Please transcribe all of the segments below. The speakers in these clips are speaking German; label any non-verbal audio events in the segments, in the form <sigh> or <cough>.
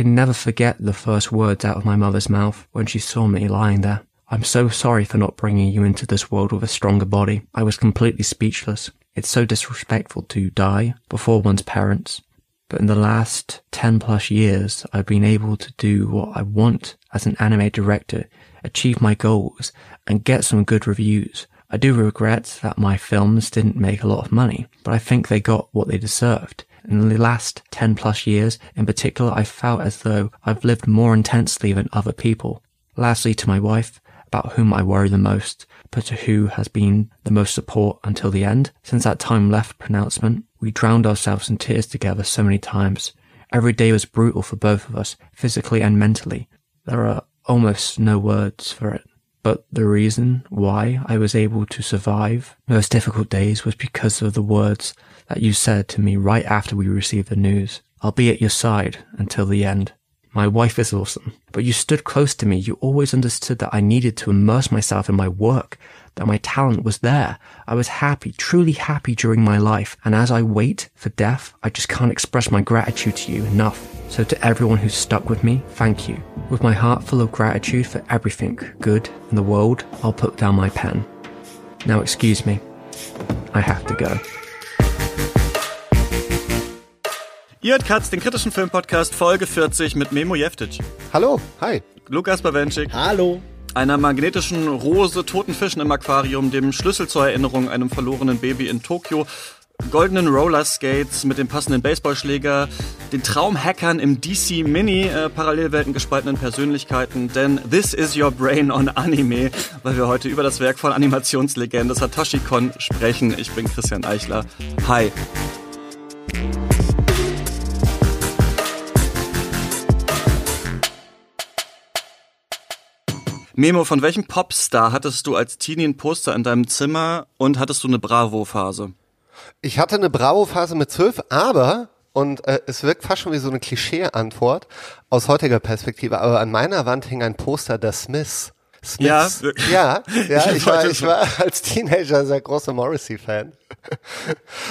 can never forget the first words out of my mother's mouth when she saw me lying there. I'm so sorry for not bringing you into this world with a stronger body. I was completely speechless. It's so disrespectful to die before one's parents. But in the last 10 plus years, I've been able to do what I want as an anime director, achieve my goals, and get some good reviews. I do regret that my films didn't make a lot of money, but I think they got what they deserved. In the last 10 plus years, in particular, I felt as though I've lived more intensely than other people. Lastly, to my wife, about whom I worry the most, but to who has been the most support until the end. Since that time left pronouncement, we drowned ourselves in tears together so many times. Every day was brutal for both of us, physically and mentally. There are almost no words for it. But the reason why I was able to survive those difficult days was because of the words that you said to me right after we received the news. I'll be at your side until the end. My wife is awesome, but you stood close to me. You always understood that I needed to immerse myself in my work, that my talent was there. I was happy, truly happy during my life. And as I wait for death, I just can't express my gratitude to you enough. So to everyone who's stuck with me, thank you. With my heart full of gratitude for everything good in the world, I'll put down my pen. Now excuse me. I have to go. Ihr hört Katz, den kritischen Filmpodcast Folge 40 mit Memo Jeftic. Hallo, hi. Lukas Bawenschik. Hallo. Einer magnetischen Rose, toten Fischen im Aquarium, dem Schlüssel zur Erinnerung einem verlorenen Baby in Tokio, goldenen Rollerskates mit dem passenden Baseballschläger, den Traumhackern im DC Mini, äh, Parallelwelten gespaltenen Persönlichkeiten, denn This is Your Brain on Anime, weil wir heute über das Werk von Animationslegende Satoshi Kon sprechen. Ich bin Christian Eichler. Hi. Memo, von welchem Popstar hattest du als Teenie ein Poster in deinem Zimmer und hattest du eine Bravo-Phase? Ich hatte eine Bravo-Phase mit zwölf, aber, und äh, es wirkt fast schon wie so eine Klischee-Antwort aus heutiger Perspektive, aber an meiner Wand hing ein Poster der Smiths. Smiths. Ja, ja, ja ich, war, ich war als Teenager sehr großer Morrissey-Fan.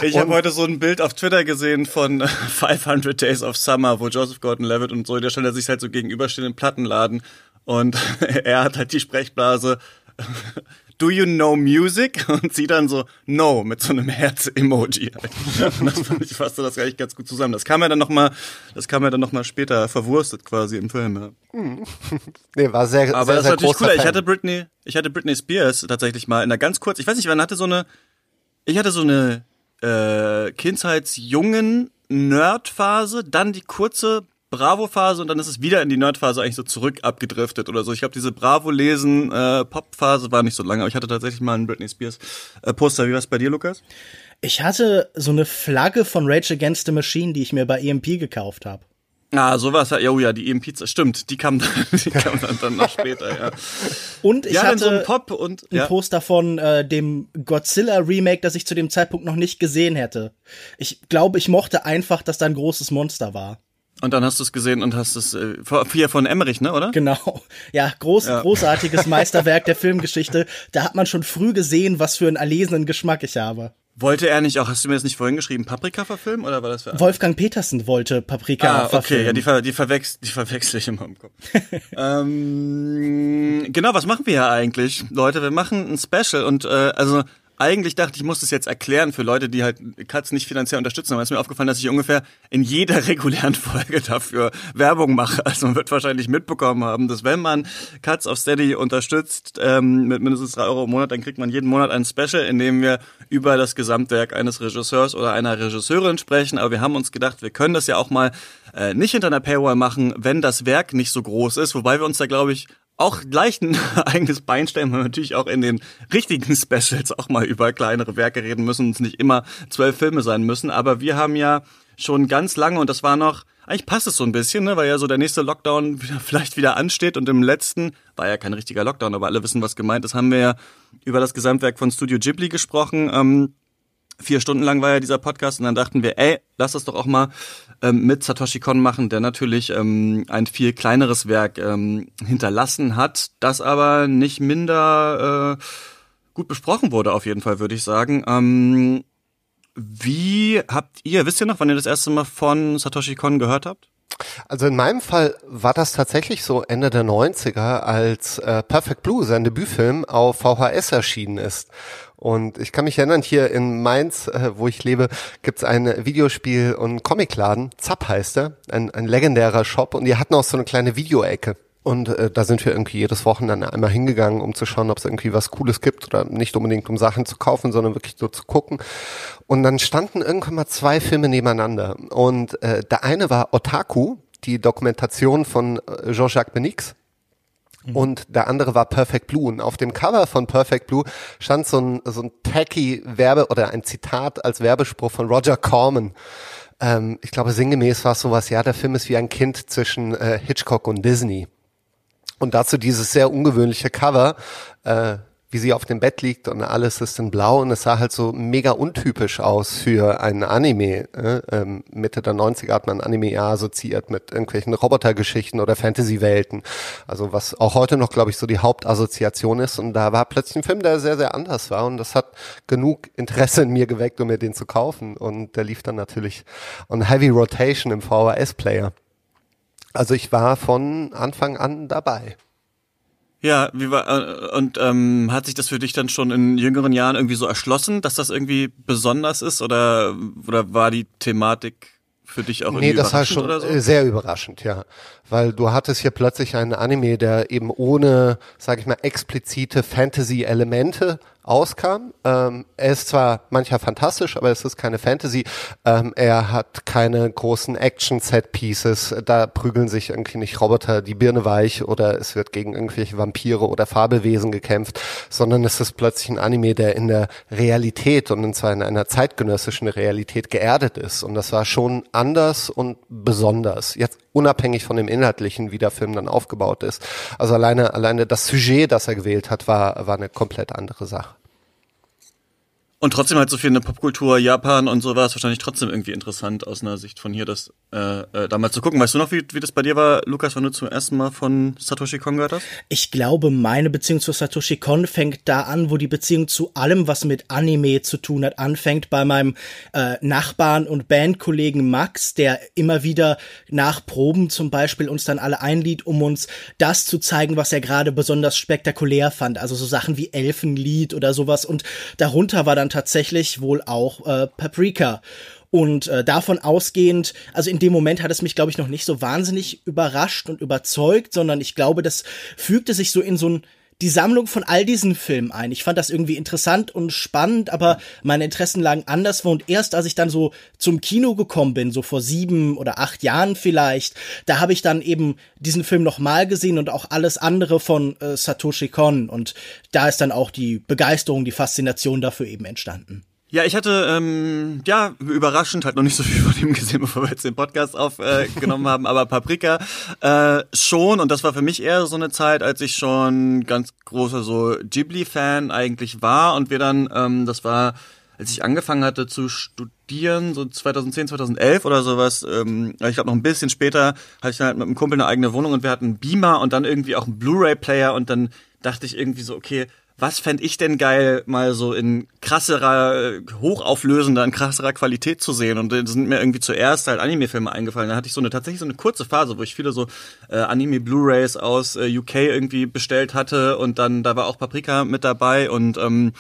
Ich habe heute so ein Bild auf Twitter gesehen von <laughs> 500 Days of Summer, wo Joseph Gordon-Levitt und so, der stellt sich halt so gegenüberstehen im Plattenladen und <laughs> er hat halt die Sprechblase Do you know music? Und sie dann so, no, mit so einem Herz-Emoji. Und das fand ich fasste das eigentlich ganz gut zusammen. Das kam ja dann nochmal, das kam ja dann noch mal später verwurstet quasi im Film. Ja. Nee, war sehr, Aber sehr, das ist natürlich cool. Ich hatte Britney, ich hatte Britney Spears tatsächlich mal in einer ganz kurz, ich weiß nicht, wann hatte so eine, ich hatte so eine äh, Kindheitsjungen Nerdphase, dann die kurze Bravo-Phase und dann ist es wieder in die Nerd-Phase eigentlich so zurück abgedriftet oder so. Ich glaube, diese Bravo-Lesen äh, war nicht so lange, aber ich hatte tatsächlich mal ein Britney Spears äh, Poster. Wie war's bei dir, Lukas? Ich hatte so eine Flagge von Rage Against the Machine, die ich mir bei EMP gekauft habe. Ah, sowas, ja, oh ja, die EMP, stimmt, die kam dann, <laughs> die kam dann, dann noch später, ja. Und ich ja, hatte so ein Pop und ein ja. Poster von äh, dem Godzilla Remake, das ich zu dem Zeitpunkt noch nicht gesehen hätte. Ich glaube, ich mochte einfach, dass da ein großes Monster war. Und dann hast du es gesehen und hast es äh, von Emmerich, ne, oder? Genau. Ja, groß, Ja. großartiges <laughs> Meisterwerk der Filmgeschichte. Da hat man schon früh gesehen, was für einen erlesenen Geschmack ich habe. Wollte er nicht auch, hast du mir das nicht vorhin geschrieben, Paprika verfilmen oder war das für Wolfgang Petersen wollte Paprika Ah, okay, verfilmen. ja, die, ver die, verwechsel die verwechsel ich immer im Kopf. <laughs> ähm, genau, was machen wir hier eigentlich, Leute? Wir machen ein Special und äh, also eigentlich dachte ich, muss das jetzt erklären für Leute, die halt Katz nicht finanziell unterstützen. Aber es ist mir aufgefallen, dass ich ungefähr in jeder <laughs> regulären Folge dafür Werbung mache. Also man wird wahrscheinlich mitbekommen haben, dass wenn man Katz auf Steady unterstützt ähm, mit mindestens drei Euro im Monat, dann kriegt man jeden Monat ein Special, in dem wir über das Gesamtwerk eines Regisseurs oder einer Regisseurin sprechen. Aber wir haben uns gedacht, wir können das ja auch mal äh, nicht hinter einer Paywall machen, wenn das Werk nicht so groß ist. Wobei wir uns da, glaube ich, auch leicht ein <laughs> eigenes Bein stellen, weil wir natürlich auch in den richtigen Specials auch mal über kleinere Werke reden müssen und es nicht immer zwölf Filme sein müssen. Aber wir haben ja schon ganz lange, und das war noch, eigentlich passt es so ein bisschen, ne, weil ja so der nächste Lockdown <laughs> wieder, vielleicht wieder ansteht und im letzten, war ja kein richtiger Lockdown, aber alle wissen, was gemeint ist, haben wir ja über das Gesamtwerk von Studio Ghibli gesprochen. Ähm, vier Stunden lang war ja dieser Podcast und dann dachten wir, ey, lass das doch auch mal ähm, mit Satoshi Kon machen, der natürlich ähm, ein viel kleineres Werk ähm, hinterlassen hat, das aber nicht minder äh, gut besprochen wurde, auf jeden Fall, würde ich sagen. Ähm, wie habt ihr, wisst ihr noch, wann ihr das erste Mal von Satoshi Kon gehört habt? Also in meinem Fall war das tatsächlich so Ende der 90er, als äh, Perfect Blue, sein Debütfilm, auf VHS erschienen ist. Und ich kann mich erinnern, hier in Mainz, äh, wo ich lebe, gibt's ein Videospiel- und Comicladen, Zapp heißt er, ein, ein legendärer Shop und die hatten auch so eine kleine Videoecke. Und äh, da sind wir irgendwie jedes Wochenende einmal hingegangen, um zu schauen, ob es irgendwie was Cooles gibt oder nicht unbedingt um Sachen zu kaufen, sondern wirklich so zu gucken. Und dann standen irgendwann mal zwei Filme nebeneinander. Und äh, der eine war Otaku, die Dokumentation von äh, Jean-Jacques Benix. Mhm. Und der andere war Perfect Blue. Und auf dem Cover von Perfect Blue stand so ein, so ein tacky Werbe oder ein Zitat als Werbespruch von Roger Corman. Ähm, ich glaube, sinngemäß war es sowas, ja, der Film ist wie ein Kind zwischen äh, Hitchcock und Disney. Und dazu dieses sehr ungewöhnliche Cover, äh, wie sie auf dem Bett liegt und alles ist in blau und es sah halt so mega untypisch aus für ein Anime. Äh? Ähm, Mitte der 90er hat man Anime ja assoziiert mit irgendwelchen Robotergeschichten oder Fantasy-Welten. Also was auch heute noch, glaube ich, so die Hauptassoziation ist. Und da war plötzlich ein Film, der sehr, sehr anders war und das hat genug Interesse in mir geweckt, um mir den zu kaufen. Und der lief dann natürlich on Heavy Rotation im VHS-Player. Also ich war von Anfang an dabei. Ja, wie war äh, und ähm, hat sich das für dich dann schon in jüngeren Jahren irgendwie so erschlossen, dass das irgendwie besonders ist oder oder war die Thematik für dich auch irgendwie nee, das war schon so? sehr überraschend, ja, weil du hattest hier plötzlich einen Anime, der eben ohne, sag ich mal, explizite Fantasy-Elemente auskam. Ähm, er ist zwar mancher fantastisch, aber es ist keine Fantasy. Ähm, er hat keine großen Action-Set-Pieces. Da prügeln sich irgendwie nicht Roboter die Birne weich oder es wird gegen irgendwelche Vampire oder Fabelwesen gekämpft, sondern es ist plötzlich ein Anime, der in der Realität und zwar in einer zeitgenössischen Realität geerdet ist. Und das war schon anders und besonders. Jetzt unabhängig von dem Inhaltlichen, wie der Film dann aufgebaut ist. Also alleine, alleine das Sujet, das er gewählt hat, war, war eine komplett andere Sache. Und trotzdem halt so viel in der Popkultur, Japan und so war es wahrscheinlich trotzdem irgendwie interessant aus einer Sicht von hier, das äh, äh, da mal zu gucken. Weißt du noch, wie, wie das bei dir war, Lukas, wenn du zum ersten Mal von Satoshi Kon gehört hast? Ich glaube, meine Beziehung zu Satoshi Kon fängt da an, wo die Beziehung zu allem, was mit Anime zu tun hat, anfängt bei meinem äh, Nachbarn und Bandkollegen Max, der immer wieder nach Proben zum Beispiel uns dann alle einlied, um uns das zu zeigen, was er gerade besonders spektakulär fand. Also so Sachen wie Elfenlied oder sowas. Und darunter war dann tatsächlich wohl auch äh, Paprika. Und äh, davon ausgehend, also in dem Moment hat es mich, glaube ich, noch nicht so wahnsinnig überrascht und überzeugt, sondern ich glaube, das fügte sich so in so ein die Sammlung von all diesen Filmen ein. Ich fand das irgendwie interessant und spannend, aber meine Interessen lagen anderswo. Und erst als ich dann so zum Kino gekommen bin, so vor sieben oder acht Jahren vielleicht, da habe ich dann eben diesen Film nochmal gesehen und auch alles andere von äh, Satoshi Kon. Und da ist dann auch die Begeisterung, die Faszination dafür eben entstanden. Ja, ich hatte, ähm, ja, überraschend halt noch nicht so viel von ihm gesehen, <laughs> bevor wir jetzt den Podcast aufgenommen äh, haben, aber Paprika äh, schon. Und das war für mich eher so eine Zeit, als ich schon ganz großer so Ghibli-Fan eigentlich war und wir dann, ähm, das war, als ich angefangen hatte zu studieren, so 2010, 2011 oder sowas, ähm, ich glaube noch ein bisschen später, hatte ich dann halt mit einem Kumpel eine eigene Wohnung und wir hatten einen Beamer und dann irgendwie auch einen Blu-ray-Player und dann dachte ich irgendwie so, okay, was fände ich denn geil, mal so in krasserer, hochauflösender, in krasserer Qualität zu sehen. Und da sind mir irgendwie zuerst halt Anime-Filme eingefallen. Da hatte ich so eine tatsächlich so eine kurze Phase, wo ich viele so äh, Anime-Blu-Rays aus äh, UK irgendwie bestellt hatte und dann da war auch Paprika mit dabei und ähm,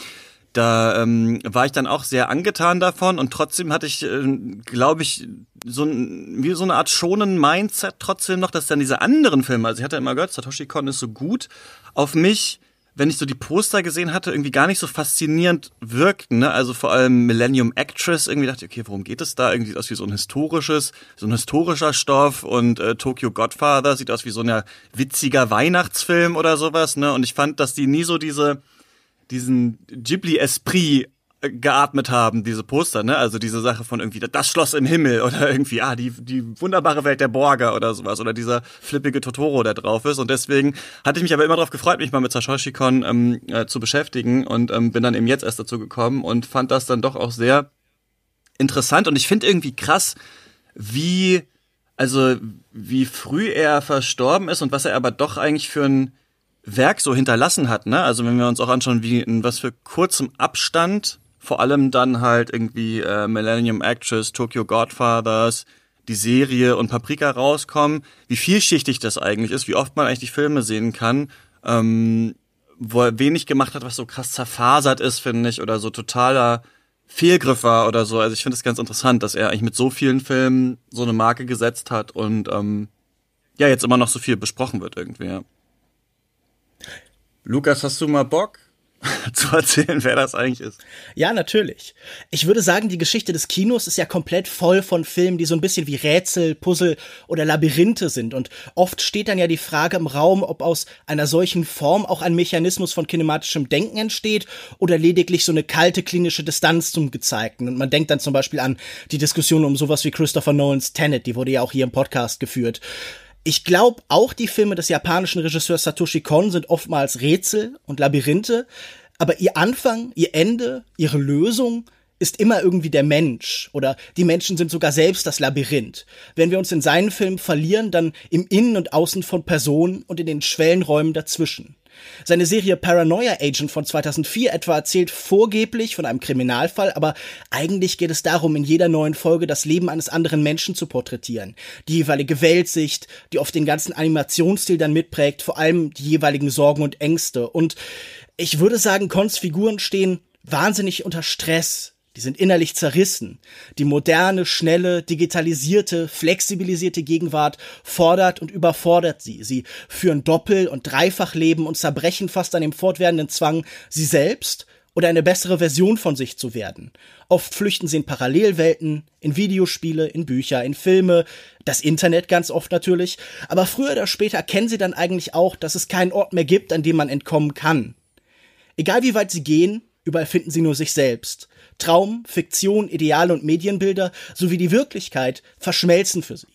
da ähm, war ich dann auch sehr angetan davon und trotzdem hatte ich, äh, glaube ich, so ein, wie so eine Art schonen Mindset trotzdem noch, dass dann diese anderen Filme, also ich hatte immer gehört, Satoshi Kon ist so gut, auf mich wenn ich so die Poster gesehen hatte, irgendwie gar nicht so faszinierend wirkten. Ne? Also vor allem Millennium Actress, irgendwie dachte ich, okay, worum geht es da? Irgendwie sieht aus wie so ein historisches, so ein historischer Stoff und äh, Tokyo Godfather sieht aus wie so ein witziger Weihnachtsfilm oder sowas. Ne? Und ich fand, dass die nie so diese diesen Ghibli-Esprit geatmet haben, diese Poster, ne? Also diese Sache von irgendwie das Schloss im Himmel oder irgendwie, ah, die, die wunderbare Welt der Borger oder sowas oder dieser flippige Totoro, der drauf ist. Und deswegen hatte ich mich aber immer darauf gefreut, mich mal mit Satoshi-Kon ähm, äh, zu beschäftigen und ähm, bin dann eben jetzt erst dazu gekommen und fand das dann doch auch sehr interessant. Und ich finde irgendwie krass, wie, also wie früh er verstorben ist und was er aber doch eigentlich für ein Werk so hinterlassen hat, ne? Also wenn wir uns auch anschauen, wie in was für kurzem Abstand vor allem dann halt irgendwie äh, Millennium Actress, Tokyo Godfathers, die Serie und Paprika rauskommen, wie vielschichtig das eigentlich ist, wie oft man eigentlich die Filme sehen kann, ähm, wo er wenig gemacht hat, was so krass zerfasert ist, finde ich, oder so totaler Fehlgriff war oder so. Also ich finde es ganz interessant, dass er eigentlich mit so vielen Filmen so eine Marke gesetzt hat und ähm, ja, jetzt immer noch so viel besprochen wird irgendwie. Ja. Lukas, hast du mal Bock? <laughs> zu erzählen, wer das eigentlich ist. Ja, natürlich. Ich würde sagen, die Geschichte des Kinos ist ja komplett voll von Filmen, die so ein bisschen wie Rätsel, Puzzle oder Labyrinthe sind. Und oft steht dann ja die Frage im Raum, ob aus einer solchen Form auch ein Mechanismus von kinematischem Denken entsteht oder lediglich so eine kalte klinische Distanz zum Gezeigten. Und man denkt dann zum Beispiel an die Diskussion um sowas wie Christopher Nolans Tenet, die wurde ja auch hier im Podcast geführt. Ich glaube, auch die Filme des japanischen Regisseurs Satoshi Kon sind oftmals Rätsel und Labyrinthe, aber ihr Anfang, ihr Ende, ihre Lösung ist immer irgendwie der Mensch oder die Menschen sind sogar selbst das Labyrinth. Wenn wir uns in seinen Filmen verlieren, dann im Innen und Außen von Personen und in den Schwellenräumen dazwischen. Seine Serie Paranoia Agent von 2004 etwa erzählt vorgeblich von einem Kriminalfall, aber eigentlich geht es darum, in jeder neuen Folge das Leben eines anderen Menschen zu porträtieren. Die jeweilige Weltsicht, die oft den ganzen Animationsstil dann mitprägt, vor allem die jeweiligen Sorgen und Ängste. Und ich würde sagen, Cons Figuren stehen wahnsinnig unter Stress, die sind innerlich zerrissen. Die moderne, schnelle, digitalisierte, flexibilisierte Gegenwart fordert und überfordert sie. Sie führen Doppel- und Dreifachleben und zerbrechen fast an dem fortwährenden Zwang, sie selbst oder eine bessere Version von sich zu werden. Oft flüchten sie in Parallelwelten, in Videospiele, in Bücher, in Filme, das Internet ganz oft natürlich, aber früher oder später erkennen sie dann eigentlich auch, dass es keinen Ort mehr gibt, an dem man entkommen kann. Egal wie weit sie gehen, überall finden sie nur sich selbst. Traum, Fiktion, Ideale und Medienbilder sowie die Wirklichkeit verschmelzen für sie.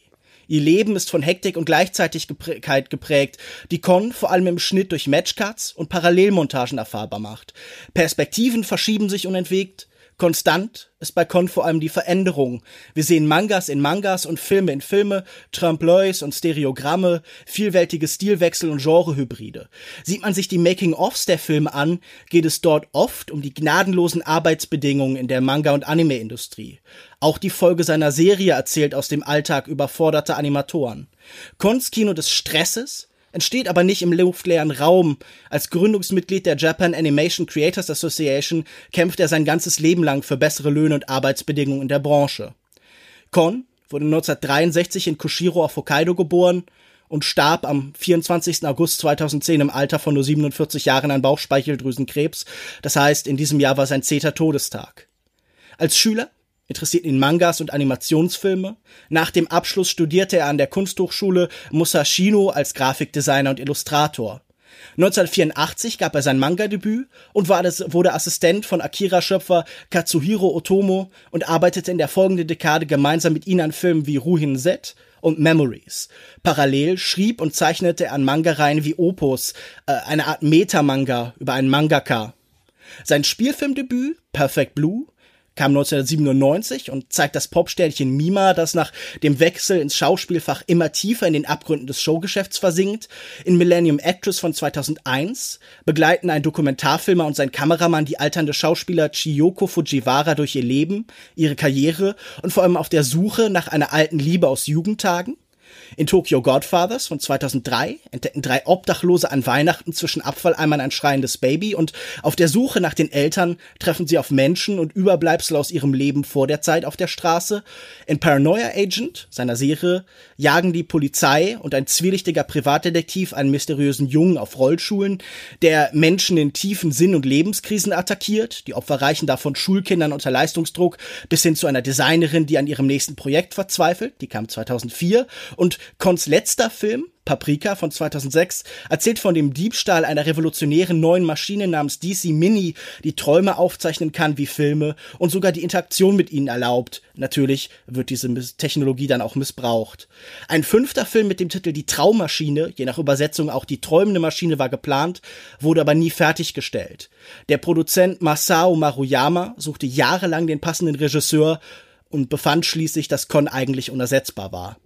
Ihr Leben ist von Hektik und Gleichzeitigkeit geprägt, die Con vor allem im Schnitt durch Matchcuts und Parallelmontagen erfahrbar macht. Perspektiven verschieben sich unentwegt, Konstant ist bei Con vor allem die Veränderung. Wir sehen Mangas in Mangas und Filme in Filme, Trompe-l'œils und Stereogramme, vielfältige Stilwechsel und Genrehybride. Sieht man sich die Making-ofs der Filme an, geht es dort oft um die gnadenlosen Arbeitsbedingungen in der Manga- und Anime-Industrie. Auch die Folge seiner Serie erzählt aus dem Alltag überforderter Animatoren. Cons Kino des Stresses, entsteht aber nicht im luftleeren Raum. Als Gründungsmitglied der Japan Animation Creators Association kämpft er sein ganzes Leben lang für bessere Löhne und Arbeitsbedingungen in der Branche. Kon wurde 1963 in Kushiro auf Hokkaido geboren und starb am 24. August 2010 im Alter von nur 47 Jahren an Bauchspeicheldrüsenkrebs. Das heißt, in diesem Jahr war sein zehnter Todestag. Als Schüler interessiert ihn Mangas und Animationsfilme. Nach dem Abschluss studierte er an der Kunsthochschule Musashino als Grafikdesigner und Illustrator. 1984 gab er sein Manga-Debüt und war wurde Assistent von Akira-Schöpfer Katsuhiro Otomo und arbeitete in der folgenden Dekade gemeinsam mit ihm an Filmen wie Ruhin Z und Memories. Parallel schrieb und zeichnete er an Manga-Reihen wie Opus, äh, eine Art Meta-Manga über einen Mangaka. Sein Spielfilmdebüt, Perfect Blue, kam 1997 und zeigt das Popsternchen Mima, das nach dem Wechsel ins Schauspielfach immer tiefer in den Abgründen des Showgeschäfts versinkt. In Millennium Actress von 2001 begleiten ein Dokumentarfilmer und sein Kameramann die alternde Schauspieler Chiyoko Fujiwara durch ihr Leben, ihre Karriere und vor allem auf der Suche nach einer alten Liebe aus Jugendtagen. In Tokyo Godfathers von 2003 entdecken drei Obdachlose an Weihnachten zwischen Abfalleimern ein schreiendes Baby und auf der Suche nach den Eltern treffen sie auf Menschen und Überbleibsel aus ihrem Leben vor der Zeit auf der Straße. In Paranoia Agent, seiner Serie, jagen die Polizei und ein zwielichtiger Privatdetektiv einen mysteriösen Jungen auf Rollschulen, der Menschen in tiefen Sinn- und Lebenskrisen attackiert. Die Opfer reichen davon Schulkindern unter Leistungsdruck bis hin zu einer Designerin, die an ihrem nächsten Projekt verzweifelt. Die kam 2004 und Cons letzter Film, Paprika von 2006, erzählt von dem Diebstahl einer revolutionären neuen Maschine namens DC Mini, die Träume aufzeichnen kann wie Filme und sogar die Interaktion mit ihnen erlaubt. Natürlich wird diese Technologie dann auch missbraucht. Ein fünfter Film mit dem Titel Die Traummaschine, je nach Übersetzung auch die träumende Maschine war geplant, wurde aber nie fertiggestellt. Der Produzent Masao Maruyama suchte jahrelang den passenden Regisseur und befand schließlich, dass Con eigentlich unersetzbar war.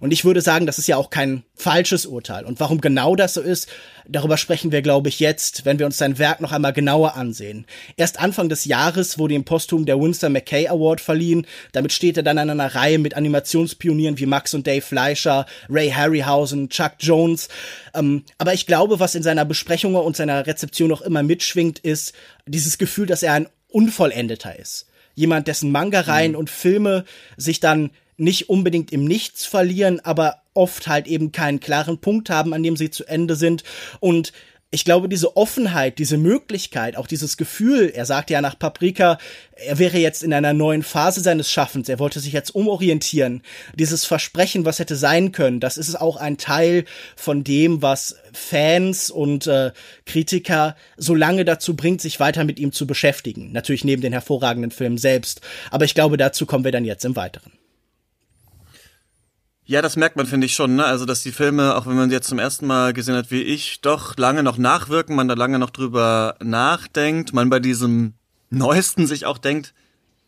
Und ich würde sagen, das ist ja auch kein falsches Urteil. Und warum genau das so ist, darüber sprechen wir, glaube ich, jetzt, wenn wir uns sein Werk noch einmal genauer ansehen. Erst Anfang des Jahres wurde ihm posthum der Winston McKay Award verliehen. Damit steht er dann an einer Reihe mit Animationspionieren wie Max und Dave Fleischer, Ray Harryhausen, Chuck Jones. Ähm, aber ich glaube, was in seiner Besprechung und seiner Rezeption noch immer mitschwingt, ist dieses Gefühl, dass er ein Unvollendeter ist. Jemand, dessen Manga-Reihen mhm. und Filme sich dann nicht unbedingt im Nichts verlieren, aber oft halt eben keinen klaren Punkt haben, an dem sie zu Ende sind. Und ich glaube, diese Offenheit, diese Möglichkeit, auch dieses Gefühl, er sagte ja nach Paprika, er wäre jetzt in einer neuen Phase seines Schaffens, er wollte sich jetzt umorientieren. Dieses Versprechen, was hätte sein können, das ist auch ein Teil von dem, was Fans und äh, Kritiker so lange dazu bringt, sich weiter mit ihm zu beschäftigen. Natürlich neben den hervorragenden Filmen selbst. Aber ich glaube, dazu kommen wir dann jetzt im Weiteren. Ja, das merkt man, finde ich schon, ne? Also, dass die Filme, auch wenn man sie jetzt zum ersten Mal gesehen hat wie ich, doch lange noch nachwirken, man da lange noch drüber nachdenkt, man bei diesem Neuesten sich auch denkt,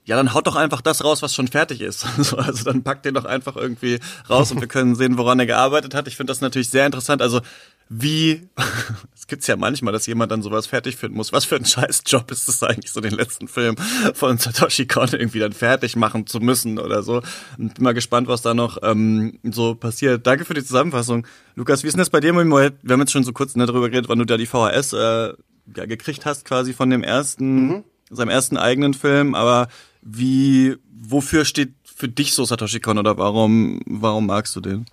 ja, dann haut doch einfach das raus, was schon fertig ist. <laughs> Also dann packt den doch einfach irgendwie raus und wir <laughs> können sehen, woran er gearbeitet hat. Ich finde das natürlich sehr interessant. Also wie, es gibt's ja manchmal, dass jemand dann sowas fertig finden muss. Was für ein Scheißjob ist es eigentlich, so den letzten Film von Satoshi Kon irgendwie dann fertig machen zu müssen oder so. Und bin mal gespannt, was da noch ähm, so passiert. Danke für die Zusammenfassung. Lukas, wie ist denn das bei dir? Wir haben jetzt schon so kurz ne, darüber geredet, wann du da die VHS äh, ja, gekriegt hast, quasi von dem ersten, mhm. seinem ersten eigenen Film, aber wie, wofür steht für dich so Satoshi Kon oder warum, warum magst du den?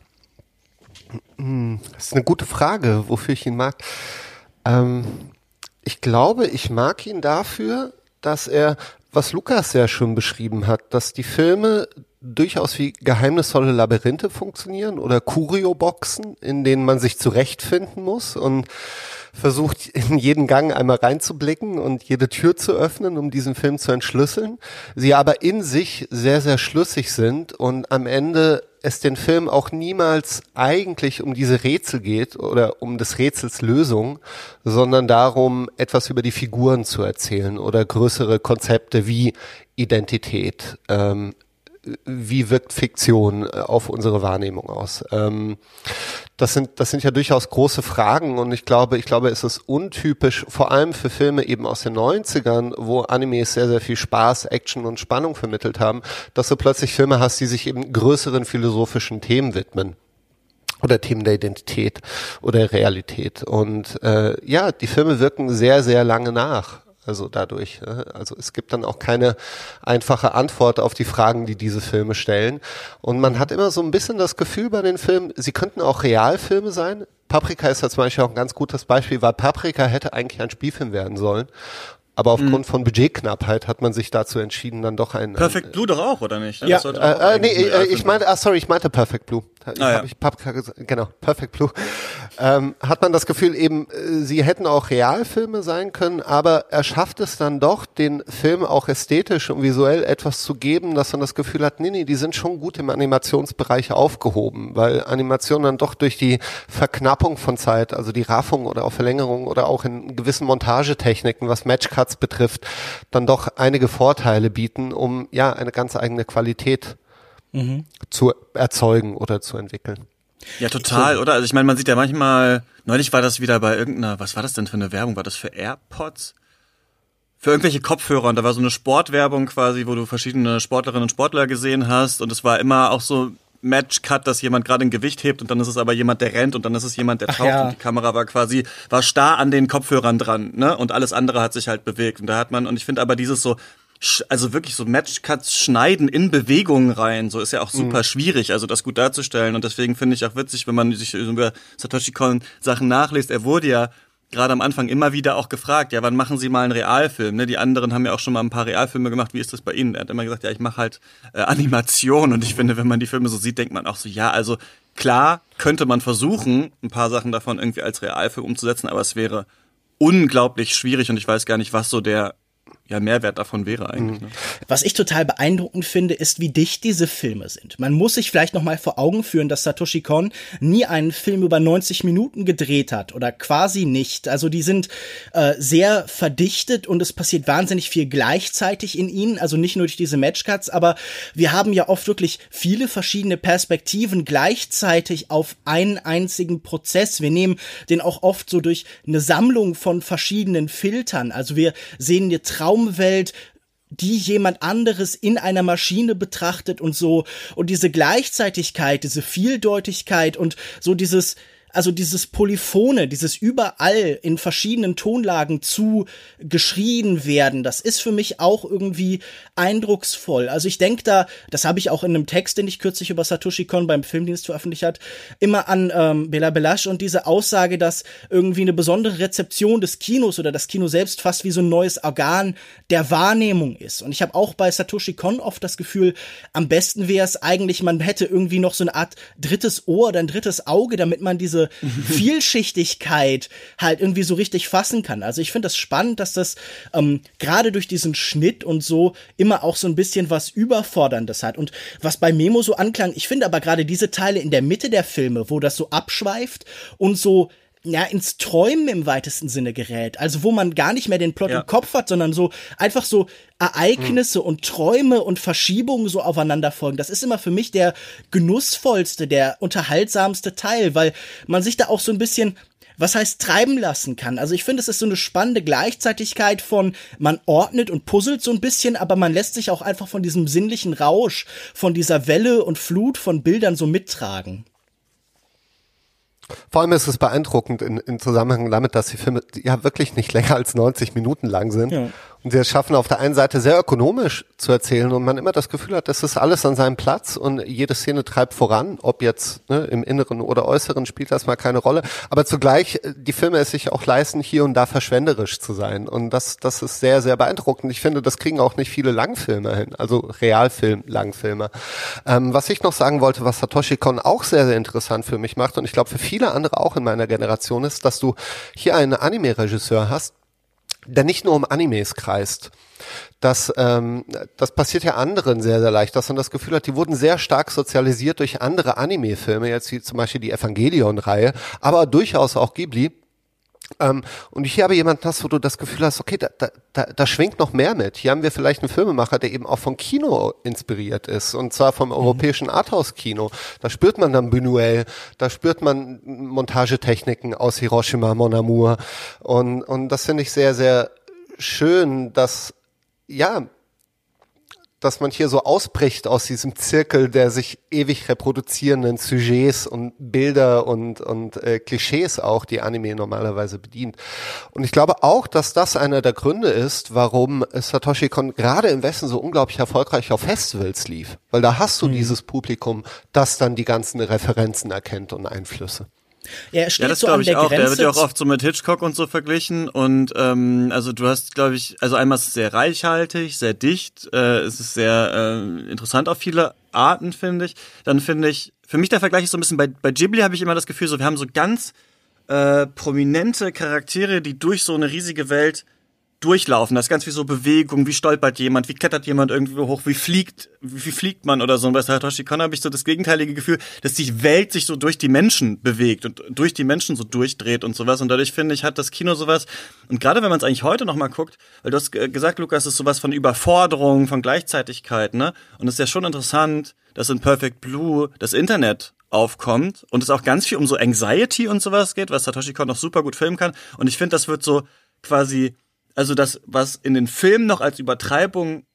Das ist eine gute Frage, wofür ich ihn mag. Ähm, ich glaube, ich mag ihn dafür, dass er, was Lukas ja schon beschrieben hat, dass die Filme durchaus wie geheimnisvolle Labyrinthe funktionieren oder Curio-Boxen, in denen man sich zurechtfinden muss und versucht, in jeden Gang einmal reinzublicken und jede Tür zu öffnen, um diesen Film zu entschlüsseln. Sie aber in sich sehr, sehr schlüssig sind und am Ende es den Film auch niemals eigentlich um diese Rätsel geht oder um des Rätsels Lösung, sondern darum, etwas über die Figuren zu erzählen oder größere Konzepte wie Identität, ähm, wie wirkt Fiktion äh, auf unsere Wahrnehmung aus? Ähm, das sind, das sind ja durchaus große Fragen und ich glaube, ich glaube, es ist untypisch, vor allem für Filme eben aus den 90ern, wo Animes sehr, sehr viel Spaß, Action und Spannung vermittelt haben, dass du plötzlich Filme hast, die sich eben größeren philosophischen Themen widmen oder Themen der Identität oder Realität. Und äh, ja, die Filme wirken sehr, sehr lange nach. Also dadurch. Also es gibt dann auch keine einfache Antwort auf die Fragen, die diese Filme stellen. Und man hat immer so ein bisschen das Gefühl bei den Filmen, sie könnten auch Realfilme sein. Paprika ist da zum Beispiel auch ein ganz gutes Beispiel, weil Paprika hätte eigentlich ein Spielfilm werden sollen. Aber aufgrund mhm. von Budgetknappheit hat man sich dazu entschieden, dann doch ein. Perfect ein, Blue doch auch, oder nicht? Ja, äh, äh, nee, äh, ich meinte, ah, sorry, ich meinte Perfect Blue. Ah, ja. ich Paprika gesagt, genau, Perfect Blue. Ähm, hat man das Gefühl eben, äh, sie hätten auch Realfilme sein können, aber er schafft es dann doch, den Film auch ästhetisch und visuell etwas zu geben, dass man das Gefühl hat, nee, nee, die sind schon gut im Animationsbereich aufgehoben, weil Animation dann doch durch die Verknappung von Zeit, also die Raffung oder auch Verlängerung oder auch in gewissen Montagetechniken, was Matchcut Cuts betrifft, dann doch einige Vorteile bieten, um ja eine ganz eigene Qualität mhm. zu erzeugen oder zu entwickeln. Ja, total, oder? Also ich meine, man sieht ja manchmal, neulich war das wieder bei irgendeiner, was war das denn für eine Werbung? War das für AirPods? Für irgendwelche Kopfhörer und da war so eine Sportwerbung quasi, wo du verschiedene Sportlerinnen und Sportler gesehen hast und es war immer auch so Match-Cut, dass jemand gerade ein Gewicht hebt und dann ist es aber jemand, der rennt und dann ist es jemand, der taucht ja. und die Kamera war quasi, war starr an den Kopfhörern dran, ne? Und alles andere hat sich halt bewegt. Und da hat man, und ich finde aber dieses so, also wirklich so Match-Cuts schneiden in Bewegungen rein, so ist ja auch super mhm. schwierig, also das gut darzustellen. Und deswegen finde ich auch witzig, wenn man sich über Satoshi Kon Sachen nachliest. Er wurde ja gerade am Anfang immer wieder auch gefragt, ja, wann machen Sie mal einen Realfilm? Ne? Die anderen haben ja auch schon mal ein paar Realfilme gemacht. Wie ist das bei Ihnen? Er hat immer gesagt, ja, ich mache halt äh, Animation. Und ich finde, wenn man die Filme so sieht, denkt man auch so, ja, also klar könnte man versuchen, ein paar Sachen davon irgendwie als Realfilm umzusetzen, aber es wäre unglaublich schwierig und ich weiß gar nicht, was so der ja Mehrwert davon wäre eigentlich. Mhm. Ne? Was ich total beeindruckend finde, ist, wie dicht diese Filme sind. Man muss sich vielleicht noch mal vor Augen führen, dass Satoshi Kon nie einen Film über 90 Minuten gedreht hat oder quasi nicht. Also die sind äh, sehr verdichtet und es passiert wahnsinnig viel gleichzeitig in ihnen. Also nicht nur durch diese Matchcuts, aber wir haben ja oft wirklich viele verschiedene Perspektiven gleichzeitig auf einen einzigen Prozess. Wir nehmen den auch oft so durch eine Sammlung von verschiedenen Filtern. Also wir sehen eine Traumwelt, die jemand anderes in einer Maschine betrachtet und so. Und diese Gleichzeitigkeit, diese Vieldeutigkeit und so dieses also dieses Polyphone, dieses überall in verschiedenen Tonlagen zu geschrien werden, das ist für mich auch irgendwie eindrucksvoll. Also ich denke da, das habe ich auch in einem Text, den ich kürzlich über Satoshi Kon beim Filmdienst veröffentlicht hat, immer an ähm, Bela Belash und diese Aussage, dass irgendwie eine besondere Rezeption des Kinos oder das Kino selbst fast wie so ein neues Organ der Wahrnehmung ist. Und ich habe auch bei Satoshi Kon oft das Gefühl, am besten wäre es eigentlich, man hätte irgendwie noch so eine Art drittes Ohr oder ein drittes Auge, damit man diese <laughs> Vielschichtigkeit halt irgendwie so richtig fassen kann. Also ich finde das spannend, dass das ähm, gerade durch diesen Schnitt und so immer auch so ein bisschen was Überforderndes hat. Und was bei Memo so anklang, ich finde aber gerade diese Teile in der Mitte der Filme, wo das so abschweift und so ja, ins Träumen im weitesten Sinne gerät. Also wo man gar nicht mehr den Plot ja. im Kopf hat, sondern so einfach so Ereignisse hm. und Träume und Verschiebungen so aufeinander folgen. Das ist immer für mich der genussvollste, der unterhaltsamste Teil, weil man sich da auch so ein bisschen was heißt treiben lassen kann. Also ich finde, es ist so eine spannende Gleichzeitigkeit von, man ordnet und puzzelt so ein bisschen, aber man lässt sich auch einfach von diesem sinnlichen Rausch, von dieser Welle und Flut von Bildern so mittragen. Vor allem ist es beeindruckend in, in Zusammenhang damit, dass die Filme ja wirklich nicht länger als 90 Minuten lang sind. Ja. Und sie es schaffen auf der einen Seite sehr ökonomisch zu erzählen und man immer das Gefühl hat, das ist alles an seinem Platz und jede Szene treibt voran, ob jetzt ne, im Inneren oder Äußeren spielt das mal keine Rolle. Aber zugleich, äh, die Filme es sich auch leisten, hier und da verschwenderisch zu sein. Und das, das ist sehr, sehr beeindruckend. Ich finde, das kriegen auch nicht viele Langfilme hin, also Realfilm-Langfilme. Ähm, was ich noch sagen wollte, was Satoshi Kon auch sehr, sehr interessant für mich macht und ich glaube für viele andere auch in meiner Generation ist, dass du hier einen Anime-Regisseur hast, der nicht nur um Animes kreist. Das, ähm, das passiert ja anderen sehr, sehr leicht, dass man das Gefühl hat, die wurden sehr stark sozialisiert durch andere Anime-Filme, jetzt wie zum Beispiel die Evangelion-Reihe, aber durchaus auch Ghibli. Ähm, und hier habe jemand das, wo du das Gefühl hast, okay, da, da, da, da schwingt noch mehr mit. Hier haben wir vielleicht einen Filmemacher, der eben auch vom Kino inspiriert ist. Und zwar vom mhm. europäischen Arthouse-Kino. Da spürt man dann Buñuel, da spürt man Montagetechniken aus Hiroshima, Mon Amour. Und, und das finde ich sehr, sehr schön, dass, ja, dass man hier so ausbricht aus diesem Zirkel der sich ewig reproduzierenden Sujets und Bilder und, und äh, Klischees auch, die Anime normalerweise bedient. Und ich glaube auch, dass das einer der Gründe ist, warum Satoshi Kon gerade im Westen so unglaublich erfolgreich auf Festivals lief. Weil da hast du mhm. dieses Publikum, das dann die ganzen Referenzen erkennt und Einflüsse. Ja, er steht ja, das so glaube ich auch. Grenze der wird ja auch oft so mit Hitchcock und so verglichen. Und ähm, also du hast, glaube ich, also einmal ist es sehr reichhaltig, sehr dicht, äh, es ist sehr äh, interessant auf viele Arten, finde ich. Dann finde ich, für mich der Vergleich ist so ein bisschen bei, bei Ghibli habe ich immer das Gefühl, so wir haben so ganz äh, prominente Charaktere, die durch so eine riesige Welt durchlaufen. Das ist ganz wie so Bewegung, wie stolpert jemand, wie klettert jemand irgendwie hoch, wie fliegt, wie fliegt man oder so. Und bei Satoshi Kon habe ich so das gegenteilige Gefühl, dass die Welt sich so durch die Menschen bewegt und durch die Menschen so durchdreht und sowas. Und dadurch finde ich, hat das Kino sowas. Und gerade wenn man es eigentlich heute nochmal guckt, weil du hast gesagt, Lukas, es ist sowas von Überforderung, von Gleichzeitigkeit, ne? Und es ist ja schon interessant, dass in Perfect Blue das Internet aufkommt und es auch ganz viel um so Anxiety und sowas geht, was Satoshi Kon noch super gut filmen kann. Und ich finde, das wird so quasi also das, was in den Filmen noch als Übertreibung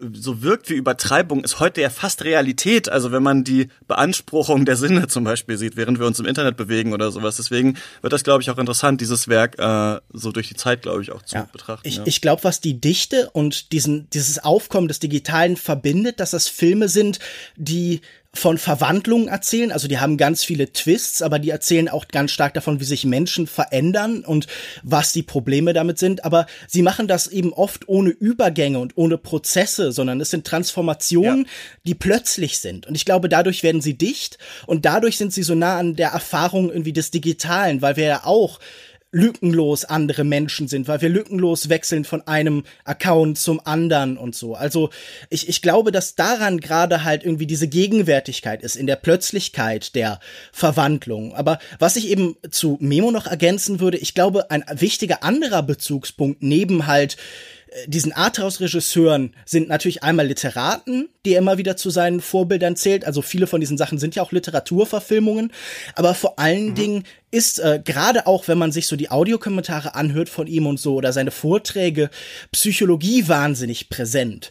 so wirkt wie Übertreibung, ist heute ja fast Realität. Also wenn man die Beanspruchung der Sinne zum Beispiel sieht, während wir uns im Internet bewegen oder sowas. Deswegen wird das, glaube ich, auch interessant, dieses Werk äh, so durch die Zeit, glaube ich, auch zu ja. betrachten. Ich, ja. ich glaube, was die Dichte und diesen, dieses Aufkommen des Digitalen verbindet, dass das Filme sind, die von Verwandlungen erzählen. Also die haben ganz viele Twists, aber die erzählen auch ganz stark davon, wie sich Menschen verändern und was die Probleme damit sind. Aber sie machen das eben oft ohne Übergänge und ohne Prozesse, sondern es sind Transformationen, ja. die plötzlich sind. Und ich glaube, dadurch werden sie dicht und dadurch sind sie so nah an der Erfahrung irgendwie des Digitalen, weil wir ja auch lückenlos andere Menschen sind, weil wir lückenlos wechseln von einem Account zum anderen und so. Also ich, ich glaube, dass daran gerade halt irgendwie diese Gegenwärtigkeit ist, in der Plötzlichkeit der Verwandlung. Aber was ich eben zu Memo noch ergänzen würde, ich glaube, ein wichtiger anderer Bezugspunkt neben halt diesen Arthouse-Regisseuren sind natürlich einmal Literaten, die er immer wieder zu seinen Vorbildern zählt. Also viele von diesen Sachen sind ja auch Literaturverfilmungen. Aber vor allen mhm. Dingen ist äh, gerade auch, wenn man sich so die Audiokommentare anhört von ihm und so oder seine Vorträge, Psychologie wahnsinnig präsent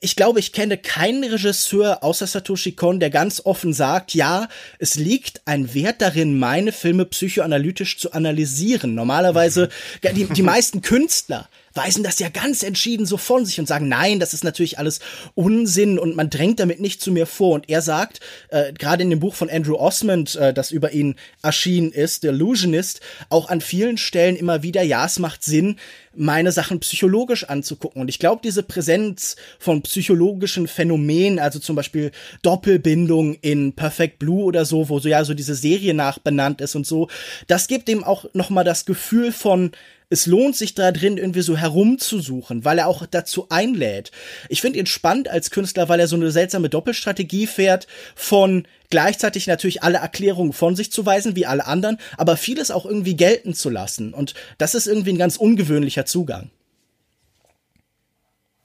ich glaube, ich kenne keinen Regisseur außer Satoshi Kon, der ganz offen sagt, ja, es liegt ein Wert darin, meine Filme psychoanalytisch zu analysieren. Normalerweise, die, die meisten Künstler weisen das ja ganz entschieden so von sich und sagen, nein, das ist natürlich alles Unsinn und man drängt damit nicht zu mir vor. Und er sagt, äh, gerade in dem Buch von Andrew Osmond, äh, das über ihn erschienen ist, The Illusionist, auch an vielen Stellen immer wieder, ja, es macht Sinn, meine Sachen psychologisch anzugucken. Und ich glaube, diese Präsenz von psychologischen Phänomenen, also zum Beispiel Doppelbindung in Perfect Blue oder so, wo so ja so diese Serie nachbenannt ist und so, das gibt dem auch nochmal das Gefühl von, es lohnt sich da drin irgendwie so herumzusuchen, weil er auch dazu einlädt. Ich finde ihn spannend als Künstler, weil er so eine seltsame Doppelstrategie fährt von gleichzeitig natürlich alle Erklärungen von sich zu weisen, wie alle anderen, aber vieles auch irgendwie gelten zu lassen. Und das ist irgendwie ein ganz ungewöhnlicher Zugang.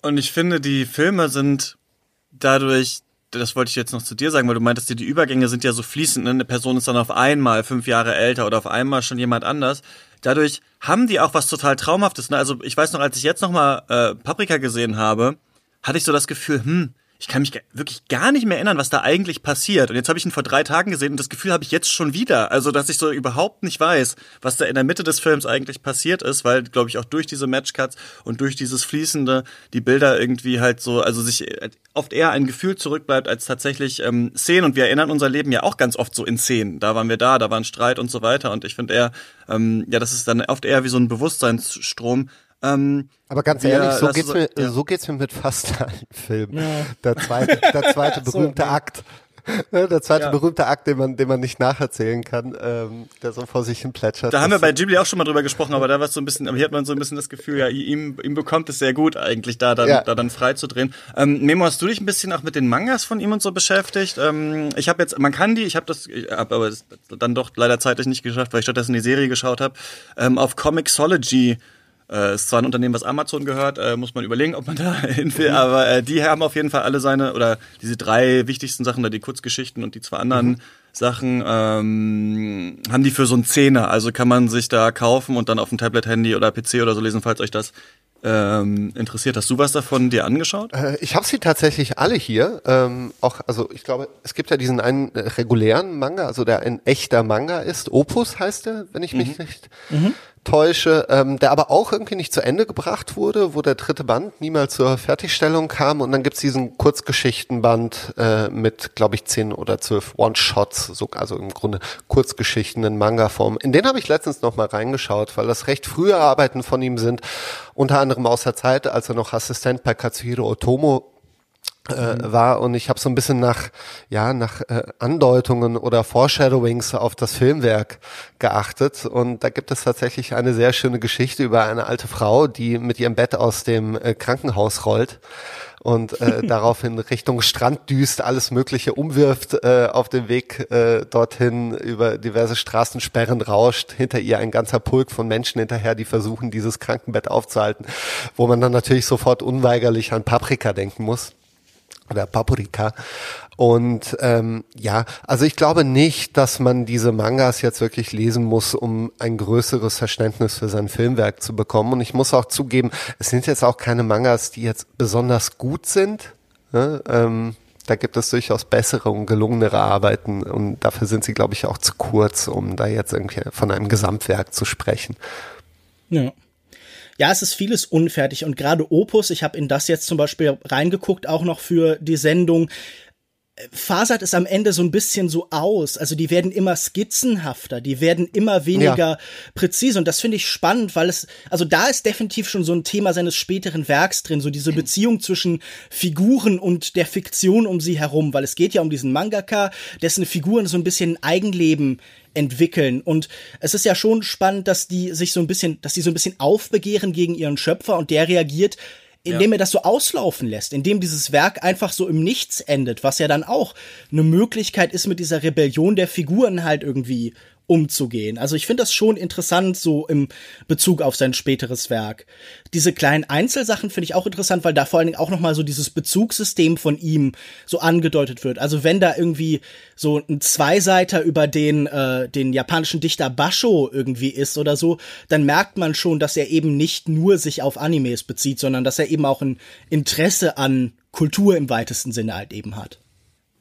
Und ich finde, die Filme sind dadurch das wollte ich jetzt noch zu dir sagen, weil du meintest, die Übergänge sind ja so fließend. Ne? Eine Person ist dann auf einmal fünf Jahre älter oder auf einmal schon jemand anders dadurch haben die auch was total Traumhaftes. Ne? Also ich weiß noch, als ich jetzt nochmal äh, Paprika gesehen habe, hatte ich so das Gefühl, hm, ich kann mich wirklich gar nicht mehr erinnern, was da eigentlich passiert. Und jetzt habe ich ihn vor drei Tagen gesehen und das Gefühl habe ich jetzt schon wieder. Also, dass ich so überhaupt nicht weiß, was da in der Mitte des Films eigentlich passiert ist, weil, glaube ich, auch durch diese Matchcuts und durch dieses Fließende die Bilder irgendwie halt so, also sich äh, oft eher ein Gefühl zurückbleibt als tatsächlich ähm, Szenen. Und wir erinnern unser Leben ja auch ganz oft so in Szenen. Da waren wir da, da war ein Streit und so weiter. Und ich finde eher, ähm, ja, das ist dann oft eher wie so ein Bewusstseinsstrom, ähm, Aber ganz ehrlich, so geht's, so, mir, ja. so geht's mir mit fast <laughs> allen Filmen. Ja. Der zweite, der zweite <laughs> berühmte so, Akt. Ne, der zweite ja. berühmte Akt, den man, den man nicht nacherzählen kann, ähm, der so vor sich hin plätschert. Da haben wir bei Ghibli auch schon mal drüber gesprochen, aber da war so ein bisschen, aber hier hat man so ein bisschen das Gefühl, ja, ihm, ihm bekommt es sehr gut eigentlich, da dann, ja. da dann frei zu drehen. Ähm, Memo, hast du dich ein bisschen auch mit den Mangas von ihm und so beschäftigt? Ähm, ich habe jetzt, man kann die, ich habe das, ich hab aber dann doch leider zeitlich nicht geschafft, weil ich stattdessen die Serie geschaut habe, ähm, auf Comixology äh, ist zwar ein Unternehmen, was Amazon gehört, äh, muss man überlegen, ob man <laughs> da hin will, aber äh, die haben auf jeden Fall alle seine, oder diese drei wichtigsten Sachen, da die Kurzgeschichten und die zwei anderen mhm. Sachen, ähm, haben die für so ein Zehner. Also kann man sich da kaufen und dann auf dem Tablet, Handy oder PC oder so lesen, falls euch das ähm, interessiert. Hast du was davon dir angeschaut? Äh, ich habe sie tatsächlich alle hier. Ähm, auch, also ich glaube, es gibt ja diesen einen äh, regulären Manga, also der ein echter Manga ist. Opus heißt der, wenn ich mich mhm. nicht mhm täusche, ähm, der aber auch irgendwie nicht zu Ende gebracht wurde, wo der dritte Band niemals zur Fertigstellung kam. Und dann gibt's diesen Kurzgeschichtenband äh, mit, glaube ich, zehn oder zwölf One-Shots, so, also im Grunde Kurzgeschichten in Manga-Form. In den habe ich letztens noch mal reingeschaut, weil das recht frühe Arbeiten von ihm sind. Unter anderem aus der Zeit, als er noch Assistent bei Katsuhiro Otomo äh, war und ich habe so ein bisschen nach ja nach äh, Andeutungen oder Foreshadowings auf das Filmwerk geachtet und da gibt es tatsächlich eine sehr schöne Geschichte über eine alte Frau, die mit ihrem Bett aus dem äh, Krankenhaus rollt und äh, <laughs> daraufhin Richtung Strand düst, alles Mögliche umwirft, äh, auf dem Weg äh, dorthin über diverse Straßensperren rauscht, hinter ihr ein ganzer Pulk von Menschen hinterher, die versuchen, dieses Krankenbett aufzuhalten, wo man dann natürlich sofort unweigerlich an Paprika denken muss oder Paprika. Und ähm, ja, also ich glaube nicht, dass man diese Mangas jetzt wirklich lesen muss, um ein größeres Verständnis für sein Filmwerk zu bekommen. Und ich muss auch zugeben, es sind jetzt auch keine Mangas, die jetzt besonders gut sind. Ne? Ähm, da gibt es durchaus bessere und gelungenere Arbeiten und dafür sind sie, glaube ich, auch zu kurz, um da jetzt irgendwie von einem Gesamtwerk zu sprechen. Ja ja, es ist vieles unfertig und gerade Opus, ich habe in das jetzt zum Beispiel reingeguckt, auch noch für die Sendung, fasert es am Ende so ein bisschen so aus. Also die werden immer skizzenhafter, die werden immer weniger ja. präzise. Und das finde ich spannend, weil es, also da ist definitiv schon so ein Thema seines späteren Werks drin, so diese Beziehung zwischen Figuren und der Fiktion um sie herum, weil es geht ja um diesen Mangaka, dessen Figuren so ein bisschen Eigenleben entwickeln. Und es ist ja schon spannend, dass die sich so ein bisschen, dass die so ein bisschen aufbegehren gegen ihren Schöpfer und der reagiert indem ja. er das so auslaufen lässt, indem dieses Werk einfach so im Nichts endet, was ja dann auch eine Möglichkeit ist, mit dieser Rebellion der Figuren halt irgendwie umzugehen. Also ich finde das schon interessant, so im Bezug auf sein späteres Werk. Diese kleinen Einzelsachen finde ich auch interessant, weil da vor allen Dingen auch nochmal so dieses Bezugssystem von ihm so angedeutet wird. Also wenn da irgendwie so ein Zweiseiter über den, äh, den japanischen Dichter Basho irgendwie ist oder so, dann merkt man schon, dass er eben nicht nur sich auf Animes bezieht, sondern dass er eben auch ein Interesse an Kultur im weitesten Sinne halt eben hat.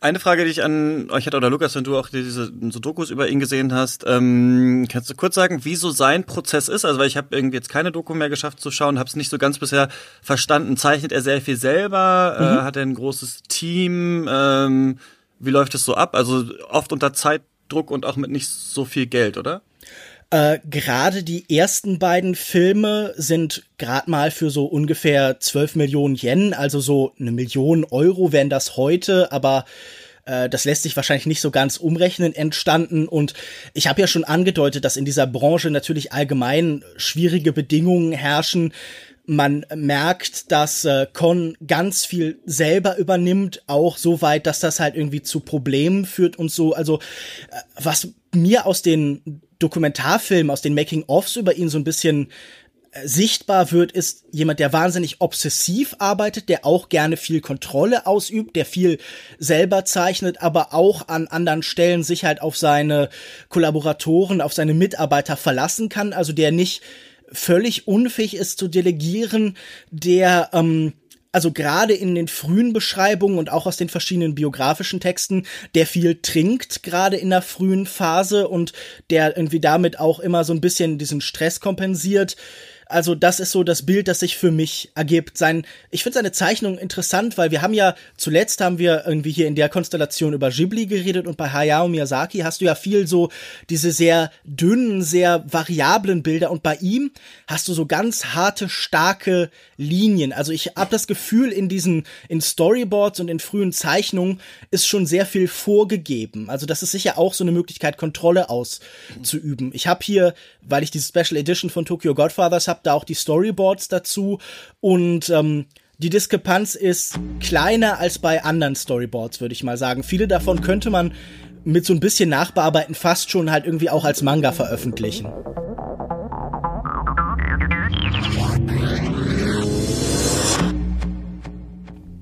Eine Frage, die ich an euch hätte, oder Lukas, wenn du auch diese so Dokus über ihn gesehen hast, ähm, kannst du kurz sagen, wie so sein Prozess ist? Also, weil ich habe irgendwie jetzt keine Doku mehr geschafft zu schauen, habe es nicht so ganz bisher verstanden. Zeichnet er sehr viel selber? Äh, mhm. Äh, hat er ein großes Team? Ähm, wie läuft es so ab? Also oft unter Zeitdruck und auch mit nicht so viel Geld, oder? Äh, gerade die ersten beiden Filme sind gerade mal für so ungefähr 12 Millionen Yen, also so eine Million Euro wären das heute, aber äh, das lässt sich wahrscheinlich nicht so ganz umrechnen, entstanden. Und ich habe ja schon angedeutet, dass in dieser Branche natürlich allgemein schwierige Bedingungen herrschen. Man merkt, dass äh, Con ganz viel selber übernimmt, auch so weit, dass das halt irgendwie zu Problemen führt und so. Also äh, was mir aus den Dokumentarfilm, aus den Making-ofs über ihn so ein bisschen äh, sichtbar wird, ist jemand, der wahnsinnig obsessiv arbeitet, der auch gerne viel Kontrolle ausübt, der viel selber zeichnet, aber auch an anderen Stellen sich halt auf seine Kollaboratoren, auf seine Mitarbeiter verlassen kann, also der nicht völlig unfähig ist zu delegieren, der ähm, also gerade in den frühen Beschreibungen und auch aus den verschiedenen biografischen Texten, der viel trinkt, gerade in der frühen Phase und der irgendwie damit auch immer so ein bisschen diesen Stress kompensiert. Also das ist so das Bild, das sich für mich ergibt. Sein, ich finde seine Zeichnung interessant, weil wir haben ja zuletzt haben wir irgendwie hier in der Konstellation über Ghibli geredet und bei Hayao Miyazaki hast du ja viel so diese sehr dünnen, sehr variablen Bilder und bei ihm hast du so ganz harte, starke Linien. Also ich habe das Gefühl in diesen in Storyboards und in frühen Zeichnungen ist schon sehr viel vorgegeben. Also das ist sicher auch so eine Möglichkeit Kontrolle auszuüben. Ich habe hier, weil ich diese Special Edition von Tokyo Godfathers habe, da auch die Storyboards dazu und ähm, die Diskrepanz ist kleiner als bei anderen Storyboards, würde ich mal sagen. Viele davon könnte man mit so ein bisschen Nachbearbeiten fast schon halt irgendwie auch als Manga veröffentlichen.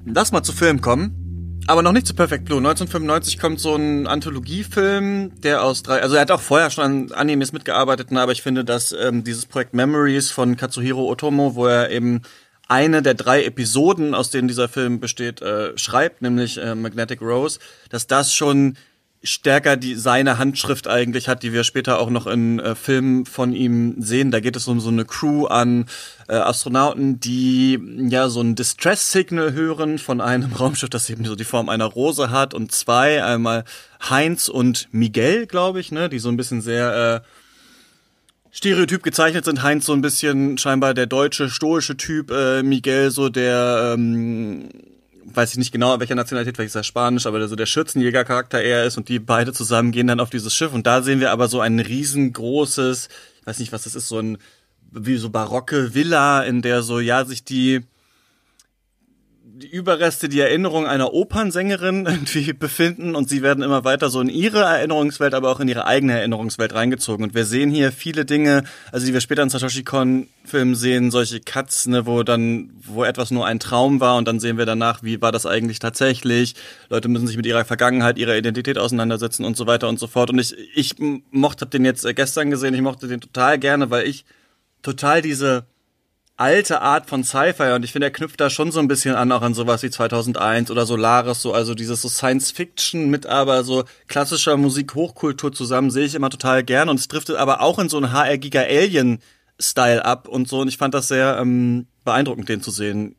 Lass mal zu Film kommen. Aber noch nicht zu Perfect Blue. 1995 kommt so ein Anthologiefilm, der aus drei, also er hat auch vorher schon an Animes mitgearbeitet, ne, aber ich finde, dass ähm, dieses Projekt Memories von Katsuhiro Otomo, wo er eben eine der drei Episoden, aus denen dieser Film besteht, äh, schreibt, nämlich äh, Magnetic Rose, dass das schon stärker die seine Handschrift eigentlich hat, die wir später auch noch in äh, Filmen von ihm sehen. Da geht es um so eine Crew an äh, Astronauten, die ja so ein Distress-Signal hören von einem <laughs> Raumschiff, das eben so die Form einer Rose hat und zwei, einmal Heinz und Miguel, glaube ich, ne, die so ein bisschen sehr äh, Stereotyp gezeichnet sind. Heinz so ein bisschen scheinbar der deutsche stoische Typ, äh, Miguel so der ähm, weiß ich nicht genau, welcher Nationalität, vielleicht ist er Spanisch, aber der, so der Schürzenjäger-Charakter er ist und die beide zusammen gehen dann auf dieses Schiff. Und da sehen wir aber so ein riesengroßes, ich weiß nicht, was das ist, so ein wie so barocke Villa, in der so ja sich die die Überreste, die Erinnerung einer Opernsängerin <laughs> irgendwie befinden und sie werden immer weiter so in ihre Erinnerungswelt, aber auch in ihre eigene Erinnerungswelt reingezogen. Und wir sehen hier viele Dinge, also die wir später in Satoshi Kon Filmen sehen, solche Cuts, ne, wo dann, wo etwas nur ein Traum war und dann sehen wir danach, wie war das eigentlich tatsächlich. Leute müssen sich mit ihrer Vergangenheit, ihrer Identität auseinandersetzen und so weiter und so fort. Und ich, ich mochte den jetzt gestern gesehen, ich mochte den total gerne, weil ich total diese alte Art von Sci-Fi und ich finde, er knüpft da schon so ein bisschen an, auch an sowas wie 2001 oder Solaris, so, also dieses so Science-Fiction mit aber so klassischer Musik-Hochkultur zusammen sehe ich immer total gern und es driftet aber auch in so einen HR-Giga-Alien-Style ab und so und ich fand das sehr ähm, beeindruckend, den zu sehen.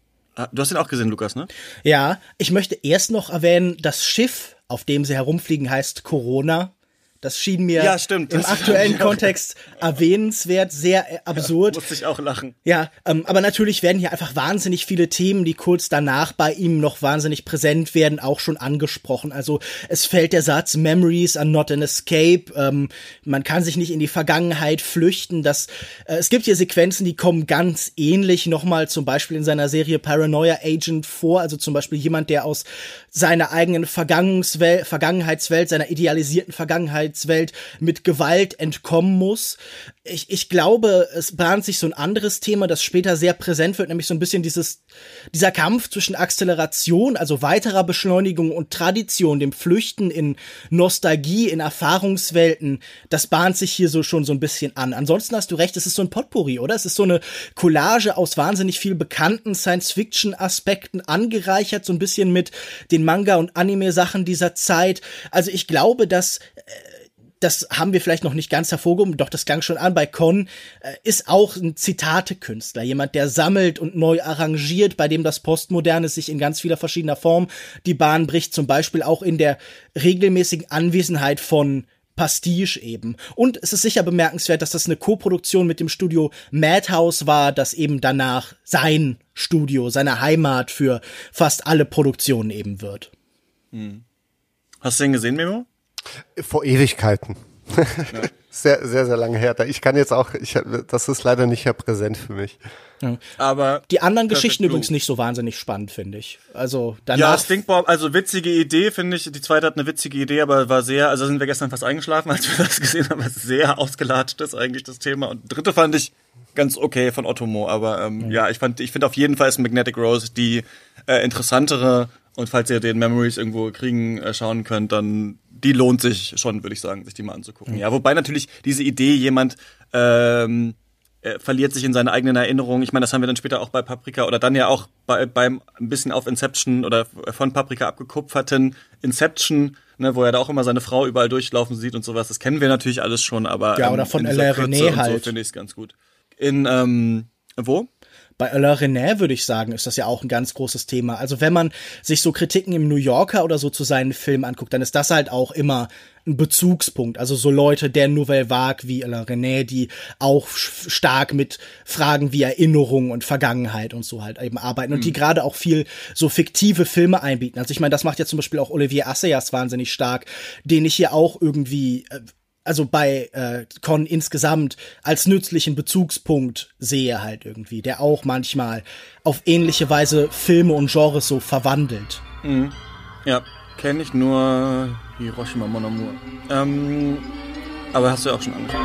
Du hast ihn auch gesehen, Lukas, ne? Ja, ich möchte erst noch erwähnen, das Schiff, auf dem sie herumfliegen, heißt Corona. Das schien mir ja, stimmt, im aktuellen Kontext erwähnenswert, sehr äh, absurd. Ja, musste ich auch lachen. Ja, ähm, aber natürlich werden hier einfach wahnsinnig viele Themen, die kurz danach bei ihm noch wahnsinnig präsent werden, auch schon angesprochen. Also es fällt der Satz Memories are not an escape. Ähm, man kann sich nicht in die Vergangenheit flüchten. Das, äh, es gibt hier Sequenzen, die kommen ganz ähnlich nochmal zum Beispiel in seiner Serie Paranoia Agent vor. Also zum Beispiel jemand, der aus seiner eigenen Vergangenheitswelt, seiner idealisierten Vergangenheit Arbeitswelt mit Gewalt entkommen muss. Ich, ich glaube, es bahnt sich so ein anderes Thema, das später sehr präsent wird, nämlich so ein bisschen dieses, dieser Kampf zwischen Akzeleration, also weiterer Beschleunigung und Tradition, dem Flüchten in Nostalgie, in Erfahrungswelten, das bahnt sich hier so schon so ein bisschen an. Ansonsten hast du recht, es ist so ein Potpourri, oder? Es ist so eine Collage aus wahnsinnig viel bekannten Science-Fiction-Aspekten angereichert, so ein bisschen mit den Manga- und Anime-Sachen dieser Zeit. Also ich glaube, dass äh, das haben wir vielleicht noch nicht ganz hervorgehoben, doch das klang schon an, bei Con äh, ist auch ein Zitatekünstler, jemand, der sammelt und neu arrangiert, bei dem das Postmoderne sich in ganz vieler verschiedener Form die Bahn bricht, zum Beispiel auch in der regelmäßigen Anwesenheit von Pastiche eben. Und es ist sicher bemerkenswert, dass das eine Koproduktion mit dem Studio Madhouse war, das eben danach sein Studio, seine Heimat für fast alle Produktionen eben wird. Hm. Hast du den gesehen, Memo? Vor Ewigkeiten. Ja. <laughs> sehr, sehr, sehr lange her. Ich kann jetzt auch, ich, das ist leider nicht mehr präsent für mich. Ja. Aber die anderen Geschichten Blue. übrigens nicht so wahnsinnig spannend, finde ich. Also danach. Ja, Stinkbomb, also witzige Idee, finde ich. Die zweite hat eine witzige Idee, aber war sehr, also sind wir gestern fast eingeschlafen, <laughs> als wir das gesehen haben. Sehr ausgelatscht ist eigentlich das Thema. Und dritte fand ich ganz okay von Ottomo, aber ähm, mhm. ja, ich fand, ich finde auf jeden Fall ist Magnetic Rose die äh, interessantere. Und falls ihr den Memories irgendwo kriegen, äh, schauen könnt, dann die lohnt sich schon, würde ich sagen, sich die mal anzugucken. Mhm. Ja, wobei natürlich diese Idee, jemand ähm, äh, verliert sich in seine eigenen Erinnerungen. Ich meine, das haben wir dann später auch bei Paprika oder dann ja auch bei, beim ein bisschen auf Inception oder von Paprika abgekupferten Inception, ne, wo er da auch immer seine Frau überall durchlaufen sieht und sowas. Das kennen wir natürlich alles schon, aber ja, oder ähm, von Alain René halt. So finde ich es ganz gut. In ähm, wo? Bei Alain René würde ich sagen, ist das ja auch ein ganz großes Thema. Also wenn man sich so Kritiken im New Yorker oder so zu seinen Filmen anguckt, dann ist das halt auch immer ein Bezugspunkt. Also so Leute der Nouvelle Vague wie Alain René, die auch stark mit Fragen wie Erinnerung und Vergangenheit und so halt eben arbeiten und mhm. die gerade auch viel so fiktive Filme einbieten. Also ich meine, das macht ja zum Beispiel auch Olivier Assayas wahnsinnig stark, den ich hier auch irgendwie äh, also bei äh, Con insgesamt als nützlichen Bezugspunkt sehe halt irgendwie, der auch manchmal auf ähnliche Weise Filme und Genres so verwandelt. Mhm. Ja, kenne ich nur Hiroshima Mon Amour. Ähm, aber hast du ja auch schon angeschaut.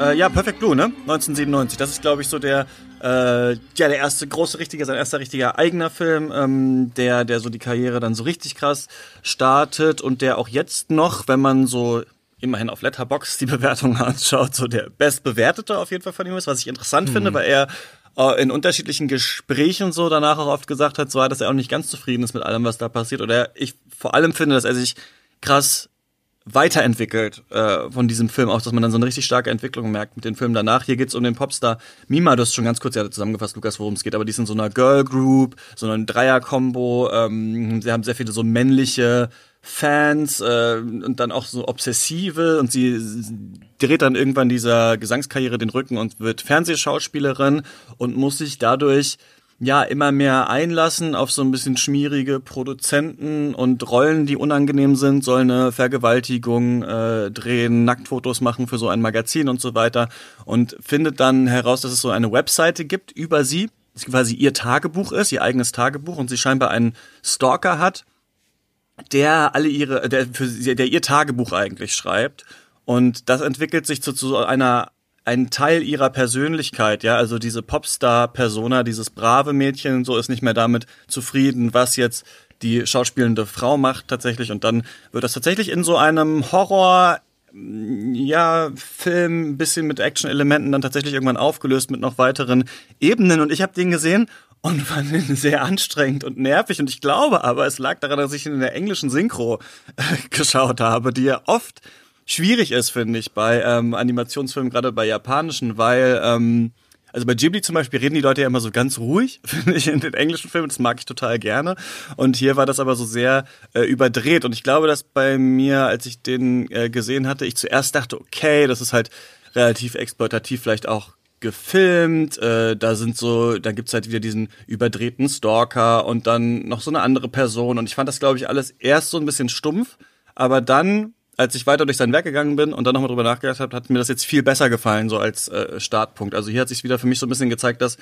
Äh, ja, Perfect Blue, ne? 1997. Das ist, glaube ich, so der, äh, ja, der erste große richtige, sein erster richtiger eigener Film, ähm, der, der so die Karriere dann so richtig krass startet und der auch jetzt noch, wenn man so immerhin auf Letterbox die <laughs> Bewertungen anschaut, so der bestbewertete auf jeden Fall von ihm ist, was ich interessant mhm. finde, weil er äh, in unterschiedlichen Gesprächen so danach auch oft gesagt hat, so dass er auch nicht ganz zufrieden ist mit allem, was da passiert. Oder ich vor allem finde, dass er sich krass weiterentwickelt äh, von diesem Film, auch dass man dann so eine richtig starke Entwicklung merkt mit den Filmen danach. Hier geht's um den Popstar Mima, du hast schon ganz kurz ja zusammengefasst, Lukas, worum es geht, aber die sind so einer Girl Group, so einer Dreier-Kombo, ähm, sie haben sehr viele so männliche Fans äh, und dann auch so obsessive. Und sie dreht dann irgendwann dieser Gesangskarriere den Rücken und wird Fernsehschauspielerin und muss sich dadurch ja immer mehr einlassen auf so ein bisschen schmierige Produzenten und Rollen, die unangenehm sind, soll eine Vergewaltigung äh, drehen, Nacktfotos machen für so ein Magazin und so weiter und findet dann heraus, dass es so eine Webseite gibt über sie, das quasi ihr Tagebuch ist, ihr eigenes Tagebuch und sie scheinbar einen Stalker hat, der alle ihre, der für der ihr Tagebuch eigentlich schreibt und das entwickelt sich zu, zu einer ein Teil ihrer Persönlichkeit, ja, also diese Popstar-Persona, dieses brave Mädchen, so ist nicht mehr damit zufrieden, was jetzt die schauspielende Frau macht tatsächlich und dann wird das tatsächlich in so einem Horror ja, Film, ein bisschen mit Action-Elementen dann tatsächlich irgendwann aufgelöst mit noch weiteren Ebenen und ich habe den gesehen und <laughs> fand ihn sehr anstrengend und nervig. Und ich glaube aber, es lag daran, dass ich ihn in der englischen Synchro äh, geschaut habe, die ja oft schwierig ist, finde ich, bei ähm, Animationsfilmen, gerade bei japanischen, weil ähm, also bei Ghibli zum Beispiel reden die Leute ja immer so ganz ruhig, <laughs> finde ich, in den englischen Filmen. Das mag ich total gerne. Und hier war das aber so sehr äh, überdreht. Und ich glaube, dass bei mir, als ich den äh, gesehen hatte, ich zuerst dachte, okay, das ist halt relativ exploitativ vielleicht auch gefilmt, äh, da sind so, da gibt's halt wieder diesen überdrehten Stalker und dann noch so eine andere Person und ich fand das, glaube ich, alles erst so ein bisschen stumpf, aber dann, als ich weiter durch sein Werk gegangen bin und dann nochmal drüber nachgedacht habe, hat mir das jetzt viel besser gefallen, so als äh, Startpunkt. Also hier hat sich wieder für mich so ein bisschen gezeigt, dass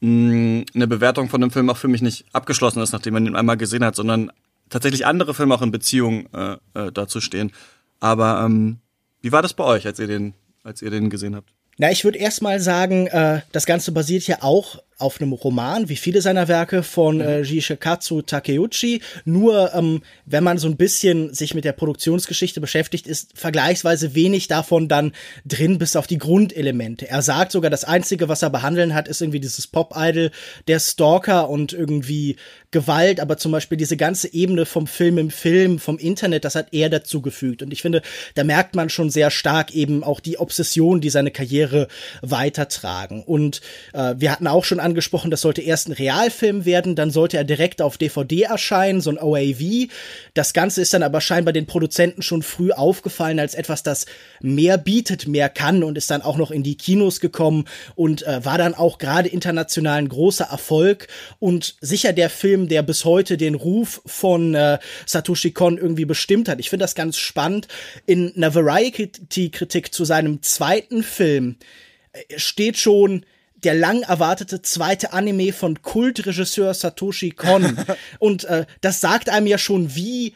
mh, eine Bewertung von dem Film auch für mich nicht abgeschlossen ist, nachdem man ihn einmal gesehen hat, sondern tatsächlich andere Filme auch in Beziehung äh, äh, dazu stehen. Aber ähm, wie war das bei euch, als ihr den, als ihr den gesehen habt? Na, ich würde erstmal sagen, äh, das Ganze basiert ja auch auf einem Roman, wie viele seiner Werke von mhm. äh, Jishikatsu Takeuchi. Nur ähm, wenn man so ein bisschen sich mit der Produktionsgeschichte beschäftigt, ist vergleichsweise wenig davon dann drin, bis auf die Grundelemente. Er sagt sogar, das Einzige, was er behandeln hat, ist irgendwie dieses Pop-Idol, der Stalker und irgendwie Gewalt, aber zum Beispiel diese ganze Ebene vom Film im Film, vom Internet, das hat er dazugefügt. Und ich finde, da merkt man schon sehr stark eben auch die Obsession, die seine Karriere weitertragen. Und äh, wir hatten auch schon angesprochen, das sollte erst ein Realfilm werden, dann sollte er direkt auf DVD erscheinen, so ein OAV. Das Ganze ist dann aber scheinbar den Produzenten schon früh aufgefallen als etwas, das mehr bietet, mehr kann und ist dann auch noch in die Kinos gekommen und äh, war dann auch gerade international ein großer Erfolg und sicher der Film, der bis heute den Ruf von äh, Satoshi Kon irgendwie bestimmt hat. Ich finde das ganz spannend. In einer Variety-Kritik zu seinem zweiten Film äh, steht schon, der lang erwartete zweite Anime von Kultregisseur Satoshi Kon. <laughs> Und äh, das sagt einem ja schon, wie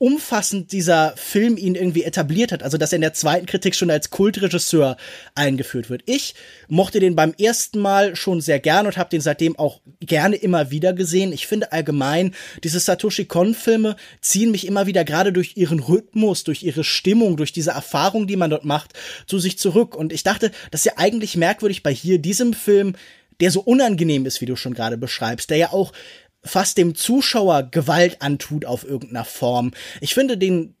umfassend dieser Film ihn irgendwie etabliert hat, also dass er in der zweiten Kritik schon als Kultregisseur eingeführt wird. Ich mochte den beim ersten Mal schon sehr gern und habe den seitdem auch gerne immer wieder gesehen. Ich finde allgemein, diese Satoshi Kon-Filme ziehen mich immer wieder gerade durch ihren Rhythmus, durch ihre Stimmung, durch diese Erfahrung, die man dort macht, zu sich zurück. Und ich dachte, das ist ja eigentlich merkwürdig bei hier diesem Film, der so unangenehm ist, wie du schon gerade beschreibst, der ja auch fast dem Zuschauer Gewalt antut auf irgendeiner Form. Ich finde den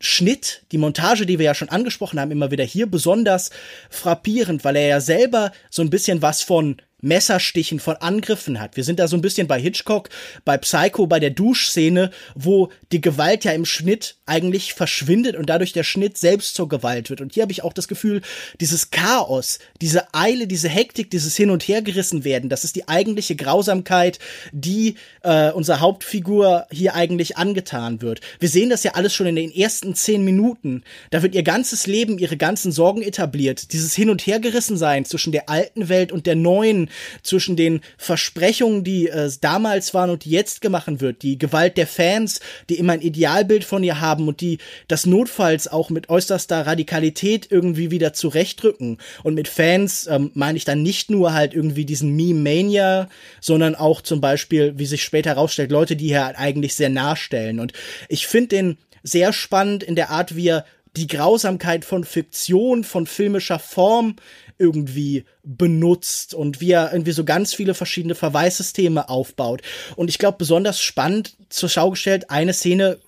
Schnitt, die Montage, die wir ja schon angesprochen haben, immer wieder hier besonders frappierend, weil er ja selber so ein bisschen was von Messerstichen, von Angriffen hat. Wir sind da so ein bisschen bei Hitchcock, bei Psycho, bei der Duschszene, wo die Gewalt ja im Schnitt eigentlich verschwindet und dadurch der Schnitt selbst zur Gewalt wird. Und hier habe ich auch das Gefühl, dieses Chaos, diese Eile, diese Hektik, dieses Hin- und Hergerissen werden, das ist die eigentliche Grausamkeit, die äh, unserer Hauptfigur hier eigentlich angetan wird. Wir sehen das ja alles schon in den ersten zehn Minuten. Da wird ihr ganzes Leben, ihre ganzen Sorgen etabliert. Dieses Hin- und Hergerissen sein zwischen der alten Welt und der neuen, zwischen den Versprechungen, die äh, damals waren und die jetzt gemacht wird, die Gewalt der Fans, die immer ein Idealbild von ihr haben und die das notfalls auch mit äußerster Radikalität irgendwie wieder zurechtrücken. Und mit Fans ähm, meine ich dann nicht nur halt irgendwie diesen Meme-Mania, sondern auch zum Beispiel, wie sich später herausstellt, Leute, die hier halt eigentlich sehr nahestellen. Und ich finde den sehr spannend in der Art, wie er die Grausamkeit von Fiktion, von filmischer Form irgendwie benutzt und wie er irgendwie so ganz viele verschiedene Verweissysteme aufbaut. Und ich glaube, besonders spannend zur Schau gestellt, eine Szene,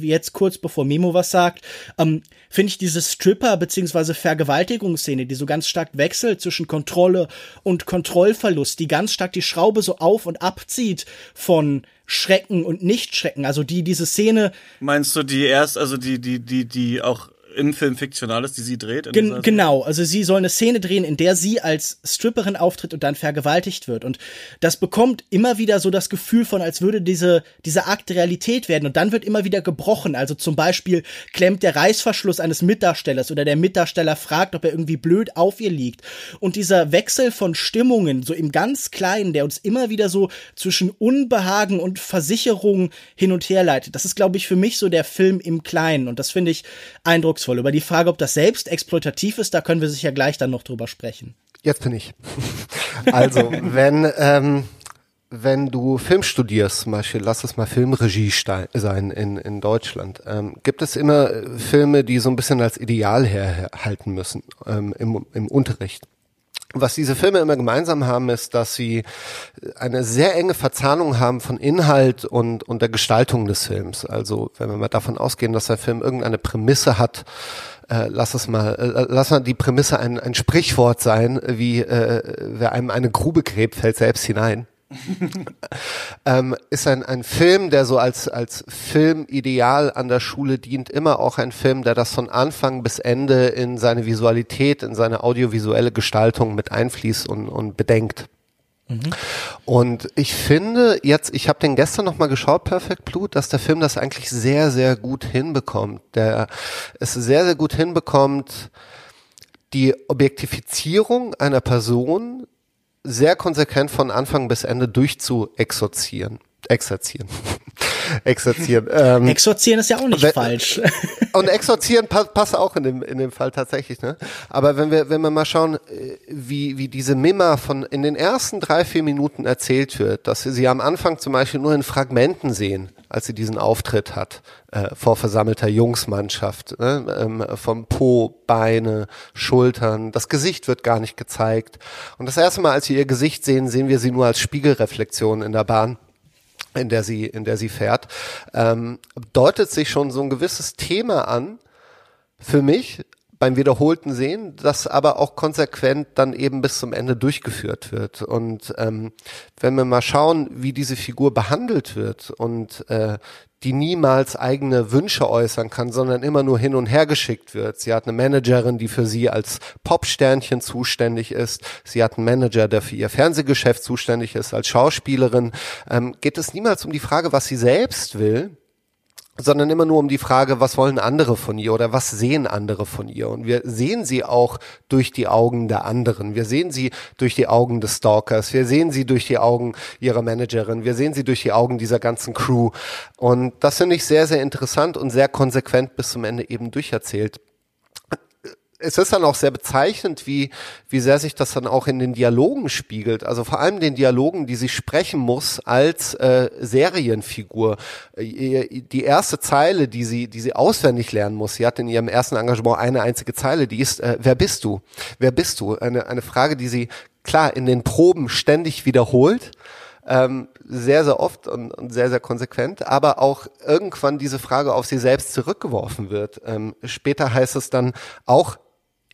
jetzt kurz bevor Memo was sagt, ähm, finde ich diese Stripper- bzw. Vergewaltigungsszene, die so ganz stark wechselt zwischen Kontrolle und Kontrollverlust, die ganz stark die Schraube so auf und abzieht von Schrecken und Nicht-Schrecken. Also die, diese Szene. Meinst du die erst, also die, die, die, die auch im Film fiktional ist, die sie dreht. Gen genau, also sie soll eine Szene drehen, in der sie als Stripperin auftritt und dann vergewaltigt wird. Und das bekommt immer wieder so das Gefühl von, als würde diese, dieser Akt Realität werden. Und dann wird immer wieder gebrochen. Also zum Beispiel klemmt der Reißverschluss eines Mitdarstellers oder der Mitdarsteller fragt, ob er irgendwie blöd auf ihr liegt. Und dieser Wechsel von Stimmungen, so im ganz Kleinen, der uns immer wieder so zwischen Unbehagen und Versicherung hin und her leitet. Das ist, glaube ich, für mich so der Film im Kleinen. Und das finde ich eindrucksvoll eindrucksvoll. Über die Frage, ob das selbst exploitativ ist, da können wir sicher gleich dann noch drüber sprechen. Jetzt bin ich. <laughs> Also, wenn, ähm, wenn du Film studierst, zum Beispiel, lass es mal Filmregie sein in, in Deutschland, ähm, gibt es immer Filme, die so ein bisschen als Ideal herhalten müssen ähm, im, im Unterricht. Was diese Filme immer gemeinsam haben, ist, dass sie eine sehr enge Verzahnung haben von Inhalt und, und der Gestaltung des Films. Also wenn wir mal davon ausgehen, dass der Film irgendeine Prämisse hat, äh, lass es mal, äh, lass mal die Prämisse ein, ein Sprichwort sein, wie äh, wer einem eine Grube gräbt, fällt selbst hinein. <laughs> ähm, ist ein, ein Film, der so als, als Filmideal an der Schule dient, immer auch ein Film, der das von Anfang bis Ende in seine Visualität, in seine audiovisuelle Gestaltung mit einfließt und, und bedenkt. Mhm. Und ich finde jetzt, ich habe den gestern noch mal geschaut, Perfect Blue, dass der Film das eigentlich sehr, sehr gut hinbekommt. Der es sehr, sehr gut hinbekommt, die Objektifizierung einer Person sehr konsequent von Anfang bis Ende durchzuexorzieren. Exerzieren. <laughs> exorzieren. Ähm, exorzieren ist ja auch nicht wenn, falsch. <laughs> und exorzieren pa passt auch in dem, in dem Fall tatsächlich, ne? Aber wenn wir, wenn wir mal schauen, äh, wie, wie diese Mima von in den ersten drei, vier Minuten erzählt wird, dass wir sie am Anfang zum Beispiel nur in Fragmenten sehen, als sie diesen Auftritt hat, äh, vor versammelter Jungsmannschaft, ne? ähm, vom Po, Beine, Schultern, das Gesicht wird gar nicht gezeigt. Und das erste Mal, als wir ihr Gesicht sehen, sehen wir sie nur als Spiegelreflexion in der Bahn in der sie, in der sie fährt, ähm, deutet sich schon so ein gewisses Thema an, für mich, beim wiederholten Sehen, das aber auch konsequent dann eben bis zum Ende durchgeführt wird. Und ähm, wenn wir mal schauen, wie diese Figur behandelt wird und äh, die niemals eigene Wünsche äußern kann, sondern immer nur hin und her geschickt wird. Sie hat eine Managerin, die für sie als Popsternchen zuständig ist. Sie hat einen Manager, der für ihr Fernsehgeschäft zuständig ist, als Schauspielerin. Ähm, geht es niemals um die Frage, was sie selbst will, sondern immer nur um die Frage, was wollen andere von ihr oder was sehen andere von ihr. Und wir sehen sie auch durch die Augen der anderen. Wir sehen sie durch die Augen des Stalkers. Wir sehen sie durch die Augen ihrer Managerin. Wir sehen sie durch die Augen dieser ganzen Crew. Und das finde ich sehr, sehr interessant und sehr konsequent bis zum Ende eben durcherzählt es ist dann auch sehr bezeichnend, wie, wie sehr sich das dann auch in den Dialogen spiegelt. Also vor allem den Dialogen, die sie sprechen muss als äh, Serienfigur. Äh, die erste Zeile, die sie, die sie auswendig lernen muss, sie hat in ihrem ersten Engagement eine einzige Zeile, die ist, äh, wer bist du? Wer bist du? Eine, eine Frage, die sie klar in den Proben ständig wiederholt. Ähm, sehr, sehr oft und, und, sehr, sehr konsequent, aber auch irgendwann diese Frage auf sie selbst zurückgeworfen wird. Ähm, später heißt es dann auch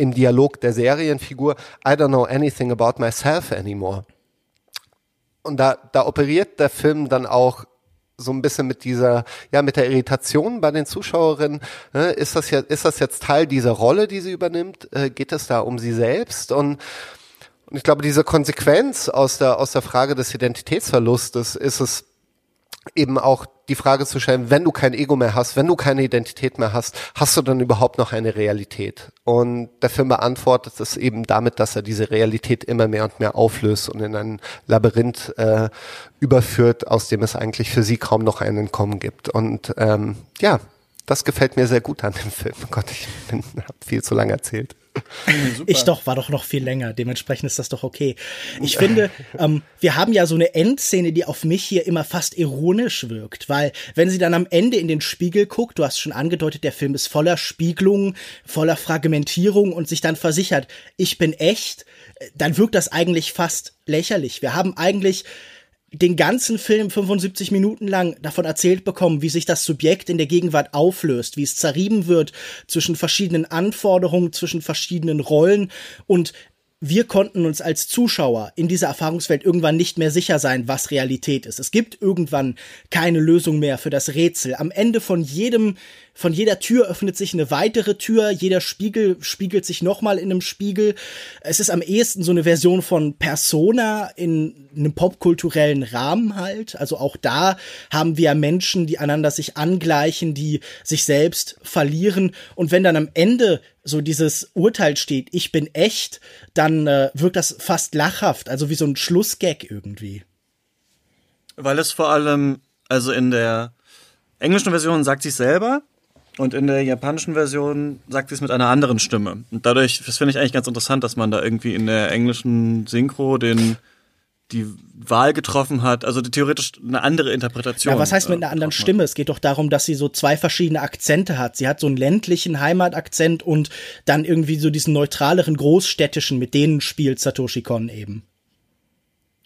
im Dialog der Serienfigur, I don't know anything about myself anymore. Und da, da operiert der Film dann auch so ein bisschen mit dieser, ja, mit der Irritation bei den Zuschauerinnen. Ne? Ist das jetzt, ist das jetzt Teil dieser Rolle, die sie übernimmt? Äh, geht es da um sie selbst? Und, und ich glaube, diese Konsequenz aus der, aus der Frage des Identitätsverlustes ist es eben auch die Frage zu stellen, wenn du kein Ego mehr hast, wenn du keine Identität mehr hast, hast du dann überhaupt noch eine Realität? Und der Film beantwortet es eben damit, dass er diese Realität immer mehr und mehr auflöst und in ein Labyrinth äh, überführt, aus dem es eigentlich für sie kaum noch ein Entkommen gibt. Und ähm, ja, das gefällt mir sehr gut an dem Film. <laughs> Gott, ich habe viel zu lange erzählt. Ich doch, war doch noch viel länger. Dementsprechend ist das doch okay. Ich finde, <laughs> ähm, wir haben ja so eine Endszene, die auf mich hier immer fast ironisch wirkt, weil wenn sie dann am Ende in den Spiegel guckt, du hast schon angedeutet, der Film ist voller Spiegelung, voller Fragmentierung und sich dann versichert, ich bin echt, äh, dann wirkt das eigentlich fast lächerlich. Wir haben eigentlich den ganzen Film 75 Minuten lang davon erzählt bekommen, wie sich das Subjekt in der Gegenwart auflöst, wie es zerrieben wird zwischen verschiedenen Anforderungen, zwischen verschiedenen Rollen und wir konnten uns als Zuschauer in dieser Erfahrungswelt irgendwann nicht mehr sicher sein, was Realität ist. Es gibt irgendwann keine Lösung mehr für das Rätsel. Am Ende von jedem von jeder Tür öffnet sich eine weitere Tür, jeder Spiegel spiegelt sich nochmal in einem Spiegel. Es ist am ehesten so eine Version von Persona in einem popkulturellen Rahmen halt. Also auch da haben wir Menschen, die einander sich angleichen, die sich selbst verlieren. Und wenn dann am Ende so dieses Urteil steht, ich bin echt, dann äh, wirkt das fast lachhaft, also wie so ein Schlussgag irgendwie. Weil es vor allem, also in der englischen Version sagt sie selber, und in der japanischen Version sagt sie es mit einer anderen Stimme. Und dadurch, das finde ich eigentlich ganz interessant, dass man da irgendwie in der englischen Synchro den, die Wahl getroffen hat, also theoretisch eine andere Interpretation. Ja, was heißt mit einer anderen Stimme? Es geht doch darum, dass sie so zwei verschiedene Akzente hat. Sie hat so einen ländlichen Heimatakzent und dann irgendwie so diesen neutraleren großstädtischen, mit denen spielt Satoshi Kon eben.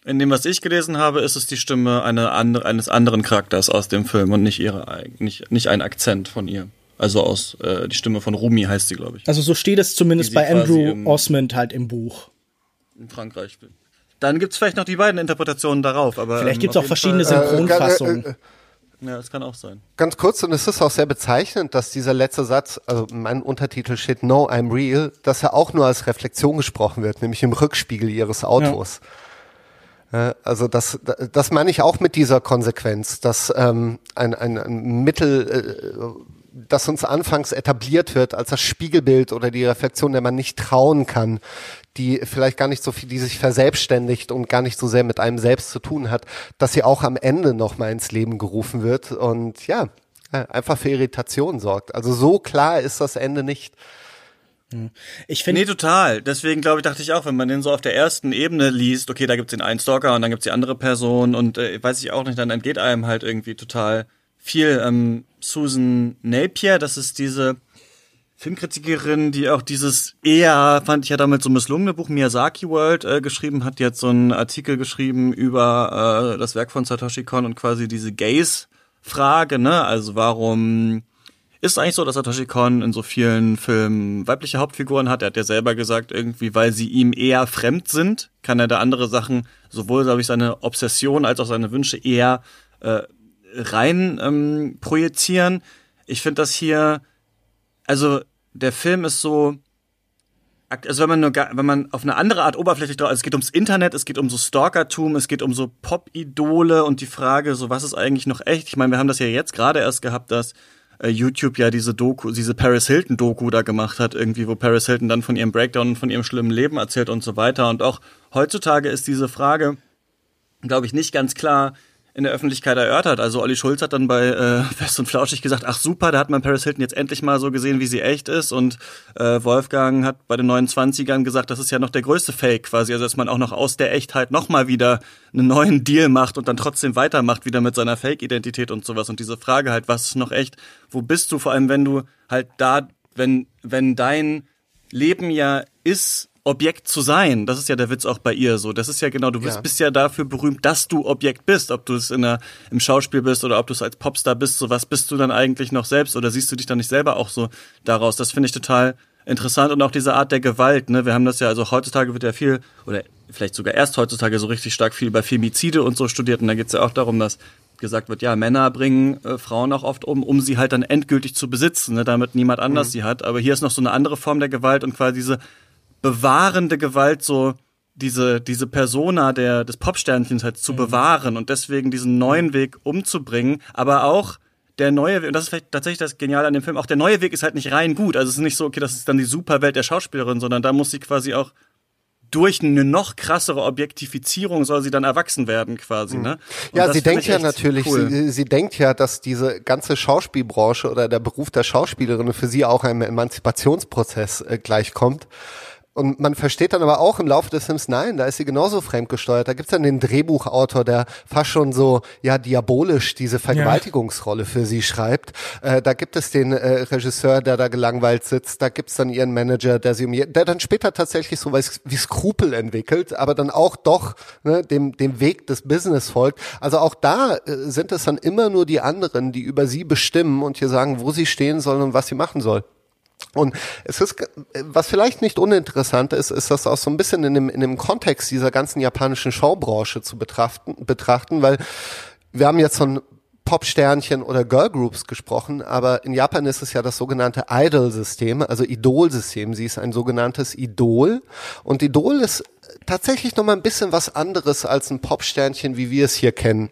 In dem, was ich gelesen habe, ist es die Stimme eine andere, eines anderen Charakters aus dem Film und nicht ihre, nicht, nicht ein Akzent von ihr. Also aus äh, die Stimme von Rumi heißt sie, glaube ich. Also so steht es zumindest bei Andrew Osmond halt im Buch. In Frankreich. Dann gibt's vielleicht noch die beiden Interpretationen darauf, aber. Vielleicht ähm, gibt's auch verschiedene Fall, äh, Synchronfassungen. Äh, äh, ja, das kann auch sein. Ganz kurz, und es ist auch sehr bezeichnend, dass dieser letzte Satz, also mein Untertitel steht No, I'm real, dass er auch nur als Reflexion gesprochen wird, nämlich im Rückspiegel ihres Autos. Ja. Also das, das meine ich auch mit dieser Konsequenz, dass ähm, ein, ein, ein Mittel, äh, das uns anfangs etabliert wird als das Spiegelbild oder die Reflexion, der man nicht trauen kann, die vielleicht gar nicht so viel, die sich verselbstständigt und gar nicht so sehr mit einem selbst zu tun hat, dass sie auch am Ende nochmal ins Leben gerufen wird und ja, einfach für Irritation sorgt. Also so klar ist das Ende nicht. Ich finde. Nee, total. Deswegen glaube ich, dachte ich auch, wenn man den so auf der ersten Ebene liest, okay, da gibt's den einen Stalker und dann gibt's die andere Person und äh, weiß ich auch nicht, dann entgeht einem halt irgendwie total viel. Ähm, Susan Napier, das ist diese Filmkritikerin, die auch dieses eher, fand ich ja damals so misslungene Buch Miyazaki World äh, geschrieben hat, die hat so einen Artikel geschrieben über äh, das Werk von Satoshi Kon und quasi diese Gaze-Frage, ne? Also warum ist eigentlich so, dass Satoshi Kon in so vielen Filmen weibliche Hauptfiguren hat? Er hat ja selber gesagt, irgendwie, weil sie ihm eher fremd sind, kann er da andere Sachen, sowohl, glaube ich, seine Obsession als auch seine Wünsche eher äh, rein ähm, projizieren. Ich finde das hier also der Film ist so, also wenn man nur, wenn man auf eine andere Art oberflächlich drauf, also es geht ums Internet, es geht um so Stalkertum, es geht um so Pop-Idole und die Frage, so was ist eigentlich noch echt? Ich meine, wir haben das ja jetzt gerade erst gehabt, dass äh, YouTube ja diese Doku, diese Paris Hilton Doku da gemacht hat, irgendwie, wo Paris Hilton dann von ihrem Breakdown und von ihrem schlimmen Leben erzählt und so weiter. Und auch heutzutage ist diese Frage, glaube ich, nicht ganz klar, in der Öffentlichkeit erörtert. Also Olli Schulz hat dann bei äh, Fest und Flauschig gesagt, ach super, da hat man Paris Hilton jetzt endlich mal so gesehen, wie sie echt ist. Und äh, Wolfgang hat bei den 29ern gesagt, das ist ja noch der größte Fake quasi. Also dass man auch noch aus der Echtheit nochmal wieder einen neuen Deal macht und dann trotzdem weitermacht, wieder mit seiner Fake-Identität und sowas. Und diese Frage halt, was ist noch echt? Wo bist du? Vor allem, wenn du halt da, wenn, wenn dein Leben ja ist, Objekt zu sein. Das ist ja der Witz auch bei ihr so. Das ist ja genau, du bist, ja. bist ja dafür berühmt, dass du Objekt bist. Ob du es in der, im Schauspiel bist oder ob du es als Popstar bist, so was bist du dann eigentlich noch selbst oder siehst du dich dann nicht selber auch so daraus? Das finde ich total interessant und auch diese Art der Gewalt. Ne? Wir haben das ja, also heutzutage wird ja viel, oder vielleicht sogar erst heutzutage so richtig stark viel über Femizide und so studiert und da geht es ja auch darum, dass gesagt wird, ja, Männer bringen äh, Frauen auch oft um, um sie halt dann endgültig zu besitzen, ne, damit niemand anders mhm. sie hat. Aber hier ist noch so eine andere Form der Gewalt und quasi diese bewahrende Gewalt so diese, diese Persona der, des Popsternchens halt zu mhm. bewahren und deswegen diesen neuen Weg umzubringen, aber auch der neue Weg, und das ist vielleicht tatsächlich das Geniale an dem Film, auch der neue Weg ist halt nicht rein gut. Also es ist nicht so, okay, das ist dann die Superwelt der Schauspielerin, sondern da muss sie quasi auch durch eine noch krassere Objektifizierung soll sie dann erwachsen werden quasi, ne? Und ja, sie denkt ja natürlich, cool. sie, sie denkt ja, dass diese ganze Schauspielbranche oder der Beruf der Schauspielerin für sie auch einem Emanzipationsprozess äh, gleichkommt. Und man versteht dann aber auch im Laufe des Films, nein, da ist sie genauso fremdgesteuert. Da gibt's dann den Drehbuchautor, der fast schon so, ja, diabolisch diese Vergewaltigungsrolle für sie schreibt. Äh, da gibt es den äh, Regisseur, der da gelangweilt sitzt. Da gibt's dann ihren Manager, der sie um der dann später tatsächlich so was wie Skrupel entwickelt, aber dann auch doch ne, dem, dem Weg des Business folgt. Also auch da äh, sind es dann immer nur die anderen, die über sie bestimmen und hier sagen, wo sie stehen sollen und was sie machen soll. Und es ist, was vielleicht nicht uninteressant ist, ist das auch so ein bisschen in dem, in dem Kontext dieser ganzen japanischen Showbranche zu betrachten, betrachten, weil wir haben jetzt von Popsternchen oder Girlgroups gesprochen, aber in Japan ist es ja das sogenannte Idol-System, also Idol-System. Sie ist ein sogenanntes Idol und Idol ist tatsächlich nochmal ein bisschen was anderes als ein Popsternchen, wie wir es hier kennen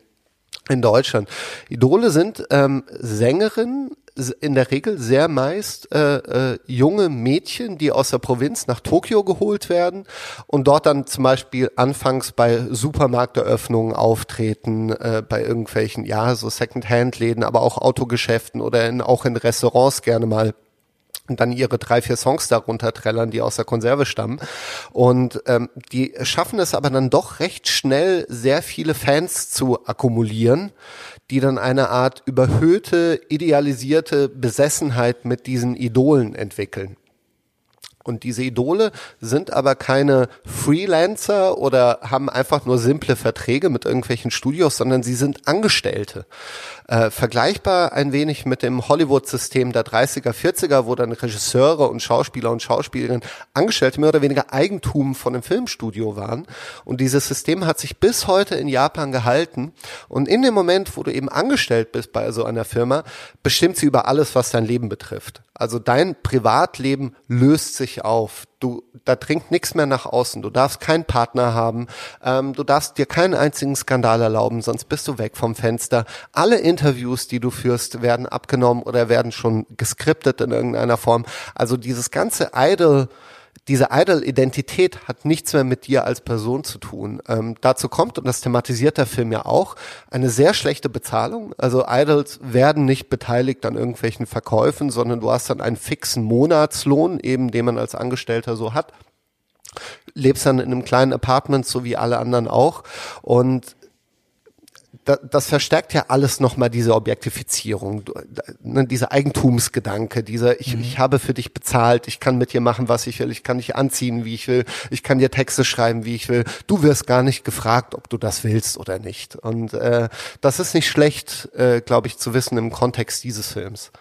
in Deutschland. Idole sind ähm, Sängerinnen, in der Regel sehr meist äh, äh, junge Mädchen, die aus der Provinz nach Tokio geholt werden und dort dann zum Beispiel anfangs bei Supermarkteröffnungen auftreten, äh, bei irgendwelchen, ja, so Second-Hand-Läden, aber auch Autogeschäften oder in, auch in Restaurants gerne mal und dann ihre drei, vier Songs darunter trällern, die aus der Konserve stammen. Und ähm, die schaffen es aber dann doch recht schnell, sehr viele Fans zu akkumulieren, die dann eine Art überhöhte, idealisierte Besessenheit mit diesen Idolen entwickeln. Und diese Idole sind aber keine Freelancer oder haben einfach nur simple Verträge mit irgendwelchen Studios, sondern sie sind Angestellte. Äh, vergleichbar ein wenig mit dem Hollywood-System der 30er, 40er, wo dann Regisseure und Schauspieler und Schauspielerinnen Angestellte mehr oder weniger Eigentum von einem Filmstudio waren. Und dieses System hat sich bis heute in Japan gehalten. Und in dem Moment, wo du eben angestellt bist bei so einer Firma, bestimmt sie über alles, was dein Leben betrifft. Also dein Privatleben löst sich auf. Du, da dringt nichts mehr nach außen. Du darfst keinen Partner haben. Ähm, du darfst dir keinen einzigen Skandal erlauben, sonst bist du weg vom Fenster. Alle Interviews, die du führst, werden abgenommen oder werden schon geskriptet in irgendeiner Form. Also dieses ganze Idol diese Idol-Identität hat nichts mehr mit dir als Person zu tun. Ähm, dazu kommt, und das thematisiert der Film ja auch, eine sehr schlechte Bezahlung. Also Idols werden nicht beteiligt an irgendwelchen Verkäufen, sondern du hast dann einen fixen Monatslohn, eben den man als Angestellter so hat lebst dann in einem kleinen Apartment, so wie alle anderen auch. Und das verstärkt ja alles nochmal diese Objektifizierung, ne, dieser Eigentumsgedanke, dieser ich, mhm. ich habe für dich bezahlt, ich kann mit dir machen, was ich will, ich kann dich anziehen, wie ich will, ich kann dir Texte schreiben, wie ich will. Du wirst gar nicht gefragt, ob du das willst oder nicht. Und äh, das ist nicht schlecht, äh, glaube ich, zu wissen im Kontext dieses Films.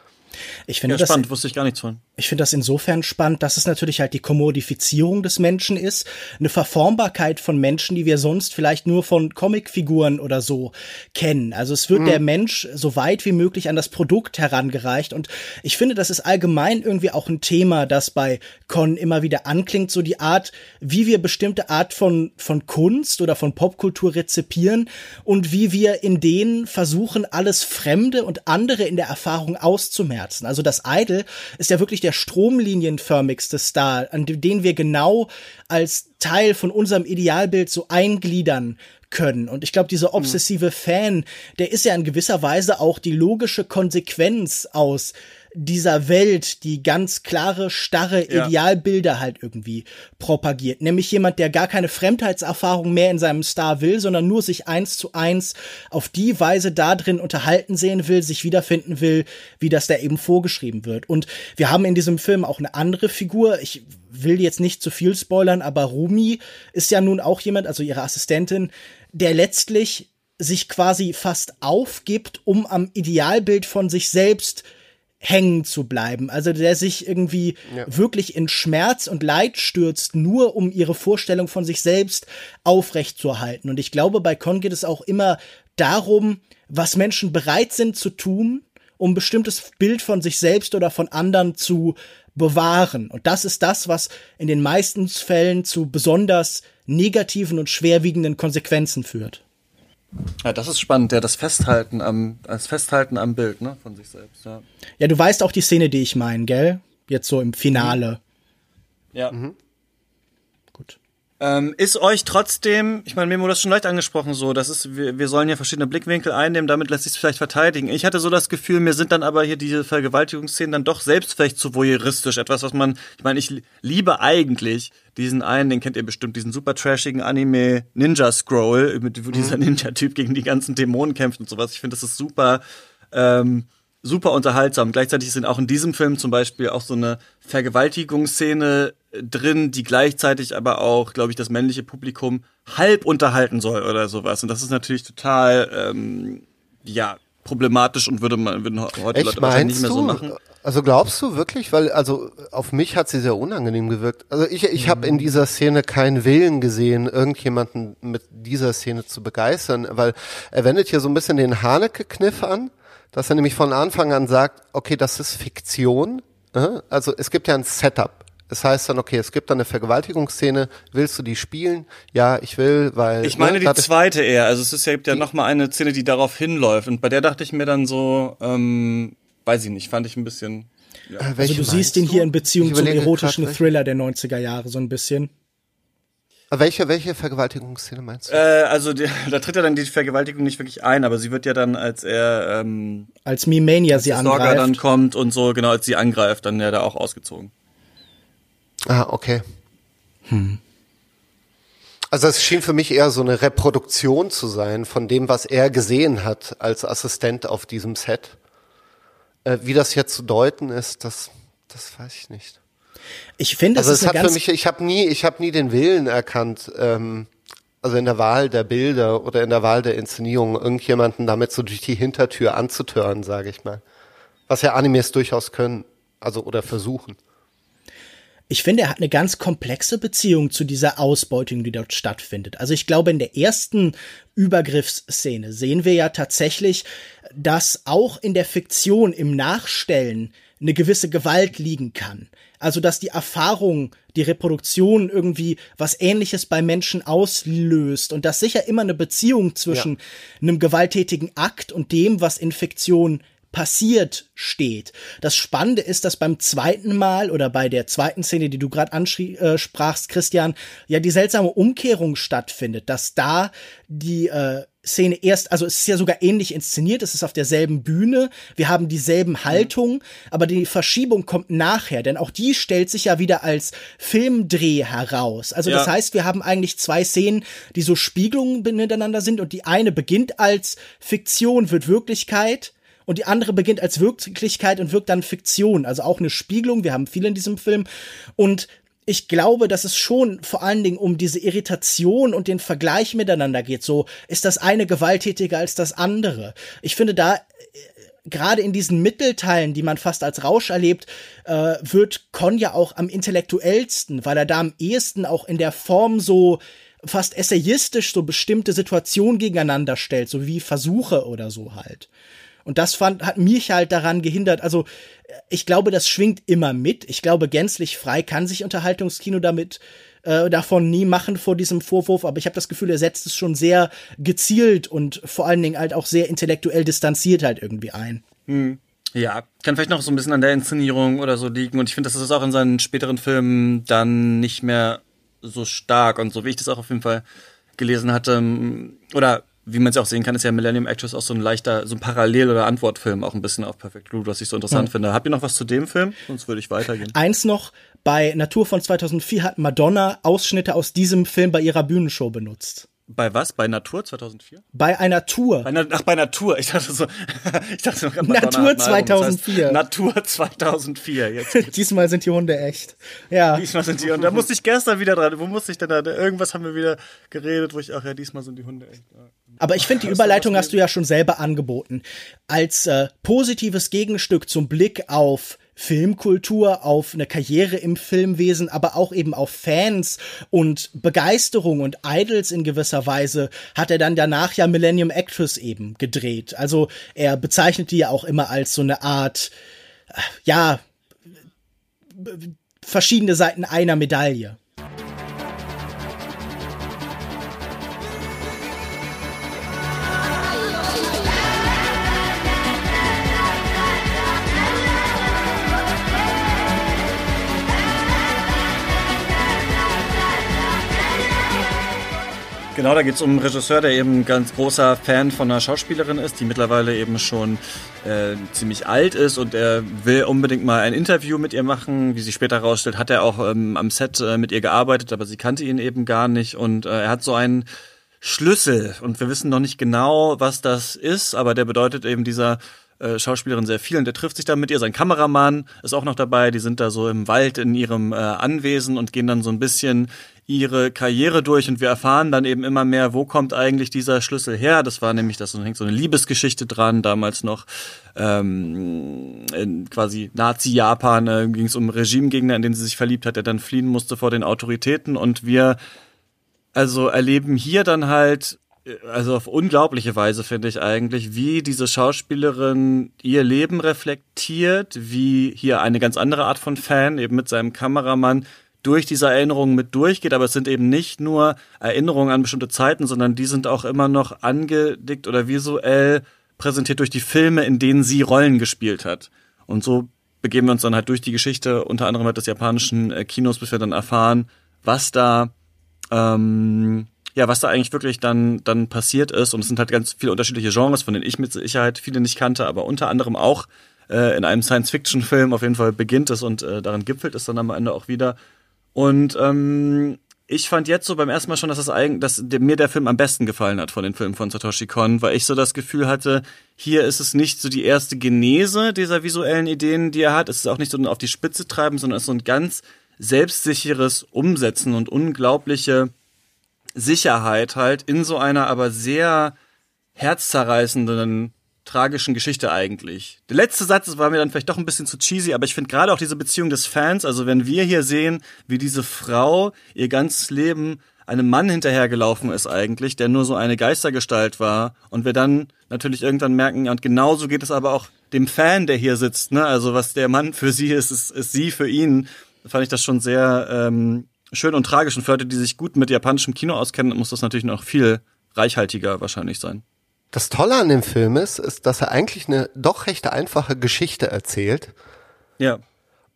Ich finde ja, das spannend, wusste ich gar nichts von. Ich finde das insofern spannend, dass es natürlich halt die Kommodifizierung des Menschen ist, eine Verformbarkeit von Menschen, die wir sonst vielleicht nur von Comicfiguren oder so kennen. Also es wird mhm. der Mensch so weit wie möglich an das Produkt herangereicht und ich finde, das ist allgemein irgendwie auch ein Thema, das bei Con immer wieder anklingt, so die Art, wie wir bestimmte Art von von Kunst oder von Popkultur rezipieren und wie wir in denen versuchen, alles Fremde und andere in der Erfahrung auszumerzen. Also das Idol ist ja wirklich der stromlinienförmigste Star, an den wir genau als Teil von unserem Idealbild so eingliedern können. Und ich glaube, dieser mhm. obsessive Fan, der ist ja in gewisser Weise auch die logische Konsequenz aus dieser Welt, die ganz klare, starre Idealbilder ja. halt irgendwie propagiert. Nämlich jemand, der gar keine Fremdheitserfahrung mehr in seinem Star will, sondern nur sich eins zu eins auf die Weise da drin unterhalten sehen will, sich wiederfinden will, wie das da eben vorgeschrieben wird. Und wir haben in diesem Film auch eine andere Figur. Ich will jetzt nicht zu viel spoilern, aber Rumi ist ja nun auch jemand, also ihre Assistentin, der letztlich sich quasi fast aufgibt, um am Idealbild von sich selbst hängen zu bleiben. Also der sich irgendwie ja. wirklich in Schmerz und Leid stürzt, nur um ihre Vorstellung von sich selbst aufrechtzuerhalten. Und ich glaube, bei Con geht es auch immer darum, was Menschen bereit sind zu tun, um bestimmtes Bild von sich selbst oder von anderen zu bewahren. Und das ist das, was in den meisten Fällen zu besonders negativen und schwerwiegenden Konsequenzen führt. Ja, das ist spannend, ja, das Festhalten am, das Festhalten am Bild, ne, von sich selbst, ja. Ja, du weißt auch die Szene, die ich meine, gell? Jetzt so im Finale. Ja. Mhm. Ähm, ist euch trotzdem, ich meine, Memo, das schon leicht angesprochen, so, das ist, wir, wir sollen ja verschiedene Blickwinkel einnehmen, damit lässt sich es vielleicht verteidigen. Ich hatte so das Gefühl, mir sind dann aber hier diese Vergewaltigungsszenen dann doch selbst vielleicht zu voyeuristisch, etwas, was man, ich meine, ich liebe eigentlich diesen einen, den kennt ihr bestimmt, diesen super trashigen Anime Ninja Scroll, mit wo dieser mhm. Ninja-Typ gegen die ganzen Dämonen kämpft und sowas. Ich finde, das ist super, ähm, super unterhaltsam. Gleichzeitig sind auch in diesem Film zum Beispiel auch so eine Vergewaltigungsszene drin, die gleichzeitig aber auch, glaube ich, das männliche Publikum halb unterhalten soll oder sowas. Und das ist natürlich total, ähm, ja, problematisch und würde man würden heute Echt, Leute wahrscheinlich nicht mehr so machen. Also glaubst du wirklich, weil also auf mich hat sie sehr unangenehm gewirkt. Also ich ich mhm. habe in dieser Szene keinen Willen gesehen, irgendjemanden mit dieser Szene zu begeistern, weil er wendet hier so ein bisschen den Haneke-Kniff an dass er nämlich von Anfang an sagt, okay, das ist Fiktion. Äh? Also es gibt ja ein Setup. Es heißt dann, okay, es gibt da eine Vergewaltigungsszene, willst du die spielen? Ja, ich will, weil. Ich meine ne, die zweite eher. Also es ist ja, gibt ja nochmal eine Szene, die darauf hinläuft. Und bei der dachte ich mir dann so, ähm, weiß ich nicht, fand ich ein bisschen. Ja. Äh, also du siehst ihn hier in Beziehung zum erotischen Thriller der 90er Jahre so ein bisschen. Welche, welche Vergewaltigungsszene meinst du? Äh, also die, <laughs> da tritt ja dann die Vergewaltigung nicht wirklich ein, aber sie wird ja dann, als er ähm, als Mimania sie angreift, dann kommt und so, genau, als sie angreift, dann ja da auch ausgezogen. Ah, okay. Hm. Also es schien für mich eher so eine Reproduktion zu sein von dem, was er gesehen hat als Assistent auf diesem Set. Äh, wie das jetzt zu deuten ist, das, das weiß ich nicht. Ich finde, also es hat für mich, ich habe nie, ich habe nie den Willen erkannt, ähm, also in der Wahl der Bilder oder in der Wahl der Inszenierung irgendjemanden damit so durch die Hintertür anzutören, sage ich mal. Was ja Animes durchaus können, also oder versuchen. Ich finde, er hat eine ganz komplexe Beziehung zu dieser Ausbeutung, die dort stattfindet. Also ich glaube, in der ersten Übergriffsszene sehen wir ja tatsächlich, dass auch in der Fiktion im Nachstellen eine gewisse Gewalt liegen kann. Also, dass die Erfahrung, die Reproduktion irgendwie was ähnliches bei Menschen auslöst und dass sicher immer eine Beziehung zwischen ja. einem gewalttätigen Akt und dem, was in Fiktion passiert steht. Das Spannende ist, dass beim zweiten Mal oder bei der zweiten Szene, die du gerade ansprachst, äh, Christian, ja die seltsame Umkehrung stattfindet, dass da die äh, Szene erst, also es ist ja sogar ähnlich inszeniert, es ist auf derselben Bühne, wir haben dieselben Haltungen, aber die Verschiebung kommt nachher, denn auch die stellt sich ja wieder als Filmdreh heraus. Also ja. das heißt, wir haben eigentlich zwei Szenen, die so Spiegelungen miteinander sind und die eine beginnt als Fiktion, wird Wirklichkeit und die andere beginnt als Wirklichkeit und wirkt dann Fiktion, also auch eine Spiegelung. Wir haben viel in diesem Film und ich glaube, dass es schon vor allen Dingen um diese Irritation und den Vergleich miteinander geht. So ist das eine gewalttätiger als das andere. Ich finde da äh, gerade in diesen Mittelteilen, die man fast als Rausch erlebt, äh, wird Con ja auch am intellektuellsten, weil er da am ehesten auch in der Form so fast essayistisch so bestimmte Situationen gegeneinander stellt, so wie Versuche oder so halt. Und das fand, hat mich halt daran gehindert. Also, ich glaube, das schwingt immer mit. Ich glaube, gänzlich frei kann sich Unterhaltungskino damit äh, davon nie machen vor diesem Vorwurf, aber ich habe das Gefühl, er setzt es schon sehr gezielt und vor allen Dingen halt auch sehr intellektuell distanziert halt irgendwie ein. Hm. Ja, kann vielleicht noch so ein bisschen an der Inszenierung oder so liegen und ich finde, das ist auch in seinen späteren Filmen dann nicht mehr so stark und so wie ich das auch auf jeden Fall gelesen hatte oder wie man es auch sehen kann, ist ja Millennium Actress auch so ein leichter, so ein Parallel- oder Antwortfilm, auch ein bisschen auf Perfect Blue, was ich so interessant ja. finde. Habt ihr noch was zu dem Film? Sonst würde ich weitergehen. Eins noch, bei Natur von 2004 hat Madonna Ausschnitte aus diesem Film bei ihrer Bühnenshow benutzt. Bei was? Bei Natur 2004? Bei einer Tour. Bei Na ach, bei Natur. Ich dachte so, <laughs> ich dachte noch, Natur 2004. Das heißt, Natur 2004. Jetzt <laughs> Diesmal sind die Hunde echt. Ja. Diesmal sind die Hunde. Da musste ich gestern wieder dran. Wo musste ich denn da? Irgendwas haben wir wieder geredet, wo ich, ach ja, diesmal sind die Hunde echt. Aber ich finde, die Überleitung hast du ja schon selber angeboten. Als äh, positives Gegenstück zum Blick auf Filmkultur, auf eine Karriere im Filmwesen, aber auch eben auf Fans und Begeisterung und Idols in gewisser Weise, hat er dann danach ja Millennium Actress eben gedreht. Also er bezeichnet die ja auch immer als so eine Art, äh, ja, verschiedene Seiten einer Medaille. Genau, da geht es um einen Regisseur, der eben ein ganz großer Fan von einer Schauspielerin ist, die mittlerweile eben schon äh, ziemlich alt ist und er will unbedingt mal ein Interview mit ihr machen. Wie sich später herausstellt, hat er auch ähm, am Set äh, mit ihr gearbeitet, aber sie kannte ihn eben gar nicht und äh, er hat so einen Schlüssel und wir wissen noch nicht genau, was das ist, aber der bedeutet eben dieser äh, Schauspielerin sehr viel und der trifft sich dann mit ihr. Sein Kameramann ist auch noch dabei. Die sind da so im Wald in ihrem äh, Anwesen und gehen dann so ein bisschen ihre Karriere durch und wir erfahren dann eben immer mehr, wo kommt eigentlich dieser Schlüssel her. Das war nämlich, das hängt so eine Liebesgeschichte dran, damals noch ähm, in quasi Nazi-Japan äh, ging es um Regimegegner, in den sie sich verliebt hat, der dann fliehen musste vor den Autoritäten und wir also erleben hier dann halt also auf unglaubliche Weise finde ich eigentlich, wie diese Schauspielerin ihr Leben reflektiert, wie hier eine ganz andere Art von Fan eben mit seinem Kameramann durch diese Erinnerungen mit durchgeht, aber es sind eben nicht nur Erinnerungen an bestimmte Zeiten, sondern die sind auch immer noch angedickt oder visuell präsentiert durch die Filme, in denen sie Rollen gespielt hat. Und so begeben wir uns dann halt durch die Geschichte, unter anderem halt des japanischen äh, Kinos, bis wir dann erfahren, was da ähm, ja, was da eigentlich wirklich dann, dann passiert ist. Und es sind halt ganz viele unterschiedliche Genres, von denen ich mit Sicherheit viele nicht kannte, aber unter anderem auch äh, in einem Science-Fiction-Film auf jeden Fall beginnt es und äh, daran gipfelt es dann am Ende auch wieder. Und ähm, ich fand jetzt so beim ersten Mal schon, dass, das eigentlich, dass mir der Film am besten gefallen hat von den Filmen von Satoshi Kon, weil ich so das Gefühl hatte, hier ist es nicht so die erste Genese dieser visuellen Ideen, die er hat. Es ist auch nicht so auf die Spitze treiben, sondern es ist so ein ganz selbstsicheres Umsetzen und unglaubliche Sicherheit halt in so einer aber sehr herzzerreißenden tragischen Geschichte eigentlich. Der letzte Satz war mir dann vielleicht doch ein bisschen zu cheesy, aber ich finde gerade auch diese Beziehung des Fans, also wenn wir hier sehen, wie diese Frau ihr ganzes Leben einem Mann hinterhergelaufen ist eigentlich, der nur so eine Geistergestalt war und wir dann natürlich irgendwann merken, und genauso geht es aber auch dem Fan, der hier sitzt, ne? Also was der Mann für sie ist, ist, ist sie für ihn. Fand ich das schon sehr ähm, schön und tragisch. Und für Leute, die sich gut mit japanischem Kino auskennen, muss das natürlich noch viel reichhaltiger wahrscheinlich sein. Das Tolle an dem Film ist, ist, dass er eigentlich eine doch recht einfache Geschichte erzählt. Ja.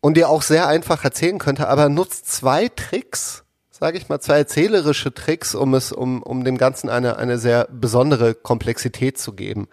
Und die auch sehr einfach erzählen könnte, aber er nutzt zwei Tricks, sage ich mal, zwei erzählerische Tricks, um es, um, um dem Ganzen eine, eine sehr besondere Komplexität zu geben.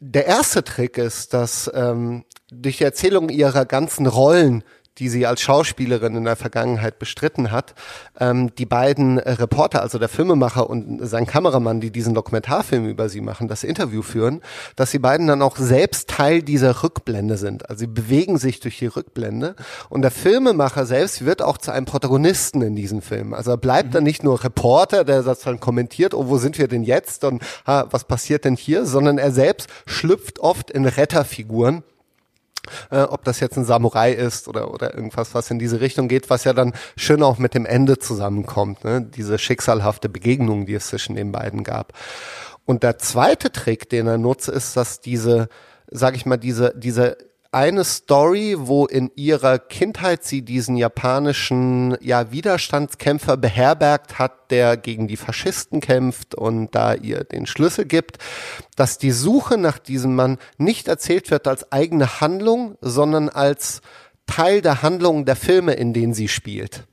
Der erste Trick ist, dass ähm, durch die Erzählung ihrer ganzen Rollen die sie als Schauspielerin in der Vergangenheit bestritten hat, ähm, die beiden Reporter, also der Filmemacher und sein Kameramann, die diesen Dokumentarfilm über sie machen, das Interview führen, dass sie beiden dann auch selbst Teil dieser Rückblende sind. Also sie bewegen sich durch die Rückblende und der Filmemacher selbst wird auch zu einem Protagonisten in diesem Film. Also er bleibt mhm. dann nicht nur Reporter, der das dann kommentiert, oh, wo sind wir denn jetzt und ha, was passiert denn hier, sondern er selbst schlüpft oft in Retterfiguren äh, ob das jetzt ein Samurai ist oder, oder irgendwas, was in diese Richtung geht, was ja dann schön auch mit dem Ende zusammenkommt, ne? diese schicksalhafte Begegnung, die es zwischen den beiden gab. Und der zweite Trick, den er nutzt, ist, dass diese, sag ich mal, diese, diese eine Story, wo in ihrer Kindheit sie diesen japanischen ja, Widerstandskämpfer beherbergt hat, der gegen die Faschisten kämpft und da ihr den Schlüssel gibt, dass die Suche nach diesem Mann nicht erzählt wird als eigene Handlung, sondern als Teil der Handlung der Filme, in denen sie spielt.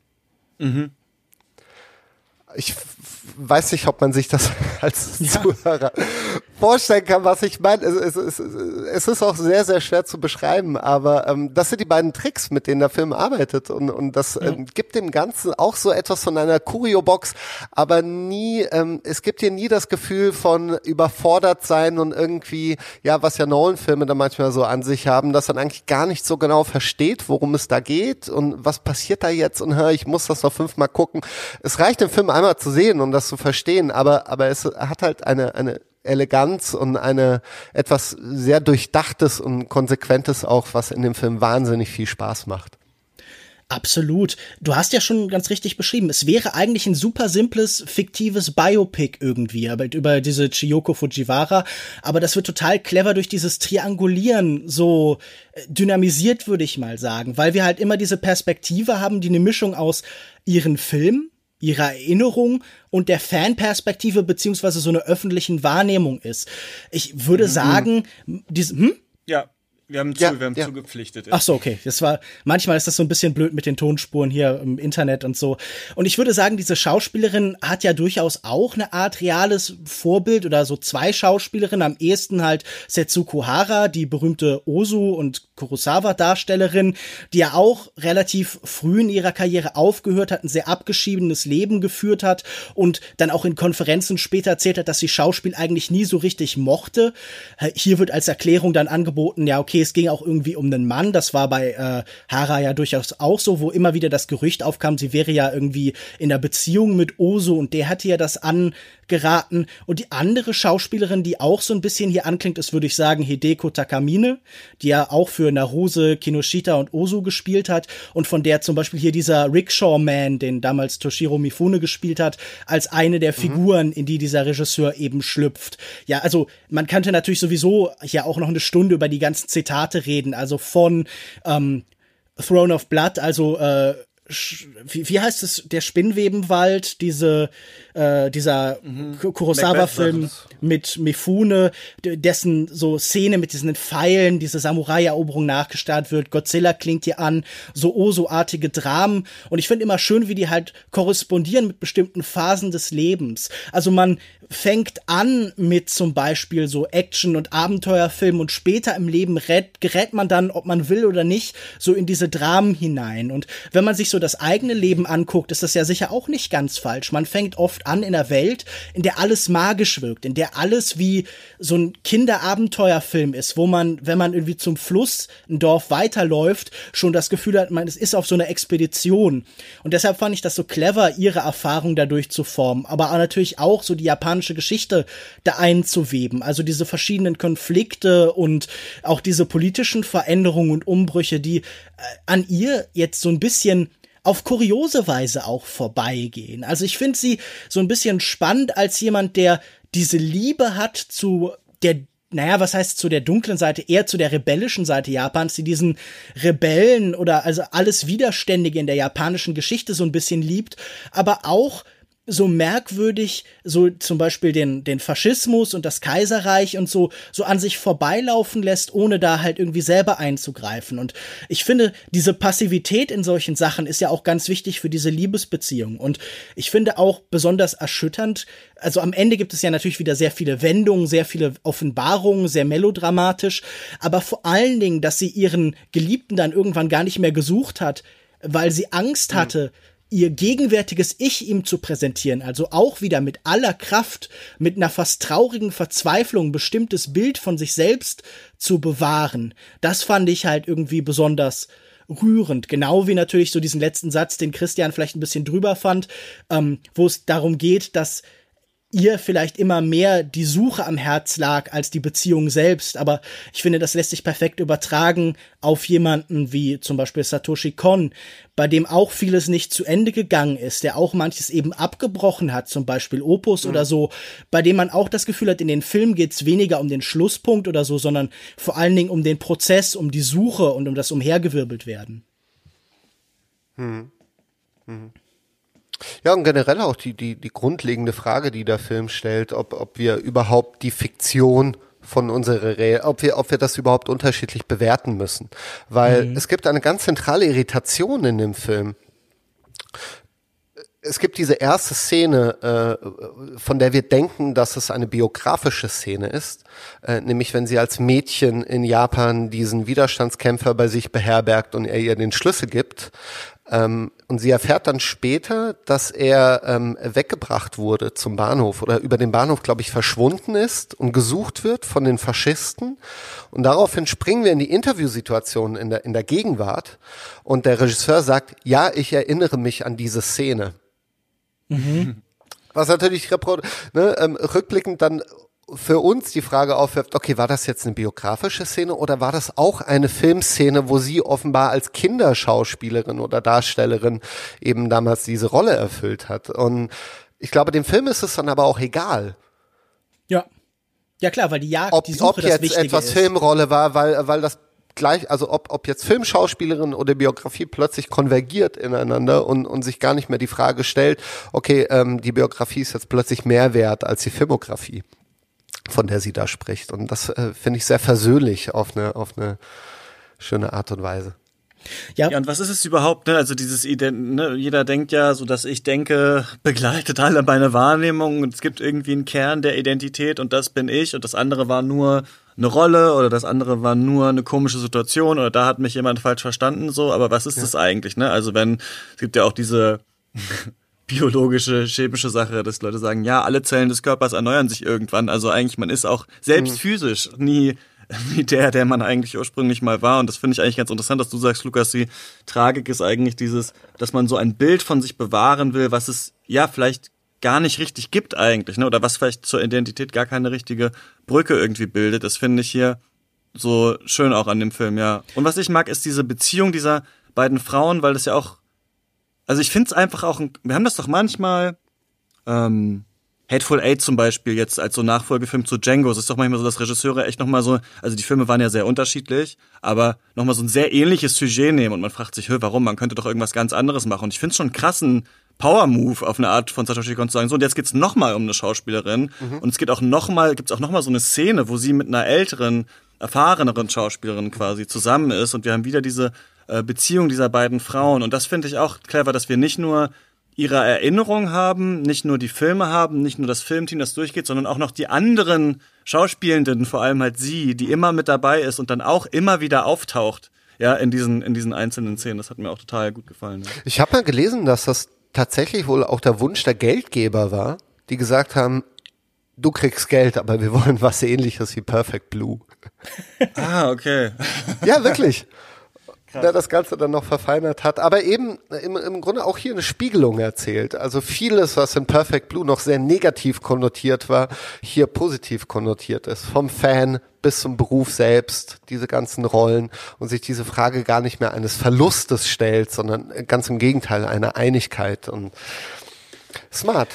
Mhm. Ich weiß nicht, ob man sich das <laughs> als ja. Zuhörer vorstellen kann, was ich meine. Es, es, es, es, ist auch sehr, sehr schwer zu beschreiben, aber ähm, das sind die beiden Tricks, mit denen der Film arbeitet und, und das ja. ähm, gibt dem Ganzen auch so etwas von einer Curio-Box, aber nie, ähm, es gibt hier nie das Gefühl von überfordert sein und irgendwie, ja, was ja Nolan-Filme da manchmal so an sich haben, dass man eigentlich gar nicht so genau versteht, worum es da geht und was passiert da jetzt und hör, ich muss das noch fünfmal gucken. Es reicht, den Film einmal zu sehen und das zu verstehen, aber, aber es hat halt eine, eine Eleganz und eine etwas sehr durchdachtes und konsequentes auch, was in dem Film wahnsinnig viel Spaß macht. Absolut. Du hast ja schon ganz richtig beschrieben. Es wäre eigentlich ein super simples, fiktives Biopic irgendwie, aber über diese Chiyoko Fujiwara. Aber das wird total clever durch dieses Triangulieren so äh, dynamisiert, würde ich mal sagen, weil wir halt immer diese Perspektive haben, die eine Mischung aus ihren Film, ihrer Erinnerung und der Fanperspektive beziehungsweise so einer öffentlichen Wahrnehmung ist. Ich würde mhm. sagen, diese, hm? Ja, wir haben, zu, ja, wir haben ja. zugepflichtet. Ach so, okay. Das war, manchmal ist das so ein bisschen blöd mit den Tonspuren hier im Internet und so. Und ich würde sagen, diese Schauspielerin hat ja durchaus auch eine Art reales Vorbild oder so zwei Schauspielerinnen. Am ehesten halt Setsuko Hara, die berühmte Ozu und Kurosawa-Darstellerin, die ja auch relativ früh in ihrer Karriere aufgehört hat, ein sehr abgeschiedenes Leben geführt hat und dann auch in Konferenzen später erzählt hat, dass sie Schauspiel eigentlich nie so richtig mochte. Hier wird als Erklärung dann angeboten, ja, okay, es ging auch irgendwie um einen Mann. Das war bei äh, Hara ja durchaus auch so, wo immer wieder das Gerücht aufkam, sie wäre ja irgendwie in der Beziehung mit Oso und der hatte ja das angeraten. Und die andere Schauspielerin, die auch so ein bisschen hier anklingt, ist, würde ich sagen, Hideko Takamine, die ja auch für Naruse, Kinoshita und Oso gespielt hat und von der zum Beispiel hier dieser Rickshaw Man, den damals Toshiro Mifune gespielt hat, als eine der mhm. Figuren, in die dieser Regisseur eben schlüpft. Ja, also man könnte natürlich sowieso hier auch noch eine Stunde über die ganzen Zitate reden, also von ähm, Throne of Blood, also äh, wie, wie heißt es, der Spinnwebenwald, diese, äh, dieser mhm. Kurosawa-Film mit Mifune, dessen so Szene mit diesen Pfeilen, diese Samurai-Eroberung nachgestarrt wird. Godzilla klingt hier an, so Oso-artige Dramen. Und ich finde immer schön, wie die halt korrespondieren mit bestimmten Phasen des Lebens. Also man fängt an mit zum Beispiel so Action- und Abenteuerfilmen und später im Leben rät, gerät man dann, ob man will oder nicht, so in diese Dramen hinein. Und wenn man sich so das eigene Leben anguckt, ist das ja sicher auch nicht ganz falsch. Man fängt oft an in einer Welt, in der alles magisch wirkt, in der alles wie so ein Kinderabenteuerfilm ist, wo man, wenn man irgendwie zum Fluss ein Dorf weiterläuft, schon das Gefühl hat, man es ist auf so einer Expedition. Und deshalb fand ich das so clever, ihre Erfahrung dadurch zu formen, aber natürlich auch so die japanische Geschichte da einzuweben. Also diese verschiedenen Konflikte und auch diese politischen Veränderungen und Umbrüche, die äh, an ihr jetzt so ein bisschen auf kuriose Weise auch vorbeigehen. Also ich finde sie so ein bisschen spannend als jemand, der diese Liebe hat zu der naja, was heißt zu der dunklen Seite, eher zu der rebellischen Seite Japans, die diesen Rebellen oder also alles Widerständige in der japanischen Geschichte so ein bisschen liebt, aber auch so merkwürdig so zum Beispiel den, den Faschismus und das Kaiserreich und so, so an sich vorbeilaufen lässt, ohne da halt irgendwie selber einzugreifen. Und ich finde, diese Passivität in solchen Sachen ist ja auch ganz wichtig für diese Liebesbeziehung. Und ich finde auch besonders erschütternd, also am Ende gibt es ja natürlich wieder sehr viele Wendungen, sehr viele Offenbarungen, sehr melodramatisch, aber vor allen Dingen, dass sie ihren Geliebten dann irgendwann gar nicht mehr gesucht hat, weil sie Angst mhm. hatte, mhm ihr gegenwärtiges Ich ihm zu präsentieren, also auch wieder mit aller Kraft, mit einer fast traurigen Verzweiflung bestimmtes Bild von sich selbst zu bewahren, das fand ich halt irgendwie besonders rührend. Genau wie natürlich so diesen letzten Satz, den Christian vielleicht ein bisschen drüber fand, ähm, wo es darum geht, dass ihr vielleicht immer mehr die Suche am Herz lag als die Beziehung selbst. Aber ich finde, das lässt sich perfekt übertragen auf jemanden wie zum Beispiel Satoshi Kon, bei dem auch vieles nicht zu Ende gegangen ist, der auch manches eben abgebrochen hat, zum Beispiel Opus mhm. oder so, bei dem man auch das Gefühl hat, in den Film geht's weniger um den Schlusspunkt oder so, sondern vor allen Dingen um den Prozess, um die Suche und um das Umhergewirbelt werden. Hm. Mhm. Ja, und generell auch die, die, die grundlegende Frage, die der Film stellt, ob, ob wir überhaupt die Fiktion von unserer Re ob wir, ob wir das überhaupt unterschiedlich bewerten müssen. Weil mhm. es gibt eine ganz zentrale Irritation in dem Film. Es gibt diese erste Szene, äh, von der wir denken, dass es eine biografische Szene ist, äh, nämlich wenn sie als Mädchen in Japan diesen Widerstandskämpfer bei sich beherbergt und er ihr den Schlüssel gibt. Ähm, und sie erfährt dann später, dass er ähm, weggebracht wurde zum Bahnhof oder über den Bahnhof, glaube ich, verschwunden ist und gesucht wird von den Faschisten. Und daraufhin springen wir in die Interviewsituation in der, in der Gegenwart. Und der Regisseur sagt, ja, ich erinnere mich an diese Szene. Mhm. Was natürlich ne, ähm, rückblickend dann für uns die Frage aufwirft, okay, war das jetzt eine biografische Szene oder war das auch eine Filmszene, wo sie offenbar als Kinderschauspielerin oder Darstellerin eben damals diese Rolle erfüllt hat? Und ich glaube, dem Film ist es dann aber auch egal. Ja. Ja klar, weil die Jagd, ob, die Suche ob jetzt das etwas ist. Filmrolle war, weil, weil das gleich, also ob, ob jetzt Filmschauspielerin oder Biografie plötzlich konvergiert ineinander und, und sich gar nicht mehr die Frage stellt, okay, ähm, die Biografie ist jetzt plötzlich mehr wert als die Filmografie von der sie da spricht. Und das äh, finde ich sehr versöhnlich auf eine, auf eine schöne Art und Weise. Ja. ja, und was ist es überhaupt? Ne? Also dieses Ident ne? jeder denkt ja, so dass ich denke, <laughs> begleitet alle meine Wahrnehmung und es gibt irgendwie einen Kern der Identität und das bin ich und das andere war nur eine Rolle oder das andere war nur eine komische Situation oder da hat mich jemand falsch verstanden so, aber was ist ja. das eigentlich? Ne? Also wenn es gibt ja auch diese biologische, chemische Sache, dass Leute sagen, ja, alle Zellen des Körpers erneuern sich irgendwann. Also eigentlich, man ist auch selbst mhm. physisch nie <laughs> wie der, der man eigentlich ursprünglich mal war. Und das finde ich eigentlich ganz interessant, dass du sagst, Lukas, die Tragik ist eigentlich dieses, dass man so ein Bild von sich bewahren will, was es ja vielleicht gar nicht richtig gibt eigentlich, ne? Oder was vielleicht zur Identität gar keine richtige Brücke irgendwie bildet. Das finde ich hier so schön auch an dem Film, ja. Und was ich mag, ist diese Beziehung dieser beiden Frauen, weil das ja auch also ich finde es einfach auch, wir haben das doch manchmal, ähm, Hateful Eight zum Beispiel jetzt als so Nachfolgefilm zu Django. Es ist doch manchmal so, dass Regisseure echt nochmal so, also die Filme waren ja sehr unterschiedlich, aber nochmal so ein sehr ähnliches Sujet nehmen und man fragt sich, hör, warum? Man könnte doch irgendwas ganz anderes machen. Und ich finde es schon krassen Power-Move auf eine Art von Satoshi Kon zu sagen, so, und jetzt geht's nochmal um eine Schauspielerin. Mhm. Und es geht auch nochmal, gibt's auch nochmal so eine Szene, wo sie mit einer älteren, erfahreneren Schauspielerin quasi zusammen ist und wir haben wieder diese äh, Beziehung dieser beiden Frauen. Und das finde ich auch clever, dass wir nicht nur ihre Erinnerung haben, nicht nur die Filme haben, nicht nur das Filmteam, das durchgeht, sondern auch noch die anderen Schauspielenden, vor allem halt sie, die immer mit dabei ist und dann auch immer wieder auftaucht, ja, in diesen, in diesen einzelnen Szenen. Das hat mir auch total gut gefallen. Ja. Ich habe mal gelesen, dass das tatsächlich wohl auch der Wunsch der Geldgeber war, die gesagt haben, du kriegst Geld, aber wir wollen was ähnliches wie Perfect Blue. ah, okay. ja, wirklich der das Ganze dann noch verfeinert hat, aber eben im, im Grunde auch hier eine Spiegelung erzählt. Also vieles, was in Perfect Blue noch sehr negativ konnotiert war, hier positiv konnotiert ist. Vom Fan bis zum Beruf selbst, diese ganzen Rollen und sich diese Frage gar nicht mehr eines Verlustes stellt, sondern ganz im Gegenteil einer Einigkeit und smart.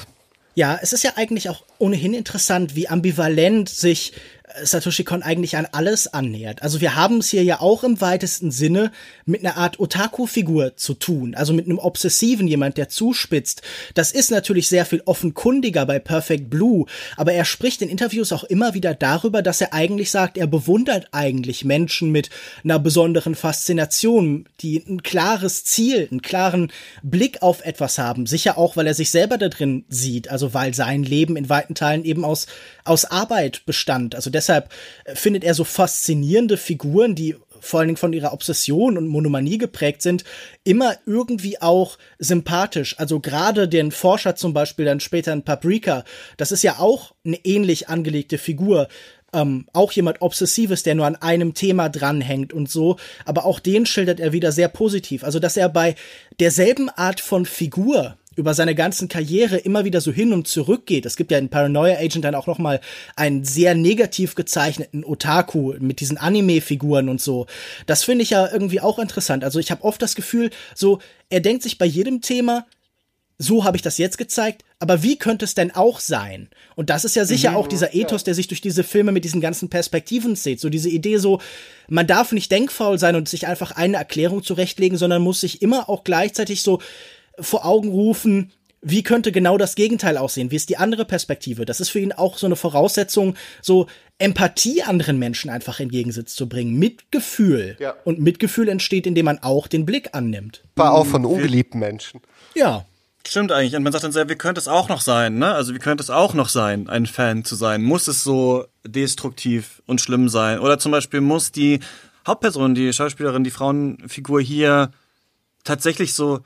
Ja, es ist ja eigentlich auch ohnehin interessant, wie ambivalent sich Satoshi Kon eigentlich an alles annähert. Also wir haben es hier ja auch im weitesten Sinne mit einer Art Otaku-Figur zu tun, also mit einem obsessiven jemand, der zuspitzt. Das ist natürlich sehr viel offenkundiger bei Perfect Blue, aber er spricht in Interviews auch immer wieder darüber, dass er eigentlich sagt, er bewundert eigentlich Menschen mit einer besonderen Faszination, die ein klares Ziel, einen klaren Blick auf etwas haben. Sicher auch, weil er sich selber da drin sieht, also weil sein Leben in weiten Teilen eben aus, aus Arbeit bestand. Also deshalb äh, findet er so faszinierende Figuren, die vor allen Dingen von ihrer Obsession und Monomanie geprägt sind, immer irgendwie auch sympathisch. Also gerade den Forscher zum Beispiel dann später in Paprika, das ist ja auch eine ähnlich angelegte Figur. Ähm, auch jemand Obsessives, der nur an einem Thema dranhängt und so, aber auch den schildert er wieder sehr positiv. Also, dass er bei derselben Art von Figur über seine ganzen Karriere immer wieder so hin und zurück geht. Es gibt ja in Paranoia Agent dann auch noch mal einen sehr negativ gezeichneten Otaku mit diesen Anime-Figuren und so. Das finde ich ja irgendwie auch interessant. Also ich habe oft das Gefühl, so er denkt sich bei jedem Thema, so habe ich das jetzt gezeigt, aber wie könnte es denn auch sein? Und das ist ja sicher mhm, auch dieser Ethos, der sich durch diese Filme mit diesen ganzen Perspektiven zieht. So diese Idee so, man darf nicht denkfaul sein und sich einfach eine Erklärung zurechtlegen, sondern muss sich immer auch gleichzeitig so vor Augen rufen, wie könnte genau das Gegenteil aussehen? Wie ist die andere Perspektive? Das ist für ihn auch so eine Voraussetzung, so Empathie anderen Menschen einfach in Gegensatz zu bringen. Mitgefühl. Ja. Und Mitgefühl entsteht, indem man auch den Blick annimmt. War auch von ungeliebten Menschen. Ja. Stimmt eigentlich. Und man sagt dann sehr, wie könnte es auch noch sein, ne? Also wie könnte es auch noch sein, ein Fan zu sein? Muss es so destruktiv und schlimm sein? Oder zum Beispiel muss die Hauptperson, die Schauspielerin, die Frauenfigur hier tatsächlich so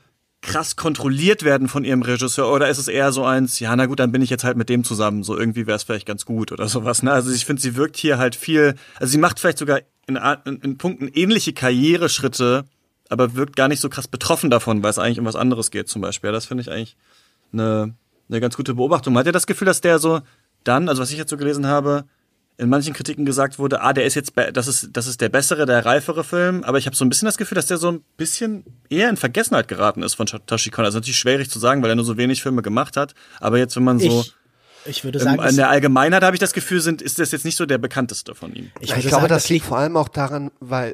krass kontrolliert werden von ihrem Regisseur oder ist es eher so eins, ja, na gut, dann bin ich jetzt halt mit dem zusammen, so irgendwie wäre es vielleicht ganz gut oder sowas. Ne? Also ich finde, sie wirkt hier halt viel, also sie macht vielleicht sogar in, in, in Punkten ähnliche Karriereschritte, aber wirkt gar nicht so krass betroffen davon, weil es eigentlich um was anderes geht zum Beispiel. Das finde ich eigentlich eine, eine ganz gute Beobachtung. Hat ihr das Gefühl, dass der so dann, also was ich jetzt so gelesen habe, in manchen Kritiken gesagt wurde, ah, der ist jetzt, das ist, das ist der bessere, der reifere Film, aber ich habe so ein bisschen das Gefühl, dass der so ein bisschen eher in Vergessenheit geraten ist von Toshi Kon. Also natürlich schwierig zu sagen, weil er nur so wenig Filme gemacht hat, aber jetzt, wenn man so ich, ich würde sagen, in der Allgemeinheit habe ich das Gefühl, sind, ist das jetzt nicht so der bekannteste von ihm. Ich, ich glaube, sagen, das liegt vor allem auch daran, weil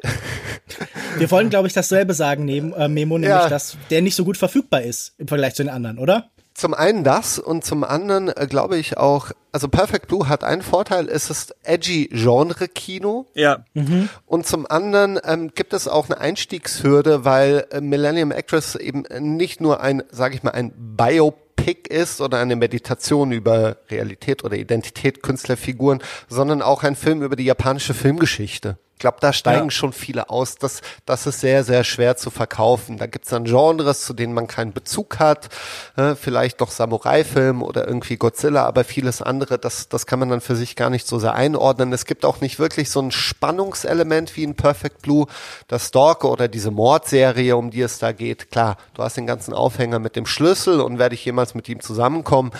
<laughs> wir wollen, glaube ich, dasselbe sagen, neben äh, Memo, nämlich, ja. dass der nicht so gut verfügbar ist im Vergleich zu den anderen, oder? Zum einen das und zum anderen äh, glaube ich auch, also Perfect Blue hat einen Vorteil, es ist edgy Genre-Kino. Ja. Mhm. Und zum anderen ähm, gibt es auch eine Einstiegshürde, weil äh, Millennium Actress eben nicht nur ein, sage ich mal, ein Biopic ist oder eine Meditation über Realität oder Identität Künstlerfiguren, sondern auch ein Film über die japanische Filmgeschichte glaube, da steigen ja. schon viele aus. Das, das ist sehr, sehr schwer zu verkaufen. Da gibt's dann Genres, zu denen man keinen Bezug hat. Äh, vielleicht doch Samurai-Film oder irgendwie Godzilla, aber vieles andere, das, das kann man dann für sich gar nicht so sehr einordnen. Es gibt auch nicht wirklich so ein Spannungselement wie in Perfect Blue. Das Stalker oder diese Mordserie, um die es da geht. Klar, du hast den ganzen Aufhänger mit dem Schlüssel und werde ich jemals mit ihm zusammenkommen,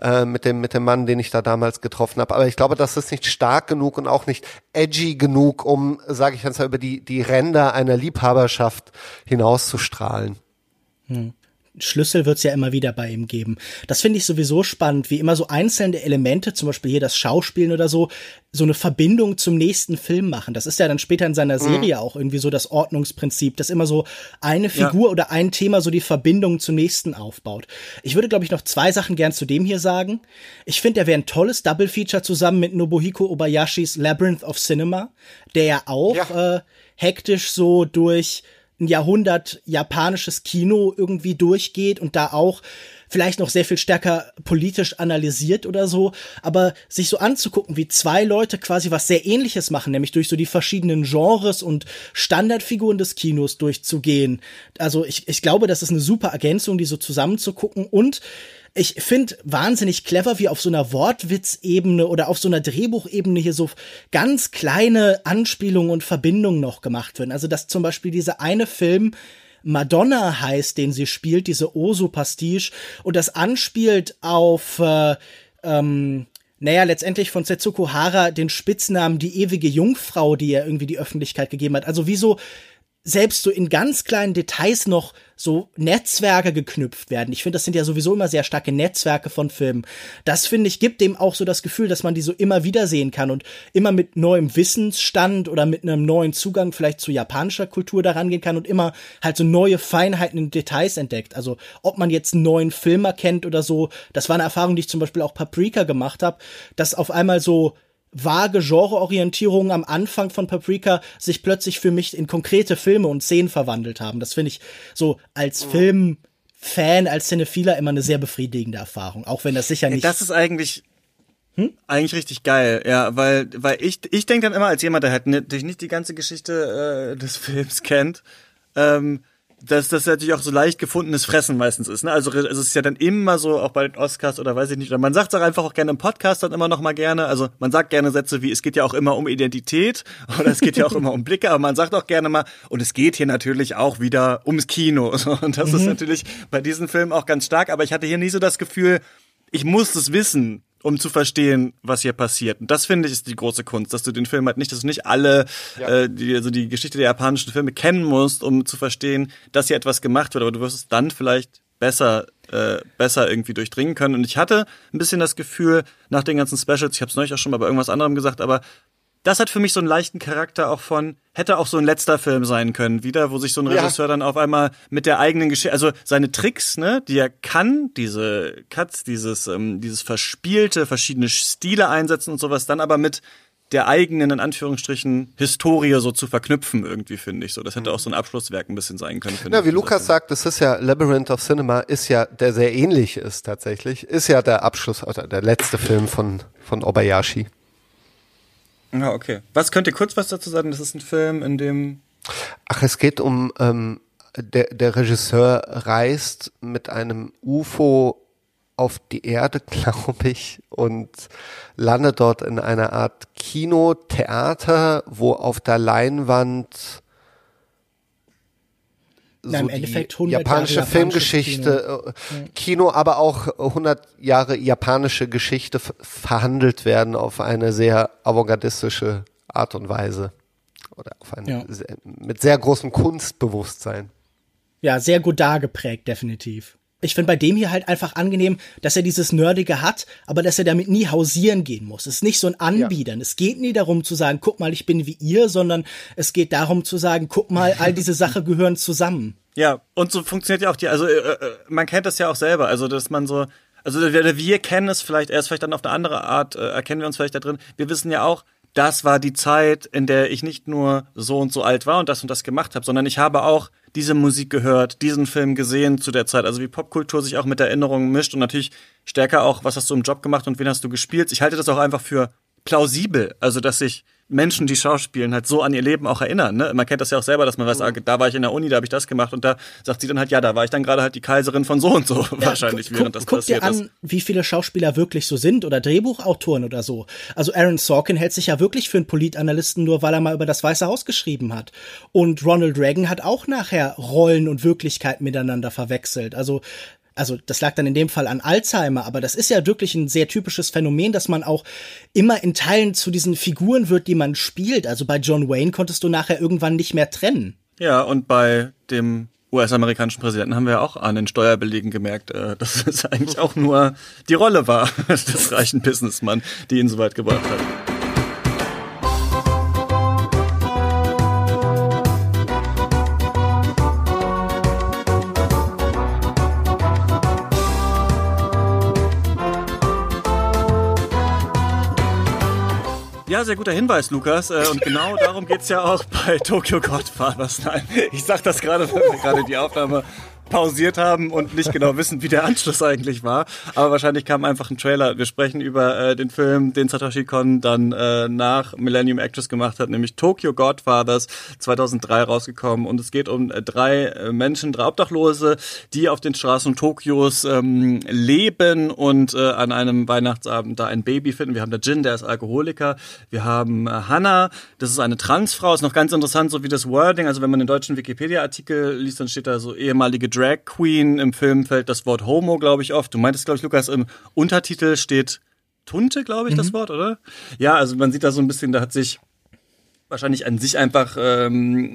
äh, mit dem, mit dem Mann, den ich da damals getroffen habe. Aber ich glaube, das ist nicht stark genug und auch nicht edgy genug, um sage ich jetzt mal, über die, die Ränder einer Liebhaberschaft hinauszustrahlen. Hm. Schlüssel wird's ja immer wieder bei ihm geben. Das finde ich sowieso spannend, wie immer so einzelne Elemente, zum Beispiel hier das Schauspielen oder so, so eine Verbindung zum nächsten Film machen. Das ist ja dann später in seiner Serie mhm. auch irgendwie so das Ordnungsprinzip, dass immer so eine Figur ja. oder ein Thema so die Verbindung zum nächsten aufbaut. Ich würde, glaube ich, noch zwei Sachen gern zu dem hier sagen. Ich finde, der wäre ein tolles Double-Feature zusammen mit Nobuhiko Obayashis Labyrinth of Cinema, der ja auch ja. Äh, hektisch so durch ein Jahrhundert japanisches Kino irgendwie durchgeht und da auch vielleicht noch sehr viel stärker politisch analysiert oder so, aber sich so anzugucken, wie zwei Leute quasi was sehr ähnliches machen, nämlich durch so die verschiedenen Genres und Standardfiguren des Kinos durchzugehen. Also ich, ich glaube, das ist eine super Ergänzung, die so zusammenzugucken und ich finde wahnsinnig clever, wie auf so einer Wortwitzebene oder auf so einer Drehbuchebene hier so ganz kleine Anspielungen und Verbindungen noch gemacht werden. Also dass zum Beispiel dieser eine Film Madonna heißt, den sie spielt, diese Osu-Pastiche, und das anspielt auf äh, ähm, naja, letztendlich von Setsuko Hara den Spitznamen die ewige Jungfrau, die er irgendwie die Öffentlichkeit gegeben hat. Also wie so selbst so in ganz kleinen Details noch so Netzwerke geknüpft werden. Ich finde, das sind ja sowieso immer sehr starke Netzwerke von Filmen. Das finde ich gibt dem auch so das Gefühl, dass man die so immer wieder sehen kann und immer mit neuem Wissensstand oder mit einem neuen Zugang vielleicht zu japanischer Kultur daran gehen kann und immer halt so neue Feinheiten in Details entdeckt. Also ob man jetzt einen neuen Film erkennt oder so, das war eine Erfahrung, die ich zum Beispiel auch Paprika gemacht habe, dass auf einmal so vage Genreorientierungen am Anfang von Paprika sich plötzlich für mich in konkrete Filme und Szenen verwandelt haben. Das finde ich so als mhm. Filmfan, als Cinephiler immer eine sehr befriedigende Erfahrung, auch wenn das sicher nicht. Das ist eigentlich hm? Eigentlich richtig geil, ja, weil weil ich ich denke dann immer als jemand, der halt nicht die ganze Geschichte äh, des Films kennt, ähm, dass das natürlich auch so leicht gefundenes Fressen meistens ist. Ne? Also es ist ja dann immer so, auch bei den Oscars oder weiß ich nicht, oder man sagt es auch einfach auch gerne im Podcast dann immer noch mal gerne. Also man sagt gerne Sätze wie, es geht ja auch immer um Identität <laughs> oder es geht ja auch immer um Blicke, aber man sagt auch gerne mal, und es geht hier natürlich auch wieder ums Kino. <laughs> Und das mhm. ist natürlich bei diesen Filmen auch ganz stark, aber ich hatte hier nie so das Gefühl, ich muss es wissen, um zu verstehen, was hier passiert. Und das finde ich ist die große Kunst, dass du den Film halt nicht, dass du nicht alle, ja. äh, die, also die Geschichte der japanischen Filme kennen musst, um zu verstehen, dass hier etwas gemacht wird, aber du wirst es dann vielleicht besser äh, besser irgendwie durchdringen können. Und ich hatte ein bisschen das Gefühl, nach den ganzen Specials, ich habe es neulich auch schon mal bei irgendwas anderem gesagt, aber das hat für mich so einen leichten Charakter auch von, hätte auch so ein letzter Film sein können, wieder, wo sich so ein Regisseur ja. dann auf einmal mit der eigenen Geschichte, also seine Tricks, ne, die er kann, diese Cuts, dieses, ähm, dieses verspielte, verschiedene Stile einsetzen und sowas, dann aber mit der eigenen, in Anführungsstrichen, Historie so zu verknüpfen, irgendwie, finde ich so. Das hätte auch so ein Abschlusswerk ein bisschen sein können. Ja, wie Lukas sagt, das ist ja Labyrinth of Cinema, ist ja, der sehr ähnlich ist tatsächlich, ist ja der Abschluss, oder der letzte Film von, von Obayashi. Ja, okay. Was könnt ihr kurz was dazu sagen? Das ist ein Film, in dem. Ach, es geht um, ähm, der, der Regisseur reist mit einem UFO auf die Erde, <laughs> glaube ich, und landet dort in einer Art Kinotheater, wo auf der Leinwand so im Endeffekt 100 japanische Jahre Filmgeschichte, Kino. Äh, Kino, aber auch 100 Jahre japanische Geschichte verhandelt werden auf eine sehr avantgardistische Art und Weise oder auf eine ja. mit sehr großem Kunstbewusstsein. Ja, sehr gut dargeprägt, definitiv ich finde bei dem hier halt einfach angenehm, dass er dieses Nerdige hat, aber dass er damit nie hausieren gehen muss. Es ist nicht so ein Anbiedern. Ja. Es geht nie darum zu sagen, guck mal, ich bin wie ihr, sondern es geht darum zu sagen, guck mal, all diese Sachen <laughs> gehören zusammen. Ja, und so funktioniert ja auch die, also äh, äh, man kennt das ja auch selber, also dass man so, also wir, wir kennen es vielleicht, erst vielleicht dann auf eine andere Art, äh, erkennen wir uns vielleicht da drin. Wir wissen ja auch, das war die Zeit, in der ich nicht nur so und so alt war und das und das gemacht habe, sondern ich habe auch diese Musik gehört, diesen Film gesehen zu der Zeit. Also wie Popkultur sich auch mit Erinnerungen mischt und natürlich stärker auch, was hast du im Job gemacht und wen hast du gespielt. Ich halte das auch einfach für plausibel, also dass sich Menschen, die schauspielen, halt so an ihr Leben auch erinnern. Ne? Man kennt das ja auch selber, dass man weiß, ah, da war ich in der Uni, da habe ich das gemacht und da sagt sie dann halt, ja, da war ich dann gerade halt die Kaiserin von so und so <laughs> ja, wahrscheinlich, während das guck passiert dir an, ist. wie viele Schauspieler wirklich so sind oder Drehbuchautoren oder so. Also Aaron Sorkin hält sich ja wirklich für einen Politanalysten, nur weil er mal über das Weiße Haus geschrieben hat. Und Ronald Reagan hat auch nachher Rollen und Wirklichkeit miteinander verwechselt. Also also das lag dann in dem Fall an Alzheimer, aber das ist ja wirklich ein sehr typisches Phänomen, dass man auch immer in Teilen zu diesen Figuren wird, die man spielt. Also bei John Wayne konntest du nachher irgendwann nicht mehr trennen. Ja, und bei dem US-amerikanischen Präsidenten haben wir auch an den Steuerbelegen gemerkt, äh, <laughs> dass es eigentlich auch nur die Rolle war <laughs> des reichen Businessmann, die ihn so weit gebracht hat. Ja, sehr guter Hinweis, Lukas. Äh, und genau darum geht's ja auch bei Tokyo Godfathers. <laughs> Nein, ich sag das gerade, weil wir gerade die Aufnahme pausiert haben und nicht genau wissen, wie der Anschluss eigentlich war. Aber wahrscheinlich kam einfach ein Trailer. Wir sprechen über äh, den Film, den Satoshi Kon dann äh, nach Millennium Actress gemacht hat, nämlich Tokyo Godfathers 2003 rausgekommen. Und es geht um äh, drei äh, Menschen, drei Obdachlose, die auf den Straßen Tokios ähm, leben und äh, an einem Weihnachtsabend da ein Baby finden. Wir haben da Jin, der ist Alkoholiker. Wir haben äh, Hannah, das ist eine Transfrau. Ist noch ganz interessant, so wie das Wording. Also wenn man den deutschen Wikipedia-Artikel liest, dann steht da so ehemalige Drag Queen. Im Film fällt das Wort Homo, glaube ich, oft. Du meintest, glaube ich, Lukas, im Untertitel steht Tunte, glaube ich, mhm. das Wort, oder? Ja, also man sieht da so ein bisschen, da hat sich wahrscheinlich an sich einfach ähm,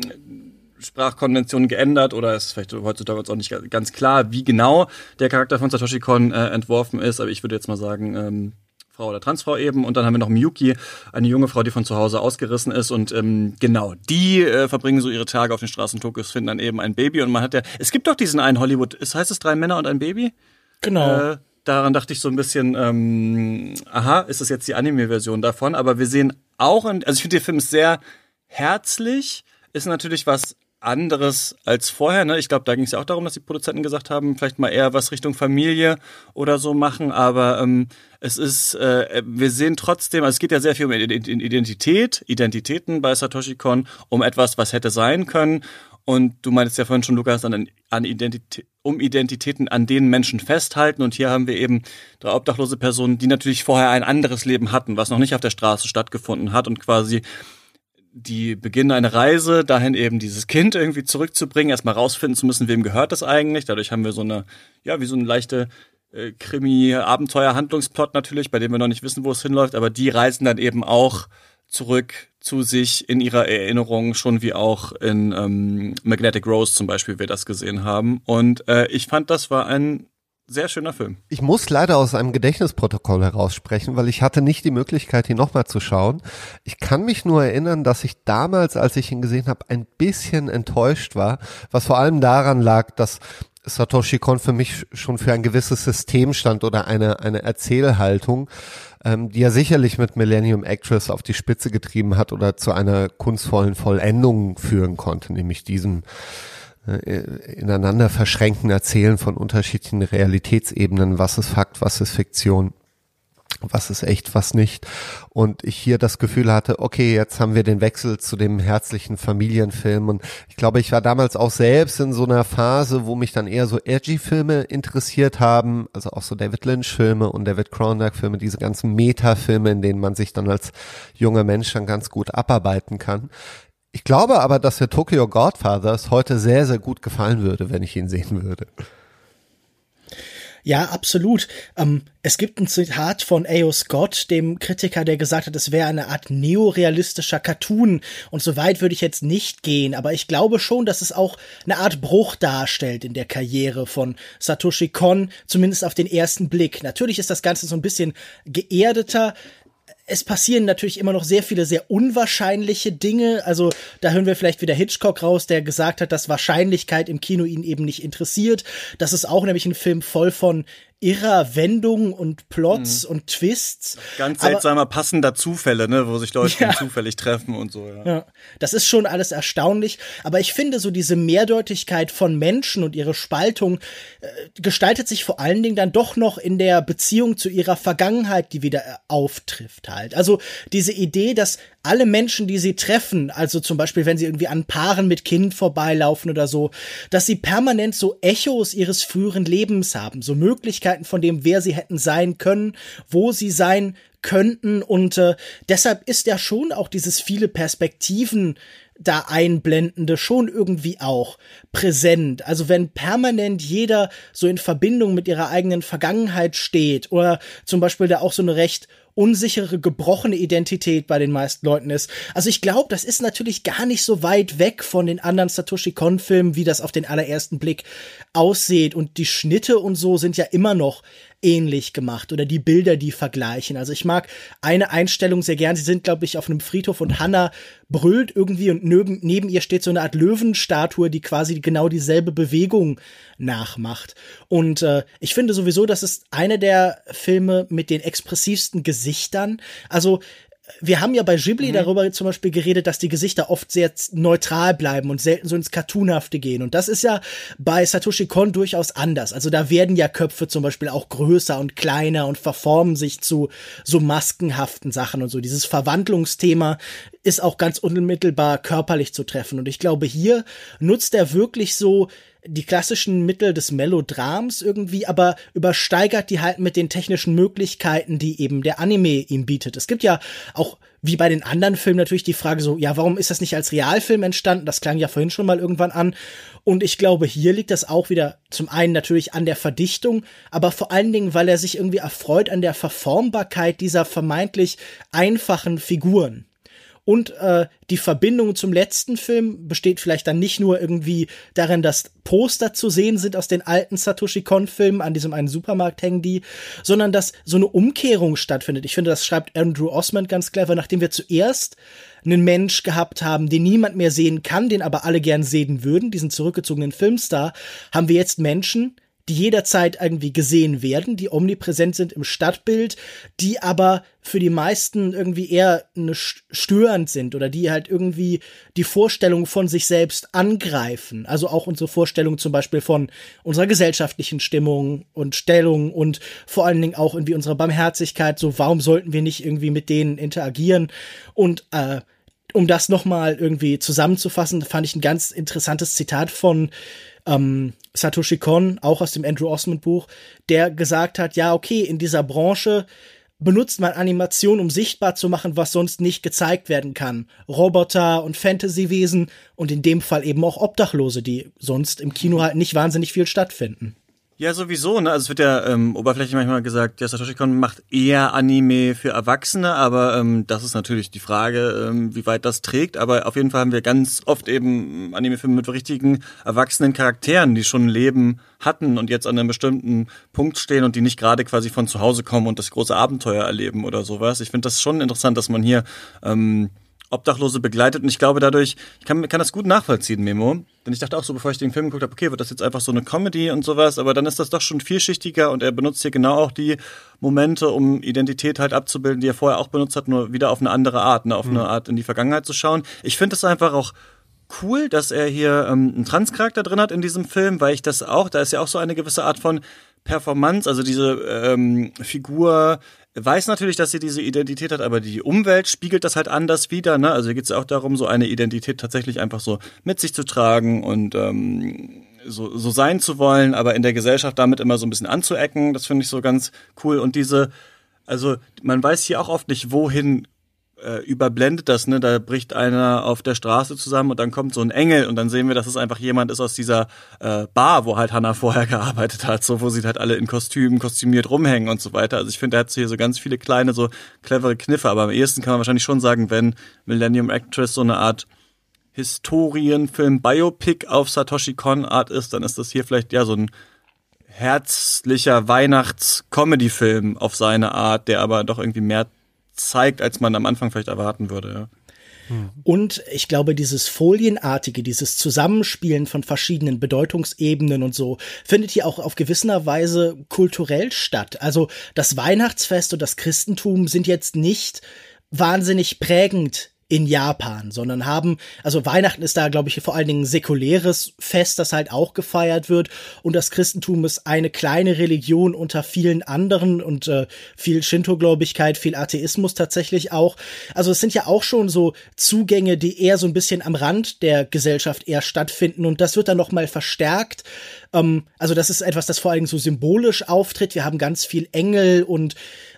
Sprachkonvention geändert oder ist vielleicht heutzutage auch nicht ganz klar, wie genau der Charakter von Satoshi Kon äh, entworfen ist. Aber ich würde jetzt mal sagen, ähm, Frau oder Transfrau eben. Und dann haben wir noch Miyuki, eine junge Frau, die von zu Hause ausgerissen ist. Und ähm, genau, die äh, verbringen so ihre Tage auf den Straßen Tokios, finden dann eben ein Baby. Und man hat ja, es gibt doch diesen einen Hollywood, es heißt es drei Männer und ein Baby? Genau. Äh, daran dachte ich so ein bisschen, ähm, aha, ist das jetzt die Anime-Version davon? Aber wir sehen auch, in, also ich finde, der Film ist sehr herzlich, ist natürlich was anderes als vorher. Ne? Ich glaube, da ging es ja auch darum, dass die Produzenten gesagt haben, vielleicht mal eher was Richtung Familie oder so machen. Aber ähm, es ist, äh, wir sehen trotzdem, also es geht ja sehr viel um Identität, Identitäten bei Satoshi Kon, um etwas, was hätte sein können. Und du meintest ja vorhin schon, Lukas, an, an Identität, um Identitäten an denen Menschen festhalten. Und hier haben wir eben drei obdachlose Personen, die natürlich vorher ein anderes Leben hatten, was noch nicht auf der Straße stattgefunden hat und quasi die beginnen eine Reise, dahin eben dieses Kind irgendwie zurückzubringen, erstmal rausfinden zu müssen, wem gehört das eigentlich. Dadurch haben wir so eine, ja, wie so eine leichte Krimi-Abenteuer-Handlungsplot natürlich, bei dem wir noch nicht wissen, wo es hinläuft, aber die reisen dann eben auch zurück zu sich in ihrer Erinnerung, schon wie auch in ähm, Magnetic Rose zum Beispiel wir das gesehen haben. Und äh, ich fand, das war ein sehr schöner Film. Ich muss leider aus einem Gedächtnisprotokoll heraussprechen, weil ich hatte nicht die Möglichkeit, ihn nochmal zu schauen. Ich kann mich nur erinnern, dass ich damals, als ich ihn gesehen habe, ein bisschen enttäuscht war, was vor allem daran lag, dass Satoshi Kon für mich schon für ein gewisses System stand oder eine, eine Erzählhaltung, ähm, die er sicherlich mit Millennium Actress auf die Spitze getrieben hat oder zu einer kunstvollen Vollendung führen konnte, nämlich diesem äh, ineinander verschränken Erzählen von unterschiedlichen Realitätsebenen, was ist Fakt, was ist Fiktion, was ist echt, was nicht. Und ich hier das Gefühl hatte, okay, jetzt haben wir den Wechsel zu dem herzlichen Familienfilm. Und ich glaube, ich war damals auch selbst in so einer Phase, wo mich dann eher so edgy Filme interessiert haben, also auch so David Lynch Filme und David Cronenberg Filme, diese ganzen Meta-Filme, in denen man sich dann als junger Mensch dann ganz gut abarbeiten kann. Ich glaube aber, dass der Tokyo Godfathers heute sehr, sehr gut gefallen würde, wenn ich ihn sehen würde. Ja, absolut. Ähm, es gibt ein Zitat von A.O. Scott, dem Kritiker, der gesagt hat, es wäre eine Art neorealistischer Cartoon. Und so weit würde ich jetzt nicht gehen, aber ich glaube schon, dass es auch eine Art Bruch darstellt in der Karriere von Satoshi Kon, zumindest auf den ersten Blick. Natürlich ist das Ganze so ein bisschen geerdeter es passieren natürlich immer noch sehr viele sehr unwahrscheinliche Dinge. Also da hören wir vielleicht wieder Hitchcock raus, der gesagt hat, dass Wahrscheinlichkeit im Kino ihn eben nicht interessiert. Das ist auch nämlich ein Film voll von irrer Wendungen und Plots mhm. und Twists. Ganz seltsamer Aber, passender Zufälle, ne, wo sich Leute ja. zufällig treffen und so. Ja. ja, das ist schon alles erstaunlich. Aber ich finde so diese Mehrdeutigkeit von Menschen und ihre Spaltung äh, gestaltet sich vor allen Dingen dann doch noch in der Beziehung zu ihrer Vergangenheit, die wieder äh, auftrifft halt. Also diese Idee, dass alle Menschen, die sie treffen, also zum Beispiel, wenn sie irgendwie an Paaren mit Kind vorbeilaufen oder so, dass sie permanent so Echos ihres früheren Lebens haben, so Möglichkeiten von dem, wer sie hätten sein können, wo sie sein könnten und äh, deshalb ist ja schon auch dieses viele Perspektiven da einblendende schon irgendwie auch präsent. Also wenn permanent jeder so in Verbindung mit ihrer eigenen Vergangenheit steht oder zum Beispiel da auch so eine recht unsichere, gebrochene Identität bei den meisten Leuten ist. Also ich glaube, das ist natürlich gar nicht so weit weg von den anderen Satoshi Kon-Filmen, wie das auf den allerersten Blick aussieht. Und die Schnitte und so sind ja immer noch ähnlich gemacht oder die Bilder, die vergleichen. Also ich mag eine Einstellung sehr gern. Sie sind, glaube ich, auf einem Friedhof und Hannah brüllt irgendwie und neben, neben ihr steht so eine Art Löwenstatue, die quasi genau dieselbe Bewegung nachmacht. Und äh, ich finde sowieso, das ist einer der Filme mit den expressivsten Gesichtern. Also wir haben ja bei Ghibli mhm. darüber zum Beispiel geredet, dass die Gesichter oft sehr neutral bleiben und selten so ins Cartoonhafte gehen. Und das ist ja bei Satoshi Kon durchaus anders. Also da werden ja Köpfe zum Beispiel auch größer und kleiner und verformen sich zu so maskenhaften Sachen und so. Dieses Verwandlungsthema ist auch ganz unmittelbar körperlich zu treffen. Und ich glaube, hier nutzt er wirklich so die klassischen Mittel des Melodrams irgendwie, aber übersteigert die halt mit den technischen Möglichkeiten, die eben der Anime ihm bietet. Es gibt ja auch wie bei den anderen Filmen natürlich die Frage so, ja, warum ist das nicht als Realfilm entstanden? Das klang ja vorhin schon mal irgendwann an. Und ich glaube, hier liegt das auch wieder zum einen natürlich an der Verdichtung, aber vor allen Dingen, weil er sich irgendwie erfreut an der Verformbarkeit dieser vermeintlich einfachen Figuren. Und äh, die Verbindung zum letzten Film besteht vielleicht dann nicht nur irgendwie darin, dass Poster zu sehen sind aus den alten Satoshi Kon-Filmen, an diesem einen Supermarkt hängen die, sondern dass so eine Umkehrung stattfindet. Ich finde, das schreibt Andrew Osmond ganz clever, nachdem wir zuerst einen Mensch gehabt haben, den niemand mehr sehen kann, den aber alle gern sehen würden, diesen zurückgezogenen Filmstar, haben wir jetzt Menschen, die jederzeit irgendwie gesehen werden, die omnipräsent sind im Stadtbild, die aber für die meisten irgendwie eher störend sind oder die halt irgendwie die Vorstellung von sich selbst angreifen. Also auch unsere Vorstellung zum Beispiel von unserer gesellschaftlichen Stimmung und Stellung und vor allen Dingen auch irgendwie unserer Barmherzigkeit. So, warum sollten wir nicht irgendwie mit denen interagieren? Und äh, um das nochmal irgendwie zusammenzufassen, fand ich ein ganz interessantes Zitat von ähm, Satoshi Kon, auch aus dem Andrew Osmond Buch, der gesagt hat, ja, okay, in dieser Branche benutzt man Animation, um sichtbar zu machen, was sonst nicht gezeigt werden kann. Roboter und Fantasywesen und in dem Fall eben auch Obdachlose, die sonst im Kino halt nicht wahnsinnig viel stattfinden. Ja, sowieso. Ne? Also es wird ja ähm, oberflächlich manchmal gesagt, ja, Satoshi Kon macht eher Anime für Erwachsene, aber ähm, das ist natürlich die Frage, ähm, wie weit das trägt. Aber auf jeden Fall haben wir ganz oft eben Anime-Filme mit richtigen erwachsenen Charakteren, die schon ein Leben hatten und jetzt an einem bestimmten Punkt stehen und die nicht gerade quasi von zu Hause kommen und das große Abenteuer erleben oder sowas. Ich finde das schon interessant, dass man hier ähm, Obdachlose begleitet. Und ich glaube dadurch, ich kann, kann das gut nachvollziehen, Memo. Denn ich dachte auch so, bevor ich den Film geguckt habe, okay, wird das jetzt einfach so eine Comedy und sowas, aber dann ist das doch schon vielschichtiger und er benutzt hier genau auch die Momente, um Identität halt abzubilden, die er vorher auch benutzt hat, nur wieder auf eine andere Art, ne, auf mhm. eine Art in die Vergangenheit zu schauen. Ich finde es einfach auch cool, dass er hier ähm, einen Transcharakter drin hat in diesem Film, weil ich das auch, da ist ja auch so eine gewisse Art von Performance, also diese ähm, Figur weiß natürlich, dass sie diese Identität hat, aber die Umwelt spiegelt das halt anders wieder. Ne? Also hier geht es auch darum, so eine Identität tatsächlich einfach so mit sich zu tragen und ähm, so, so sein zu wollen, aber in der Gesellschaft damit immer so ein bisschen anzuecken. Das finde ich so ganz cool. Und diese, also man weiß hier auch oft nicht, wohin äh, überblendet das, ne? Da bricht einer auf der Straße zusammen und dann kommt so ein Engel und dann sehen wir, dass es einfach jemand ist aus dieser äh, Bar, wo halt Hannah vorher <laughs> gearbeitet hat, so wo sie halt alle in Kostümen kostümiert rumhängen und so weiter. Also ich finde, da hat hier so ganz viele kleine, so clevere Kniffe, aber am ehesten kann man wahrscheinlich schon sagen, wenn Millennium Actress so eine Art Historienfilm Biopic auf Satoshi Kon Art ist, dann ist das hier vielleicht ja so ein herzlicher Weihnachts-Comedy-Film auf seine Art, der aber doch irgendwie mehr zeigt, als man am Anfang vielleicht erwarten würde. Ja. Und ich glaube, dieses Folienartige, dieses Zusammenspielen von verschiedenen Bedeutungsebenen und so, findet hier auch auf gewisser Weise kulturell statt. Also das Weihnachtsfest und das Christentum sind jetzt nicht wahnsinnig prägend in Japan, sondern haben, also Weihnachten ist da, glaube ich, vor allen Dingen ein säkuläres Fest, das halt auch gefeiert wird und das Christentum ist eine kleine Religion unter vielen anderen und äh, viel Shinto-Gläubigkeit, viel Atheismus tatsächlich auch. Also es sind ja auch schon so Zugänge, die eher so ein bisschen am Rand der Gesellschaft eher stattfinden und das wird dann nochmal verstärkt. Ähm, also das ist etwas, das vor allen Dingen so symbolisch auftritt. Wir haben ganz viel Engel und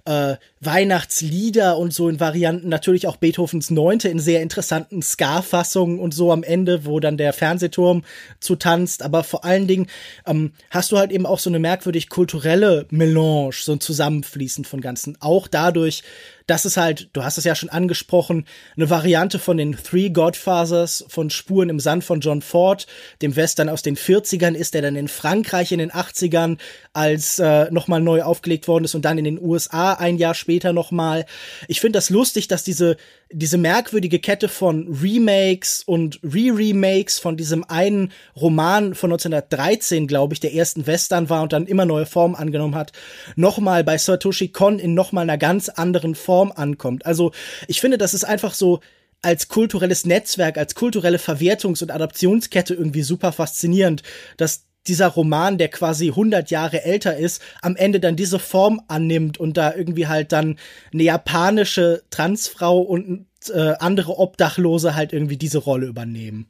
äh, Weihnachtslieder und so in Varianten, natürlich auch Beethovens Neunte in sehr interessanten Ska-Fassungen und so am Ende, wo dann der Fernsehturm zu tanzt, aber vor allen Dingen ähm, hast du halt eben auch so eine merkwürdig kulturelle Melange, so ein Zusammenfließen von Ganzen, auch dadurch, das ist halt, du hast es ja schon angesprochen, eine Variante von den Three Godfathers von Spuren im Sand von John Ford, dem Western aus den 40ern ist, der dann in Frankreich in den 80ern als äh, nochmal neu aufgelegt worden ist und dann in den USA ein Jahr später nochmal. Ich finde das lustig, dass diese diese merkwürdige Kette von Remakes und Re-Remakes von diesem einen Roman von 1913, glaube ich, der ersten Western war und dann immer neue Formen angenommen hat, nochmal bei Satoshi Kon in nochmal einer ganz anderen Form ankommt. Also ich finde, das ist einfach so als kulturelles Netzwerk, als kulturelle Verwertungs- und Adaptionskette irgendwie super faszinierend, dass dieser Roman, der quasi 100 Jahre älter ist, am Ende dann diese Form annimmt und da irgendwie halt dann eine japanische Transfrau und äh, andere Obdachlose halt irgendwie diese Rolle übernehmen.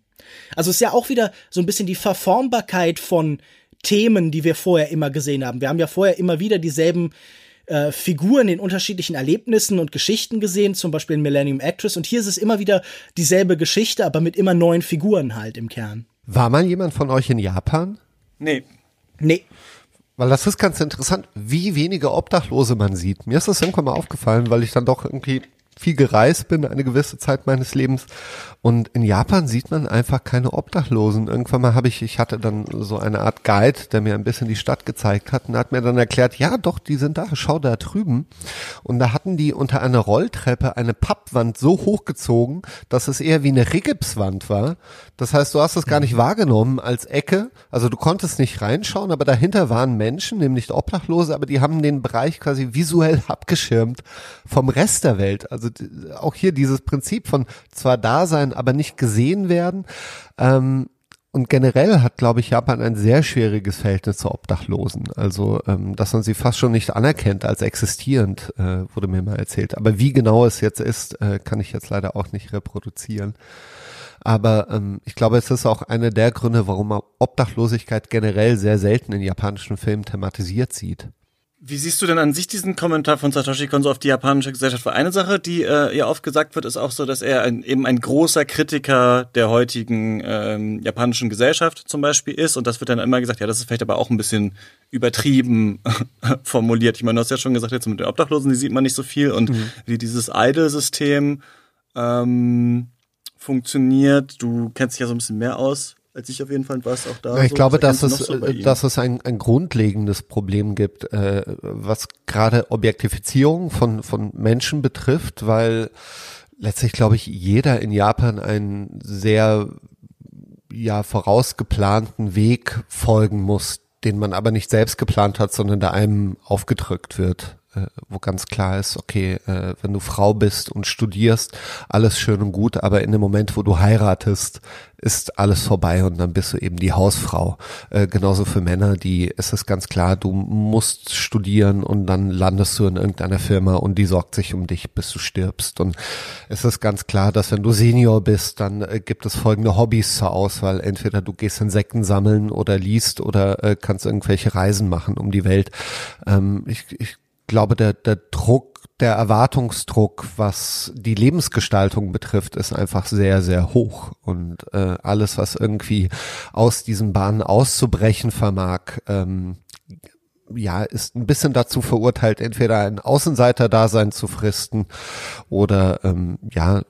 Also ist ja auch wieder so ein bisschen die Verformbarkeit von Themen, die wir vorher immer gesehen haben. Wir haben ja vorher immer wieder dieselben äh, Figuren in unterschiedlichen Erlebnissen und Geschichten gesehen, zum Beispiel in Millennium Actress. Und hier ist es immer wieder dieselbe Geschichte, aber mit immer neuen Figuren halt im Kern. War mal jemand von euch in Japan? Nee. Nee. Weil das ist ganz interessant, wie wenige Obdachlose man sieht. Mir ist das irgendwann mal aufgefallen, weil ich dann doch irgendwie viel gereist bin, eine gewisse Zeit meines Lebens. Und in Japan sieht man einfach keine Obdachlosen. Irgendwann mal habe ich, ich hatte dann so eine Art Guide, der mir ein bisschen die Stadt gezeigt hat und hat mir dann erklärt, ja doch, die sind da, schau da drüben. Und da hatten die unter einer Rolltreppe eine Pappwand so hochgezogen, dass es eher wie eine Rigipswand war. Das heißt, du hast es gar nicht wahrgenommen als Ecke. Also du konntest nicht reinschauen, aber dahinter waren Menschen, nämlich Obdachlose, aber die haben den Bereich quasi visuell <laughs> abgeschirmt vom Rest der Welt. Also auch hier dieses Prinzip von zwar da sein, aber nicht gesehen werden. Ähm, und generell hat, glaube ich, Japan ein sehr schwieriges Verhältnis zu Obdachlosen. Also, ähm, dass man sie fast schon nicht anerkennt als existierend, äh, wurde mir mal erzählt. Aber wie genau es jetzt ist, äh, kann ich jetzt leider auch nicht reproduzieren. Aber ähm, ich glaube, es ist auch einer der Gründe, warum Obdachlosigkeit generell sehr selten in japanischen Filmen thematisiert sieht. Wie siehst du denn an sich diesen Kommentar von Satoshi Kon so auf die japanische Gesellschaft? Weil eine Sache, die äh, ihr oft gesagt wird, ist auch so, dass er ein, eben ein großer Kritiker der heutigen ähm, japanischen Gesellschaft zum Beispiel ist. Und das wird dann immer gesagt, ja, das ist vielleicht aber auch ein bisschen übertrieben <laughs> formuliert. Ich meine, du hast ja schon gesagt, jetzt mit den Obdachlosen, die sieht man nicht so viel. Und mhm. wie dieses Idol-System ähm, funktioniert, du kennst dich ja so ein bisschen mehr aus als ich auf jeden Fall war es auch da. Ich so, glaube, dass es, so dass es ein, ein grundlegendes Problem gibt, äh, was gerade Objektifizierung von, von Menschen betrifft, weil letztlich, glaube ich, jeder in Japan einen sehr ja vorausgeplanten Weg folgen muss, den man aber nicht selbst geplant hat, sondern der einem aufgedrückt wird. Äh, wo ganz klar ist, okay, äh, wenn du Frau bist und studierst, alles schön und gut, aber in dem Moment, wo du heiratest, ist alles vorbei und dann bist du eben die Hausfrau. Äh, genauso für Männer, die ist es ganz klar, du musst studieren und dann landest du in irgendeiner Firma und die sorgt sich um dich, bis du stirbst. Und es ist ganz klar, dass wenn du Senior bist, dann äh, gibt es folgende Hobbys zur Auswahl. Entweder du gehst Insekten sammeln oder liest oder äh, kannst irgendwelche Reisen machen um die Welt. Ähm, ich, ich glaube, der, der Druck, der Erwartungsdruck, was die Lebensgestaltung betrifft, ist einfach sehr, sehr hoch. Und äh, alles, was irgendwie aus diesen Bahnen auszubrechen vermag, ähm, ja, ist ein bisschen dazu verurteilt, entweder ein Außenseiter-Dasein zu fristen oder ähm, ja,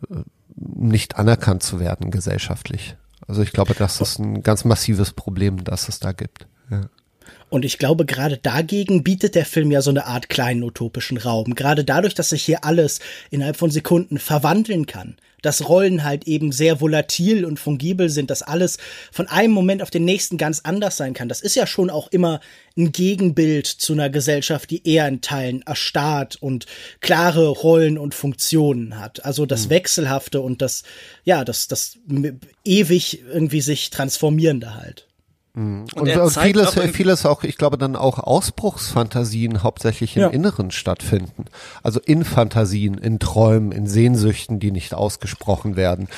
nicht anerkannt zu werden gesellschaftlich. Also ich glaube, das ist ein ganz massives Problem, das es da gibt. Ja. Und ich glaube, gerade dagegen bietet der Film ja so eine Art kleinen utopischen Raum. Gerade dadurch, dass sich hier alles innerhalb von Sekunden verwandeln kann. Dass Rollen halt eben sehr volatil und fungibel sind, dass alles von einem Moment auf den nächsten ganz anders sein kann. Das ist ja schon auch immer ein Gegenbild zu einer Gesellschaft, die eher in Teilen erstarrt und klare Rollen und Funktionen hat. Also das mhm. Wechselhafte und das, ja, das, das ewig irgendwie sich transformierende halt. Mhm. Und, und, und vieles, vieles auch, ich glaube, dann auch Ausbruchsfantasien hauptsächlich im ja. Inneren stattfinden. Also in Fantasien, in Träumen, in Sehnsüchten, die nicht ausgesprochen werden.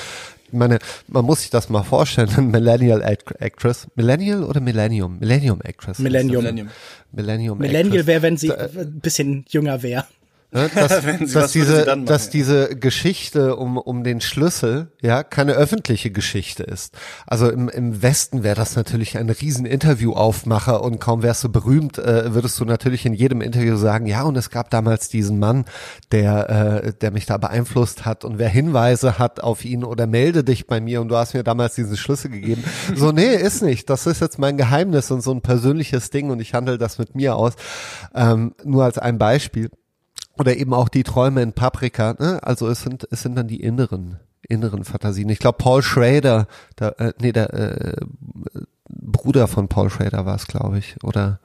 Ich meine, man muss sich das mal vorstellen, <laughs> ein Millennial Actress, Millennial oder Millennium? Millennium Actress. Millennium. Millennium. Millennium Millennial wäre, wenn sie ein bisschen jünger wäre. Ne, <laughs> dass, dass diese, machen, dass ja. diese Geschichte um, um den Schlüssel, ja, keine öffentliche Geschichte ist. Also im, im Westen wäre das natürlich ein riesen Interviewaufmacher und kaum wärst du berühmt, äh, würdest du natürlich in jedem Interview sagen, ja, und es gab damals diesen Mann, der, äh, der mich da beeinflusst hat und wer Hinweise hat auf ihn oder melde dich bei mir und du hast mir damals diesen Schlüssel gegeben. So, nee, ist nicht. Das ist jetzt mein Geheimnis und so ein persönliches Ding und ich handle das mit mir aus. Ähm, nur als ein Beispiel oder eben auch die Träume in Paprika, ne? Also es sind, es sind dann die inneren, inneren Fantasien. Ich glaube, Paul Schrader, der, äh, nee, der äh, Bruder von Paul Schrader war es, glaube ich. Oder,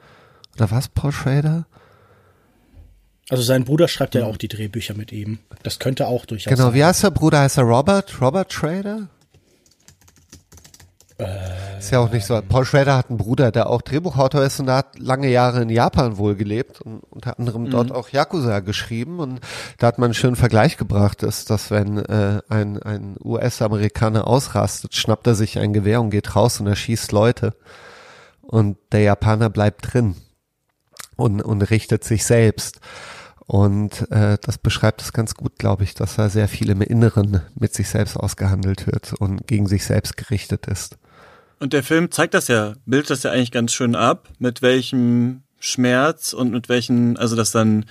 oder was, Paul Schrader? Also sein Bruder schreibt ja auch die Drehbücher mit ihm. Das könnte auch durchaus Genau, sein. wie heißt der Bruder? Heißt er Robert? Robert Schrader? Äh, ist ja auch nicht so. Paul Schrader hat einen Bruder, der auch Drehbuchautor ist und der hat lange Jahre in Japan wohl gelebt und unter anderem mhm. dort auch Yakuza geschrieben und da hat man einen schönen Vergleich gebracht, ist, dass wenn äh, ein, ein US-Amerikaner ausrastet, schnappt er sich ein Gewehr und geht raus und erschießt Leute und der Japaner bleibt drin und, und richtet sich selbst. Und äh, das beschreibt es ganz gut, glaube ich, dass er sehr viel im Inneren mit sich selbst ausgehandelt wird und gegen sich selbst gerichtet ist. Und der Film zeigt das ja, bildet das ja eigentlich ganz schön ab, mit welchem Schmerz und mit welchen, also dass dann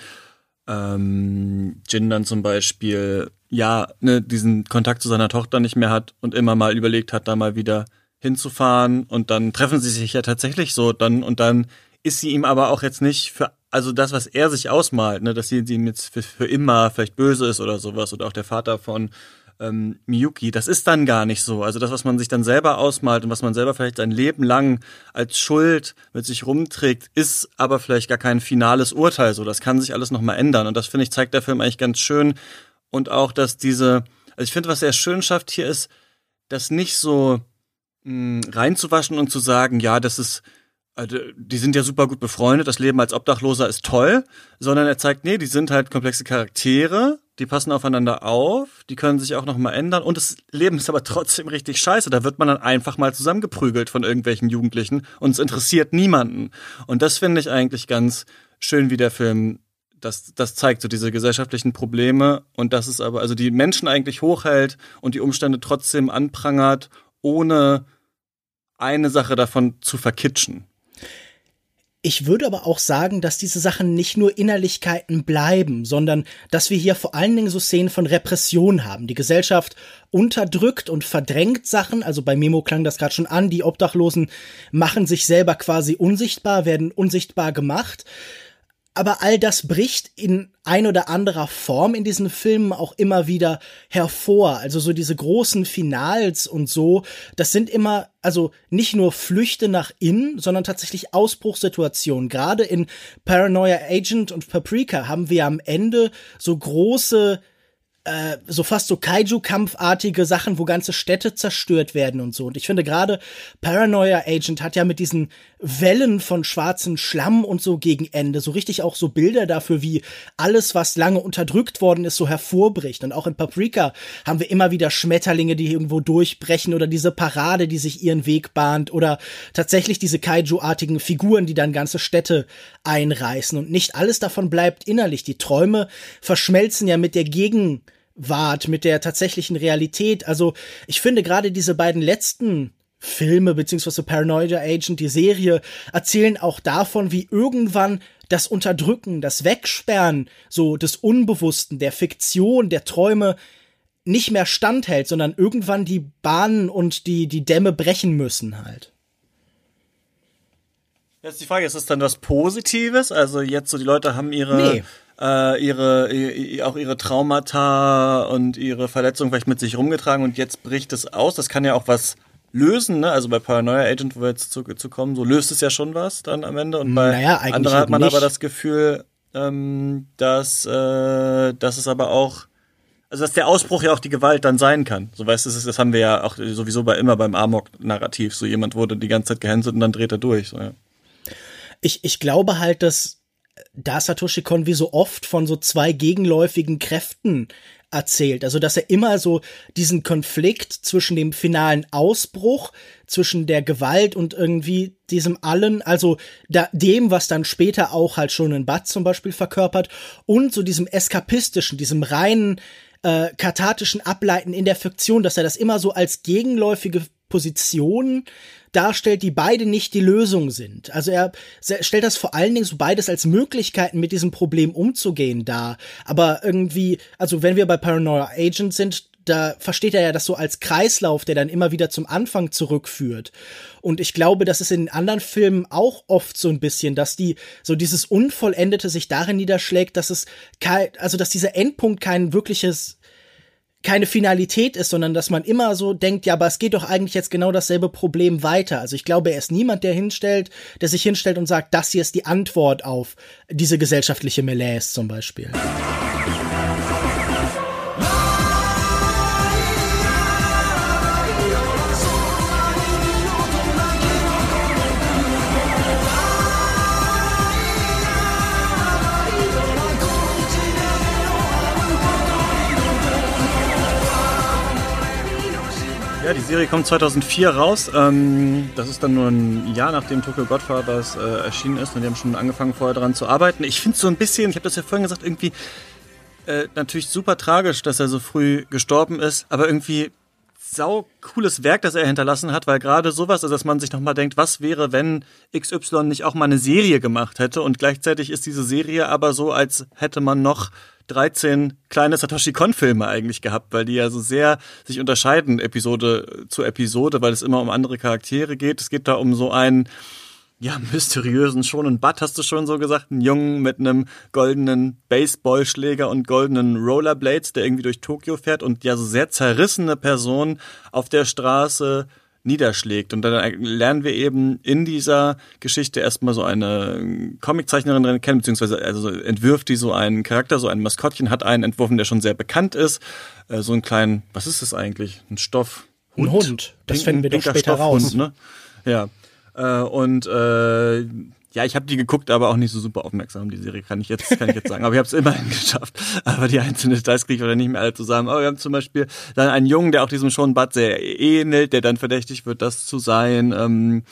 ähm, Jin dann zum Beispiel ja ne, diesen Kontakt zu seiner Tochter nicht mehr hat und immer mal überlegt hat, da mal wieder hinzufahren. Und dann treffen sie sich ja tatsächlich so dann und dann ist sie ihm aber auch jetzt nicht für also das, was er sich ausmalt, ne, dass sie, sie ihm jetzt für, für immer vielleicht böse ist oder sowas oder auch der Vater von ähm, Miyuki, das ist dann gar nicht so. Also das, was man sich dann selber ausmalt und was man selber vielleicht sein Leben lang als Schuld mit sich rumträgt, ist aber vielleicht gar kein finales Urteil. So, das kann sich alles nochmal ändern. Und das finde ich zeigt der Film eigentlich ganz schön. Und auch, dass diese, also ich finde, was er schön schafft hier ist, das nicht so mh, hm, reinzuwaschen und zu sagen, ja, das ist also, die sind ja super gut befreundet, das Leben als Obdachloser ist toll, sondern er zeigt, nee, die sind halt komplexe Charaktere, die passen aufeinander auf, die können sich auch noch mal ändern und das Leben ist aber trotzdem richtig scheiße. Da wird man dann einfach mal zusammengeprügelt von irgendwelchen Jugendlichen und es interessiert niemanden. Und das finde ich eigentlich ganz schön, wie der Film das, das zeigt, so diese gesellschaftlichen Probleme und das ist aber, also die Menschen eigentlich hochhält und die Umstände trotzdem anprangert, ohne eine Sache davon zu verkitschen. Ich würde aber auch sagen, dass diese Sachen nicht nur Innerlichkeiten bleiben, sondern dass wir hier vor allen Dingen so Szenen von Repression haben. Die Gesellschaft unterdrückt und verdrängt Sachen. Also bei Memo klang das gerade schon an. Die Obdachlosen machen sich selber quasi unsichtbar, werden unsichtbar gemacht aber all das bricht in ein oder anderer Form in diesen Filmen auch immer wieder hervor. Also so diese großen Finals und so, das sind immer, also nicht nur Flüchte nach innen, sondern tatsächlich Ausbruchssituationen. Gerade in Paranoia Agent und Paprika haben wir am Ende so große äh, so fast so Kaiju-Kampfartige Sachen, wo ganze Städte zerstört werden und so. Und ich finde gerade Paranoia Agent hat ja mit diesen Wellen von schwarzen Schlamm und so gegen Ende so richtig auch so Bilder dafür, wie alles, was lange unterdrückt worden ist, so hervorbricht. Und auch in Paprika haben wir immer wieder Schmetterlinge, die irgendwo durchbrechen oder diese Parade, die sich ihren Weg bahnt oder tatsächlich diese Kaiju-artigen Figuren, die dann ganze Städte einreißen. Und nicht alles davon bleibt innerlich. Die Träume verschmelzen ja mit der Gegen wart mit der tatsächlichen Realität. Also ich finde gerade diese beiden letzten Filme beziehungsweise Paranoia Agent, die Serie, erzählen auch davon, wie irgendwann das Unterdrücken, das Wegsperren so des Unbewussten, der Fiktion, der Träume nicht mehr standhält, sondern irgendwann die Bahnen und die, die Dämme brechen müssen halt. Jetzt die Frage, ist es dann was Positives? Also jetzt so die Leute haben ihre nee äh, ihre, auch ihre Traumata und ihre Verletzungen vielleicht mit sich rumgetragen und jetzt bricht es aus. Das kann ja auch was lösen, ne? Also bei Paranoia Agent, wo wir jetzt zu, zu kommen, so löst es ja schon was dann am Ende. Und bei naja, anderen hat man nicht. aber das Gefühl, ähm, dass, äh, dass es aber auch, also dass der Ausbruch ja auch die Gewalt dann sein kann. So weißt du, das, das haben wir ja auch sowieso bei immer beim Amok-Narrativ. So jemand wurde die ganze Zeit gehänselt und dann dreht er durch. So, ja. Ich, ich glaube halt, dass da Satoshi Kon wie so oft von so zwei gegenläufigen Kräften erzählt. Also, dass er immer so diesen Konflikt zwischen dem finalen Ausbruch, zwischen der Gewalt und irgendwie diesem allen, also da, dem, was dann später auch halt schon in Bud zum Beispiel verkörpert und so diesem eskapistischen, diesem reinen, äh, kathartischen Ableiten in der Fiktion, dass er das immer so als gegenläufige Position darstellt, die beide nicht die Lösung sind. Also er stellt das vor allen Dingen so beides als Möglichkeiten, mit diesem Problem umzugehen dar. Aber irgendwie, also wenn wir bei Paranoia Agent sind, da versteht er ja das so als Kreislauf, der dann immer wieder zum Anfang zurückführt. Und ich glaube, das ist in anderen Filmen auch oft so ein bisschen, dass die, so dieses Unvollendete sich darin niederschlägt, dass es kein, also dass dieser Endpunkt kein wirkliches keine Finalität ist, sondern dass man immer so denkt, ja, aber es geht doch eigentlich jetzt genau dasselbe Problem weiter. Also ich glaube, er ist niemand, der hinstellt, der sich hinstellt und sagt, das hier ist die Antwort auf diese gesellschaftliche Malaise zum Beispiel. Serie kommt 2004 raus. Ähm, das ist dann nur ein Jahr nachdem Tokyo Godfathers äh, erschienen ist und wir haben schon angefangen vorher daran zu arbeiten. Ich finde es so ein bisschen, ich habe das ja vorhin gesagt, irgendwie äh, natürlich super tragisch, dass er so früh gestorben ist, aber irgendwie sau cooles Werk, das er hinterlassen hat, weil gerade sowas, also dass man sich nochmal denkt, was wäre, wenn XY nicht auch mal eine Serie gemacht hätte und gleichzeitig ist diese Serie aber so, als hätte man noch 13 kleine Satoshi Kon-Filme eigentlich gehabt, weil die ja so sehr sich unterscheiden, Episode zu Episode, weil es immer um andere Charaktere geht. Es geht da um so einen, ja, mysteriösen schon einen Butt, hast du schon so gesagt, einen Jungen mit einem goldenen Baseballschläger und goldenen Rollerblades, der irgendwie durch Tokio fährt und ja so sehr zerrissene Person auf der Straße niederschlägt. Und dann lernen wir eben in dieser Geschichte erstmal so eine Comiczeichnerin kennen, beziehungsweise also entwirft die so einen Charakter, so ein Maskottchen, hat einen entworfen, der schon sehr bekannt ist. Äh, so einen kleinen, was ist das eigentlich? Ein Stoff. Hund. Ein Hund. Das finden wir doch später raus. Ne? Ja. Äh, und äh, ja, ich habe die geguckt, aber auch nicht so super aufmerksam, die Serie, kann ich jetzt, kann ich jetzt sagen. Aber ich habe es immerhin <laughs> geschafft. Aber die einzelnen Details kriege ich oder nicht mehr alle zusammen. Aber wir haben zum Beispiel dann einen Jungen, der auch diesem Sean Butt sehr ähnelt, der dann verdächtig wird, das zu sein. Ähm,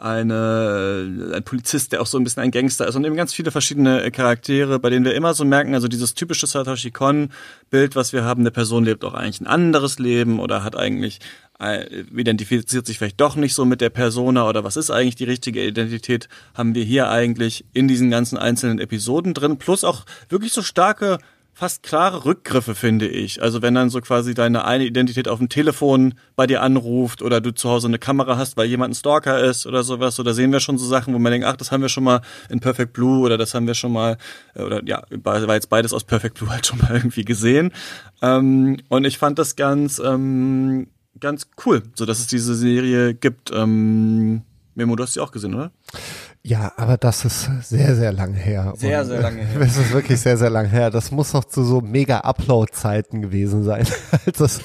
eine, ein Polizist, der auch so ein bisschen ein Gangster ist. Und eben ganz viele verschiedene Charaktere, bei denen wir immer so merken, also dieses typische Satoshi Kon-Bild, was wir haben, eine Person lebt auch eigentlich ein anderes Leben oder hat eigentlich äh, identifiziert sich vielleicht doch nicht so mit der Persona oder was ist eigentlich die richtige Identität, haben wir hier eigentlich in diesen ganzen einzelnen Episoden drin, plus auch wirklich so starke fast klare Rückgriffe, finde ich. Also wenn dann so quasi deine eine Identität auf dem Telefon bei dir anruft oder du zu Hause eine Kamera hast, weil jemand ein Stalker ist oder sowas, oder sehen wir schon so Sachen, wo man denkt, ach, das haben wir schon mal in Perfect Blue oder das haben wir schon mal, äh, oder ja, war jetzt beides aus Perfect Blue <laughs> halt schon mal irgendwie gesehen. Ähm, und ich fand das ganz, ähm, ganz cool, so dass es diese Serie gibt. Ähm, Memo, du hast sie auch gesehen, oder? Ja, aber das ist sehr, sehr lang her. Sehr, Und, sehr lange <laughs> her. Das ist wirklich sehr, sehr lang her. Das muss noch zu so mega Upload-Zeiten gewesen sein. <laughs> das, <laughs>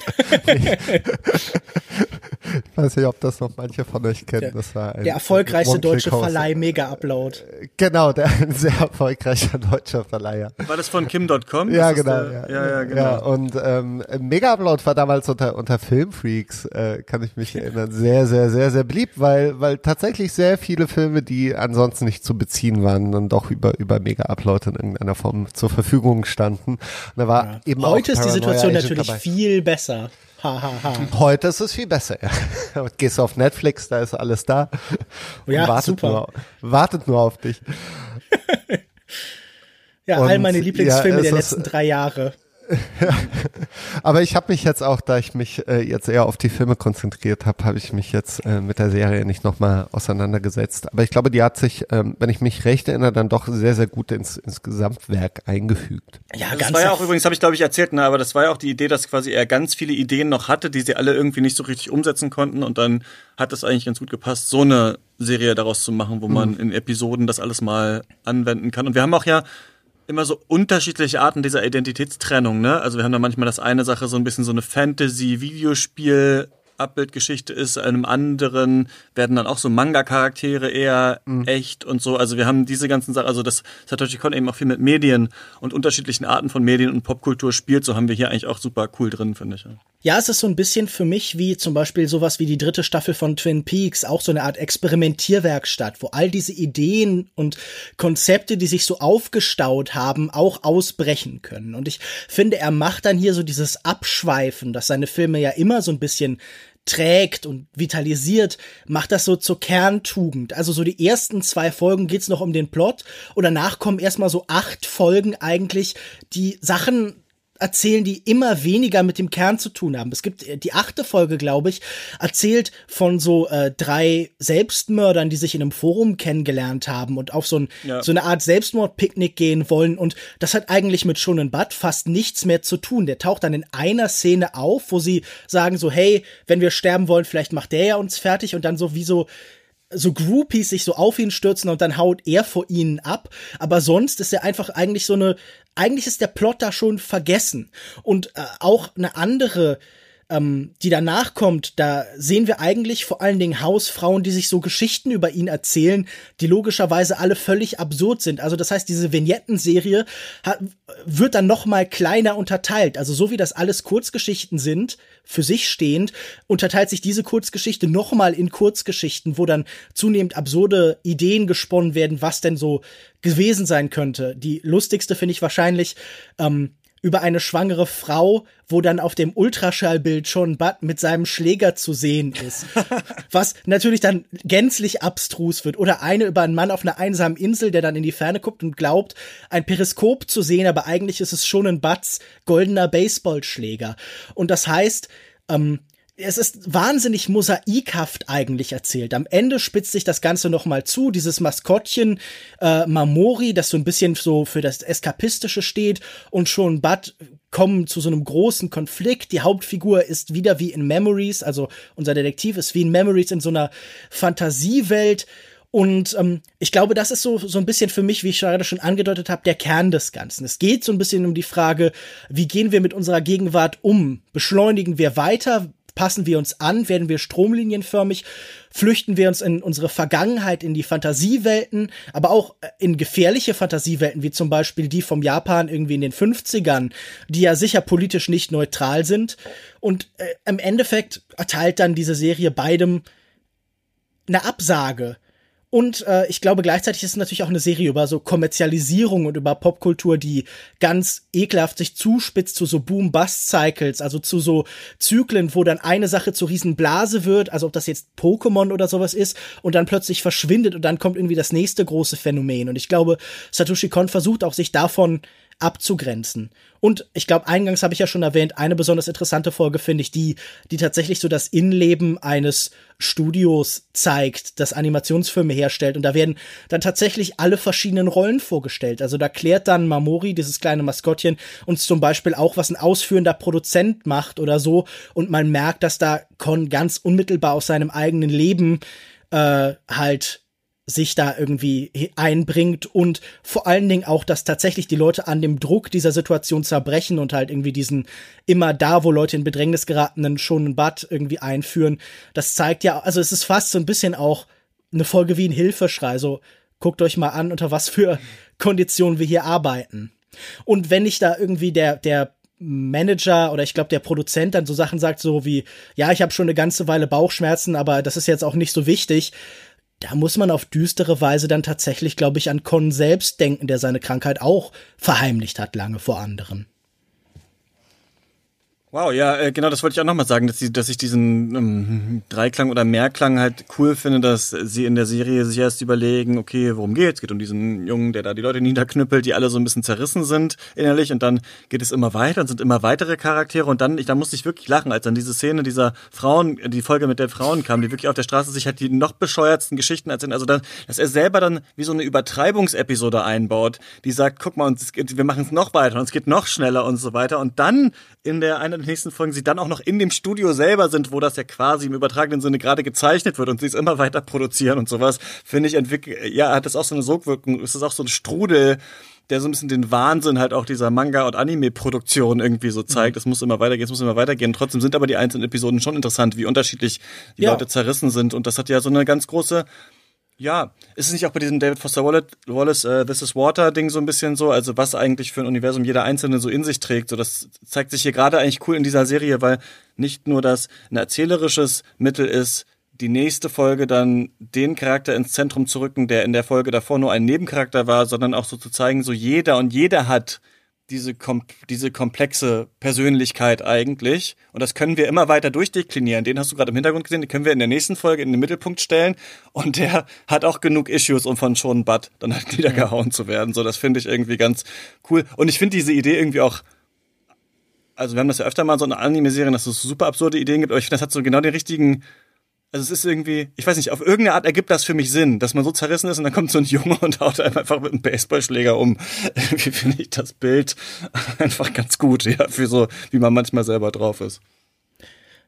ich weiß nicht, ob das noch manche von euch kennen. Das war ein, der erfolgreichste deutsche Verleih Mega Upload. Genau, der ein sehr erfolgreicher deutscher Verleiher. War das von Kim.com? Ja, genau, ja, ja, ja, genau. Ja, und ähm, Mega Upload war damals unter, unter Filmfreaks, äh, kann ich mich erinnern, sehr, sehr, sehr, sehr beliebt, weil, weil tatsächlich sehr viele Filme, die ansonsten nicht zu beziehen waren, dann doch über, über Mega-Upload in irgendeiner Form zur Verfügung standen. Und da war ja. eben Heute ist die Situation natürlich dabei. viel besser. <laughs> Heute ist es viel besser. <laughs> Gehst auf Netflix, da ist alles da. Ja, wartet super. Nur, wartet nur auf dich. <laughs> ja, Und, all meine Lieblingsfilme ja, der letzten drei Jahre. <laughs> Aber ich habe mich jetzt auch, da ich mich äh, jetzt eher auf die Filme konzentriert habe, habe ich mich jetzt äh, mit der Serie nicht nochmal auseinandergesetzt. Aber ich glaube, die hat sich, ähm, wenn ich mich recht erinnere, dann doch sehr, sehr gut ins, ins Gesamtwerk eingefügt. Ja, das ganz war ja auch übrigens, habe ich glaube ich erzählt, ne, aber das war ja auch die Idee, dass quasi er ganz viele Ideen noch hatte, die sie alle irgendwie nicht so richtig umsetzen konnten und dann hat es eigentlich ganz gut gepasst, so eine Serie daraus zu machen, wo man mhm. in Episoden das alles mal anwenden kann. Und wir haben auch ja immer so unterschiedliche Arten dieser Identitätstrennung, ne? Also wir haben da manchmal das eine Sache so ein bisschen so eine Fantasy-Videospiel Abbildgeschichte ist, einem anderen werden dann auch so Manga-Charaktere eher mhm. echt und so. Also wir haben diese ganzen Sachen, also das Satoshi Kon eben auch viel mit Medien und unterschiedlichen Arten von Medien und Popkultur spielt, so haben wir hier eigentlich auch super cool drin, finde ich. Ja, es ist so ein bisschen für mich wie zum Beispiel sowas wie die dritte Staffel von Twin Peaks, auch so eine Art Experimentierwerkstatt, wo all diese Ideen und Konzepte, die sich so aufgestaut haben, auch ausbrechen können. Und ich finde, er macht dann hier so dieses Abschweifen, dass seine Filme ja immer so ein bisschen trägt und vitalisiert, macht das so zur Kerntugend. Also so die ersten zwei Folgen geht's noch um den Plot und danach kommen erstmal so acht Folgen eigentlich, die Sachen erzählen, die immer weniger mit dem Kern zu tun haben. Es gibt äh, die achte Folge, glaube ich, erzählt von so äh, drei Selbstmördern, die sich in einem Forum kennengelernt haben und auf so, ein, ja. so eine Art Selbstmordpicknick gehen wollen. Und das hat eigentlich mit Shonen Butt fast nichts mehr zu tun. Der taucht dann in einer Szene auf, wo sie sagen so, hey, wenn wir sterben wollen, vielleicht macht der ja uns fertig und dann so wie so so Groupies sich so auf ihn stürzen und dann haut er vor ihnen ab. Aber sonst ist er einfach eigentlich so eine, eigentlich ist der Plot da schon vergessen. Und äh, auch eine andere ähm, die danach kommt, da sehen wir eigentlich vor allen Dingen Hausfrauen, die sich so Geschichten über ihn erzählen, die logischerweise alle völlig absurd sind. Also das heißt, diese Vignettenserie hat, wird dann noch mal kleiner unterteilt. Also so wie das alles Kurzgeschichten sind, für sich stehend, unterteilt sich diese Kurzgeschichte noch mal in Kurzgeschichten, wo dann zunehmend absurde Ideen gesponnen werden, was denn so gewesen sein könnte. Die lustigste finde ich wahrscheinlich ähm, über eine schwangere Frau, wo dann auf dem Ultraschallbild schon Bud mit seinem Schläger zu sehen ist. <laughs> Was natürlich dann gänzlich abstrus wird. Oder eine über einen Mann auf einer einsamen Insel, der dann in die Ferne guckt und glaubt, ein Periskop zu sehen, aber eigentlich ist es schon ein Buds goldener Baseballschläger. Und das heißt, ähm, es ist wahnsinnig mosaikhaft eigentlich erzählt. Am Ende spitzt sich das Ganze noch mal zu. Dieses Maskottchen äh, Mamori, das so ein bisschen so für das Eskapistische steht und schon Bud kommen zu so einem großen Konflikt. Die Hauptfigur ist wieder wie in Memories, also unser Detektiv ist wie in Memories in so einer Fantasiewelt. Und ähm, ich glaube, das ist so, so ein bisschen für mich, wie ich gerade schon angedeutet habe, der Kern des Ganzen. Es geht so ein bisschen um die Frage, wie gehen wir mit unserer Gegenwart um? Beschleunigen wir weiter? Passen wir uns an? Werden wir stromlinienförmig? Flüchten wir uns in unsere Vergangenheit, in die Fantasiewelten, aber auch äh, in gefährliche Fantasiewelten, wie zum Beispiel die vom Japan irgendwie in den 50ern, die ja sicher politisch nicht neutral sind. Und äh, im Endeffekt erteilt dann diese Serie beidem eine Absage. Und äh, ich glaube, gleichzeitig ist es natürlich auch eine Serie über so Kommerzialisierung und über Popkultur, die ganz ekelhaft sich zuspitzt zu so Boom-Bust-Cycles, also zu so Zyklen, wo dann eine Sache zur Riesenblase wird, also ob das jetzt Pokémon oder sowas ist, und dann plötzlich verschwindet und dann kommt irgendwie das nächste große Phänomen. Und ich glaube, Satoshi Kon versucht auch sich davon abzugrenzen. Und ich glaube, eingangs habe ich ja schon erwähnt, eine besonders interessante Folge finde ich die, die tatsächlich so das Innenleben eines Studios zeigt, das Animationsfilme herstellt. Und da werden dann tatsächlich alle verschiedenen Rollen vorgestellt. Also da klärt dann Mamori, dieses kleine Maskottchen, uns zum Beispiel auch, was ein ausführender Produzent macht oder so. Und man merkt, dass da Con ganz unmittelbar aus seinem eigenen Leben äh, halt sich da irgendwie einbringt und vor allen Dingen auch, dass tatsächlich die Leute an dem Druck dieser Situation zerbrechen und halt irgendwie diesen immer da, wo Leute in Bedrängnis geratenen schon ein Bad irgendwie einführen. Das zeigt ja, also es ist fast so ein bisschen auch eine Folge wie ein Hilfeschrei. So, guckt euch mal an, unter was für <laughs> Konditionen wir hier arbeiten. Und wenn ich da irgendwie der, der Manager oder ich glaube der Produzent dann so Sachen sagt, so wie, ja, ich habe schon eine ganze Weile Bauchschmerzen, aber das ist jetzt auch nicht so wichtig, da muss man auf düstere Weise dann tatsächlich, glaube ich, an Con selbst denken, der seine Krankheit auch verheimlicht hat lange vor anderen. Wow, ja, äh, genau, das wollte ich auch nochmal sagen, dass, sie, dass ich diesen ähm, Dreiklang oder Mehrklang halt cool finde, dass sie in der Serie sich erst überlegen, okay, worum geht's? Geht um diesen Jungen, der da die Leute niederknüppelt, die alle so ein bisschen zerrissen sind innerlich und dann geht es immer weiter und sind immer weitere Charaktere und dann, ich, da musste ich wirklich lachen, als dann diese Szene dieser Frauen, die Folge mit den Frauen kam, die wirklich auf der Straße sich halt die noch bescheuertsten Geschichten erzählen, also dann, dass er selber dann wie so eine Übertreibungsepisode einbaut, die sagt, guck mal, uns, wir machen es noch weiter und es geht noch schneller und so weiter und dann in der einen nächsten Folgen sie dann auch noch in dem Studio selber sind, wo das ja quasi im übertragenen Sinne gerade gezeichnet wird und sie es immer weiter produzieren und sowas, finde ich entwickelt, ja, hat das auch so eine Sogwirkung, ist das auch so ein Strudel, der so ein bisschen den Wahnsinn halt auch dieser Manga- und Anime-Produktion irgendwie so zeigt. Es mhm. muss immer weitergehen, es muss immer weitergehen. Trotzdem sind aber die einzelnen Episoden schon interessant, wie unterschiedlich die ja. Leute zerrissen sind. Und das hat ja so eine ganz große ja, ist es nicht auch bei diesem David Foster Wallace uh, This is Water Ding so ein bisschen so, also was eigentlich für ein Universum jeder einzelne so in sich trägt, so das zeigt sich hier gerade eigentlich cool in dieser Serie, weil nicht nur das ein erzählerisches Mittel ist, die nächste Folge dann den Charakter ins Zentrum zu rücken, der in der Folge davor nur ein Nebencharakter war, sondern auch so zu zeigen, so jeder und jeder hat diese, kom diese komplexe Persönlichkeit eigentlich. Und das können wir immer weiter durchdeklinieren. Den hast du gerade im Hintergrund gesehen, den können wir in der nächsten Folge in den Mittelpunkt stellen. Und der hat auch genug Issues, um von Sean Butt dann halt niedergehauen zu werden. So, das finde ich irgendwie ganz cool. Und ich finde diese Idee irgendwie auch also wir haben das ja öfter mal so in Anime-Serien, dass es super absurde Ideen gibt, aber ich finde, das hat so genau den richtigen also es ist irgendwie, ich weiß nicht, auf irgendeine Art ergibt das für mich Sinn, dass man so zerrissen ist und dann kommt so ein Junge und haut einem einfach mit einem Baseballschläger um. <laughs> Irgendwie finde ich das Bild <laughs> einfach ganz gut, ja, für so, wie man manchmal selber drauf ist.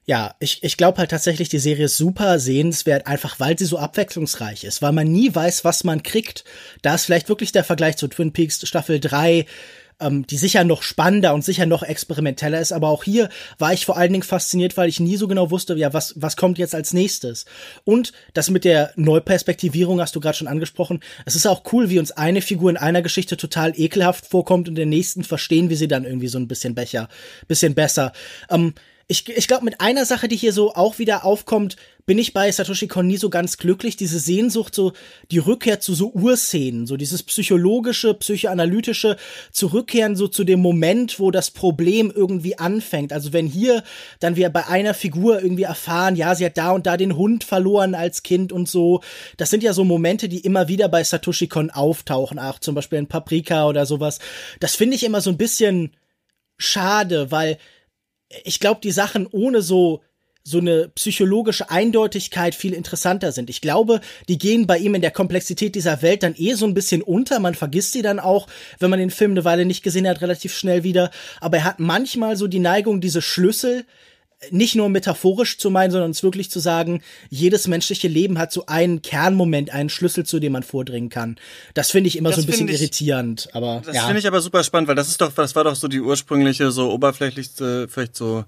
Ja, ich, ich glaube halt tatsächlich, die Serie ist super sehenswert, einfach weil sie so abwechslungsreich ist, weil man nie weiß, was man kriegt. Da ist vielleicht wirklich der Vergleich zu Twin Peaks Staffel 3 ähm, die sicher noch spannender und sicher noch experimenteller ist. Aber auch hier war ich vor allen Dingen fasziniert, weil ich nie so genau wusste, ja, was, was kommt jetzt als nächstes. Und das mit der Neuperspektivierung hast du gerade schon angesprochen. Es ist auch cool, wie uns eine Figur in einer Geschichte total ekelhaft vorkommt und in der nächsten verstehen wir sie dann irgendwie so ein bisschen becher, bisschen besser. Ähm, ich, ich glaube, mit einer Sache, die hier so auch wieder aufkommt, bin ich bei Satoshi Kon nie so ganz glücklich. Diese Sehnsucht, so die Rückkehr zu so Urszenen, so dieses psychologische, psychoanalytische Zurückkehren so zu dem Moment, wo das Problem irgendwie anfängt. Also wenn hier dann wir bei einer Figur irgendwie erfahren, ja, sie hat da und da den Hund verloren als Kind und so. Das sind ja so Momente, die immer wieder bei Satoshi Kon auftauchen, auch zum Beispiel in Paprika oder sowas. Das finde ich immer so ein bisschen schade, weil ich glaube, die Sachen ohne so so eine psychologische Eindeutigkeit viel interessanter sind. Ich glaube, die gehen bei ihm in der Komplexität dieser Welt dann eh so ein bisschen unter. Man vergisst sie dann auch, wenn man den Film eine Weile nicht gesehen hat, relativ schnell wieder. Aber er hat manchmal so die Neigung, diese Schlüssel nicht nur metaphorisch zu meinen, sondern es wirklich zu sagen, jedes menschliche Leben hat so einen Kernmoment, einen Schlüssel, zu dem man vordringen kann. Das finde ich immer das so ein bisschen ich, irritierend, aber das ja. finde ich aber super spannend, weil das ist doch, das war doch so die ursprüngliche, so oberflächlichste, vielleicht so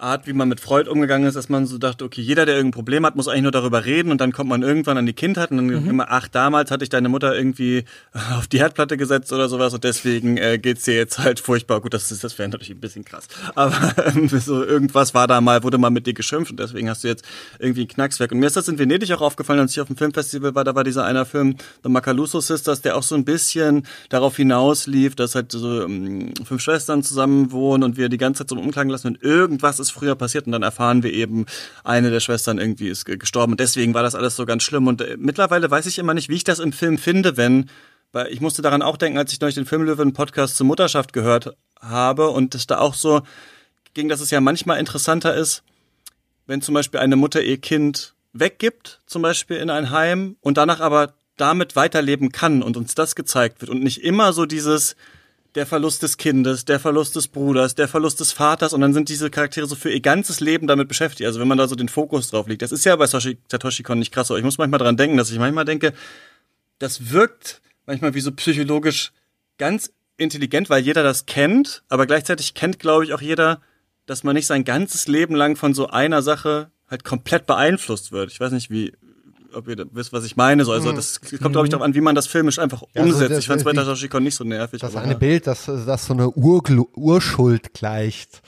Art, wie man mit Freud umgegangen ist, dass man so dachte, okay, jeder, der irgendein Problem hat, muss eigentlich nur darüber reden und dann kommt man irgendwann an die Kindheit und dann mhm. immer, ach, damals hatte ich deine Mutter irgendwie <laughs> auf die Herdplatte gesetzt oder sowas und deswegen äh, geht's dir jetzt halt furchtbar. Gut, das ist, das wäre natürlich ein bisschen krass. Aber <laughs> ähm, so irgendwas war da mal, wurde mal mit dir geschimpft und deswegen hast du jetzt irgendwie ein Knackswerk. Und mir ist das in Venedig auch aufgefallen, als ich auf dem Filmfestival war, da war dieser einer Film, The Macaluso Sisters, der auch so ein bisschen darauf hinauslief, dass halt so ähm, fünf Schwestern zusammen wohnen und wir die ganze Zeit so umklagen lassen und irgendwas ist ist früher passiert und dann erfahren wir eben, eine der Schwestern irgendwie ist gestorben und deswegen war das alles so ganz schlimm und äh, mittlerweile weiß ich immer nicht, wie ich das im Film finde, wenn weil ich musste daran auch denken, als ich neulich den Filmlöwen Podcast zur Mutterschaft gehört habe und es da auch so ging, dass es ja manchmal interessanter ist, wenn zum Beispiel eine Mutter ihr Kind weggibt, zum Beispiel in ein Heim und danach aber damit weiterleben kann und uns das gezeigt wird und nicht immer so dieses, der Verlust des Kindes, der Verlust des Bruders, der Verlust des Vaters und dann sind diese Charaktere so für ihr ganzes Leben damit beschäftigt. Also wenn man da so den Fokus drauf legt. Das ist ja bei Satoshi Kon nicht krass, aber ich muss manchmal dran denken, dass ich manchmal denke, das wirkt manchmal wie so psychologisch ganz intelligent, weil jeder das kennt, aber gleichzeitig kennt, glaube ich, auch jeder, dass man nicht sein ganzes Leben lang von so einer Sache halt komplett beeinflusst wird. Ich weiß nicht, wie, ob ihr wisst, was ich meine. So, also mhm. das kommt, glaube ich, darauf an, wie man das filmisch einfach ja, also umsetzt. Also ich fand es bei Tashashikon Kon nicht so nervig. Das eine ja. Bild, das, das so eine Ur Urschuld gleicht.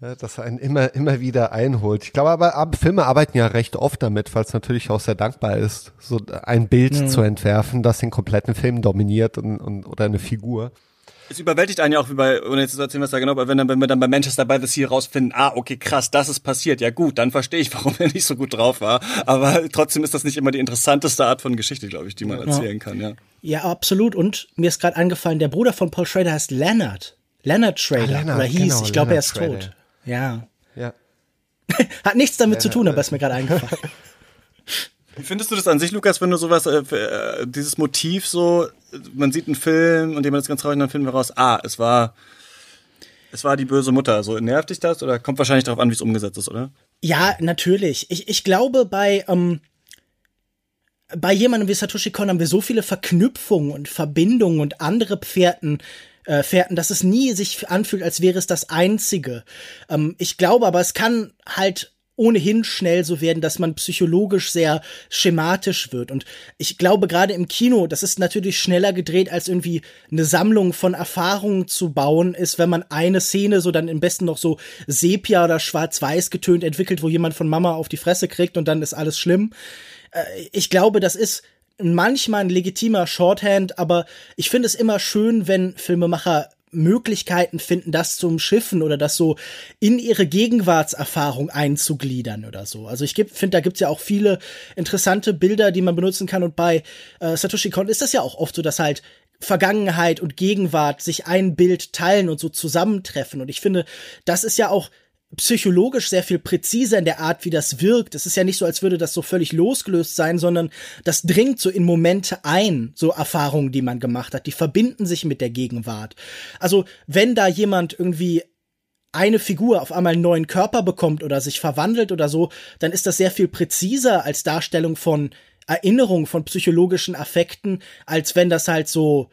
Ja, das einen immer, immer wieder einholt. Ich glaube aber, aber Filme arbeiten ja recht oft damit, weil es natürlich auch sehr dankbar ist, so ein Bild mhm. zu entwerfen, das den kompletten Film dominiert und, und, oder eine Figur es überwältigt einen ja auch wie bei, ohne jetzt zu erzählen, was da genau, aber wenn, dann, wenn wir dann bei Manchester by the Sea rausfinden, ah, okay, krass, das ist passiert, ja gut, dann verstehe ich, <laughs> warum er nicht so gut drauf war. Aber trotzdem ist das nicht immer die interessanteste Art von Geschichte, glaube ich, die man erzählen kann, ja. Ja, absolut. Und mir ist gerade angefallen, der Bruder von Paul Schrader heißt Leonard. Leonard Schrader. Ah, Leonard, oder hieß, genau, ich glaube, er ist Schrader. tot. Ja. Ja. <laughs> Hat nichts damit Leonard, zu tun, aber ist mir gerade eingefallen. <laughs> Wie findest du das an sich, Lukas, wenn du sowas, äh, äh, dieses Motiv so, man sieht einen Film und jemand ist ganz traurig und dann finden wir raus, ah, es war es war die böse Mutter. Also nervt dich das oder kommt wahrscheinlich darauf an, wie es umgesetzt ist, oder? Ja, natürlich. Ich, ich glaube, bei, ähm, bei jemandem wie Satoshi Kon haben wir so viele Verknüpfungen und Verbindungen und andere Pferden, äh, Fährten, dass es nie sich anfühlt, als wäre es das Einzige. Ähm, ich glaube aber, es kann halt ohnehin schnell so werden, dass man psychologisch sehr schematisch wird. Und ich glaube, gerade im Kino, das ist natürlich schneller gedreht, als irgendwie eine Sammlung von Erfahrungen zu bauen ist, wenn man eine Szene so dann im besten noch so Sepia oder Schwarz-Weiß getönt entwickelt, wo jemand von Mama auf die Fresse kriegt und dann ist alles schlimm. Äh, ich glaube, das ist manchmal ein legitimer Shorthand, aber ich finde es immer schön, wenn Filmemacher Möglichkeiten finden, das zum Schiffen oder das so in ihre Gegenwartserfahrung einzugliedern oder so. Also ich finde, da gibt's ja auch viele interessante Bilder, die man benutzen kann. Und bei äh, Satoshi Kon ist das ja auch oft so, dass halt Vergangenheit und Gegenwart sich ein Bild teilen und so zusammentreffen. Und ich finde, das ist ja auch psychologisch sehr viel präziser in der Art, wie das wirkt. Es ist ja nicht so, als würde das so völlig losgelöst sein, sondern das dringt so in Momente ein, so Erfahrungen, die man gemacht hat. Die verbinden sich mit der Gegenwart. Also, wenn da jemand irgendwie eine Figur auf einmal einen neuen Körper bekommt oder sich verwandelt oder so, dann ist das sehr viel präziser als Darstellung von Erinnerungen, von psychologischen Affekten, als wenn das halt so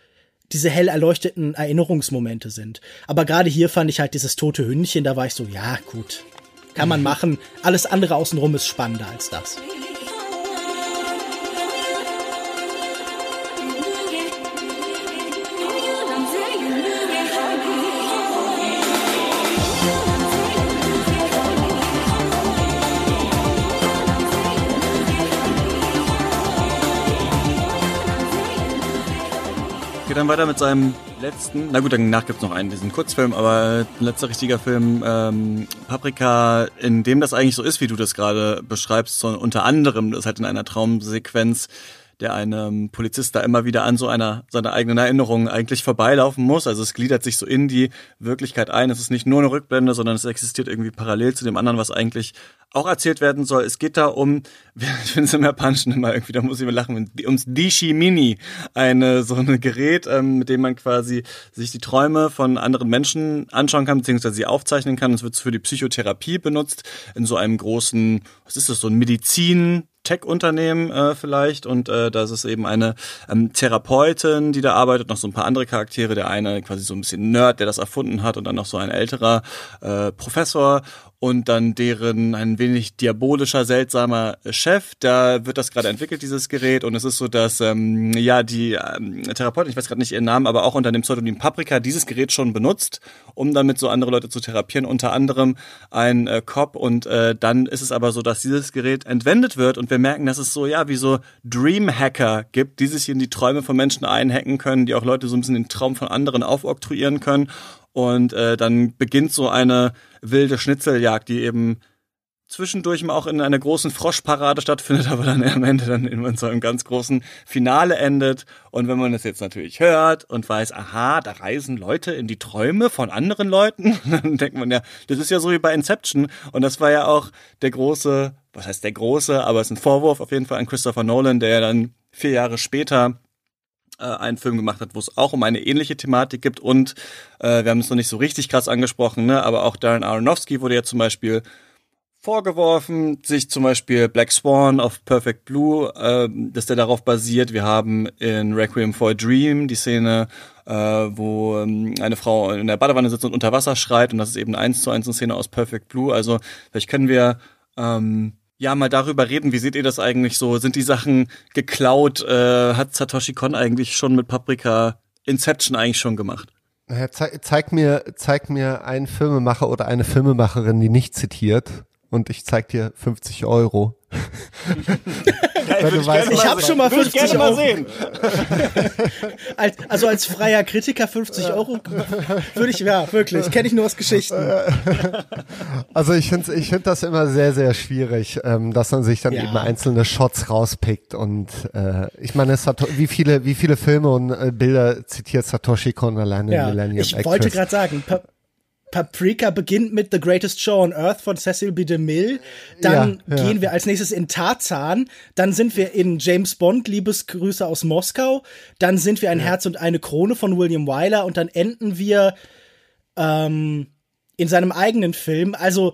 diese hell erleuchteten Erinnerungsmomente sind. Aber gerade hier fand ich halt dieses tote Hündchen, da war ich so, ja, gut. Kann man machen. Alles andere außenrum ist spannender als das. Dann weiter mit seinem letzten, na gut, danach gibt's noch einen, diesen Kurzfilm, aber letzter richtiger Film, ähm, Paprika, in dem das eigentlich so ist, wie du das gerade beschreibst, so unter anderem, das halt in einer Traumsequenz der einem Polizist da immer wieder an so einer seiner eigenen Erinnerungen eigentlich vorbeilaufen muss. Also es gliedert sich so in die Wirklichkeit ein. Es ist nicht nur eine Rückblende, sondern es existiert irgendwie parallel zu dem anderen, was eigentlich auch erzählt werden soll. Es geht da um, <laughs> ich finde es im Japanischen immer irgendwie, da muss ich mir lachen, ums Dishi Mini, eine so ein Gerät, ähm, mit dem man quasi sich die Träume von anderen Menschen anschauen kann, beziehungsweise sie aufzeichnen kann. Es wird für die Psychotherapie benutzt in so einem großen, was ist das, so ein Medizin Tech-Unternehmen äh, vielleicht. Und äh, da ist eben eine ähm, Therapeutin, die da arbeitet, noch so ein paar andere Charaktere, der eine quasi so ein bisschen Nerd, der das erfunden hat. Und dann noch so ein älterer äh, Professor und dann deren ein wenig diabolischer, seltsamer Chef. Da wird das gerade entwickelt, dieses Gerät. Und es ist so, dass ähm, ja die ähm, Therapeutin, ich weiß gerade nicht ihren Namen, aber auch unter dem Pseudonym Paprika dieses Gerät schon benutzt, um damit so andere Leute zu therapieren, unter anderem ein äh, Cop. Und äh, dann ist es aber so, dass dieses Gerät entwendet wird und wir merken, dass es so, ja, wie so Dream-Hacker gibt, die sich in die Träume von Menschen einhacken können, die auch Leute so ein bisschen den Traum von anderen aufoktroyieren können. Und äh, dann beginnt so eine wilde Schnitzeljagd, die eben zwischendurch mal auch in einer großen Froschparade stattfindet, <laughs> aber dann am Ende dann in so einem ganz großen Finale endet. Und wenn man das jetzt natürlich hört und weiß, aha, da reisen Leute in die Träume von anderen Leuten, <laughs> dann denkt man ja, das ist ja so wie bei Inception. Und das war ja auch der große, was heißt der große, aber es ist ein Vorwurf auf jeden Fall an Christopher Nolan, der ja dann vier Jahre später äh, einen Film gemacht hat, wo es auch um eine ähnliche Thematik gibt und äh, wir haben es noch nicht so richtig krass angesprochen, ne, aber auch Darren Aronofsky wurde ja zum Beispiel vorgeworfen, sich zum Beispiel Black Swan auf Perfect Blue, äh, dass der darauf basiert. Wir haben in Requiem for a Dream die Szene, äh, wo ähm, eine Frau in der Badewanne sitzt und unter Wasser schreit und das ist eben eins zu eins eine Szene aus Perfect Blue. Also vielleicht können wir ähm, ja mal darüber reden. Wie seht ihr das eigentlich so? Sind die Sachen geklaut? Äh, hat Satoshi Kon eigentlich schon mit Paprika Inception eigentlich schon gemacht? Naja, zeig, zeig mir, zeig mir einen Filmemacher oder eine Filmemacherin, die nicht zitiert, und ich zeig dir 50 Euro. <laughs> <laughs> Geil, ich weißt, ich habe schon mal 50 Euro. Mal <laughs> als, also als freier Kritiker 50 Euro würde ich, ja, wirklich, kenne ich nur aus Geschichten. <laughs> Also ich finde ich find das immer sehr, sehr schwierig, ähm, dass man sich dann ja. eben einzelne Shots rauspickt und äh, ich meine, wie viele, wie viele Filme und äh, Bilder zitiert Satoshi Kon alleine ja, Millennium Ich Actress. wollte gerade sagen, Paprika beginnt mit The Greatest Show on Earth von Cecil B. DeMille. Dann ja, ja. gehen wir als nächstes in Tarzan. Dann sind wir in James Bond, Liebesgrüße aus Moskau. Dann sind wir ein ja. Herz und eine Krone von William Wyler. Und dann enden wir ähm, in seinem eigenen Film. Also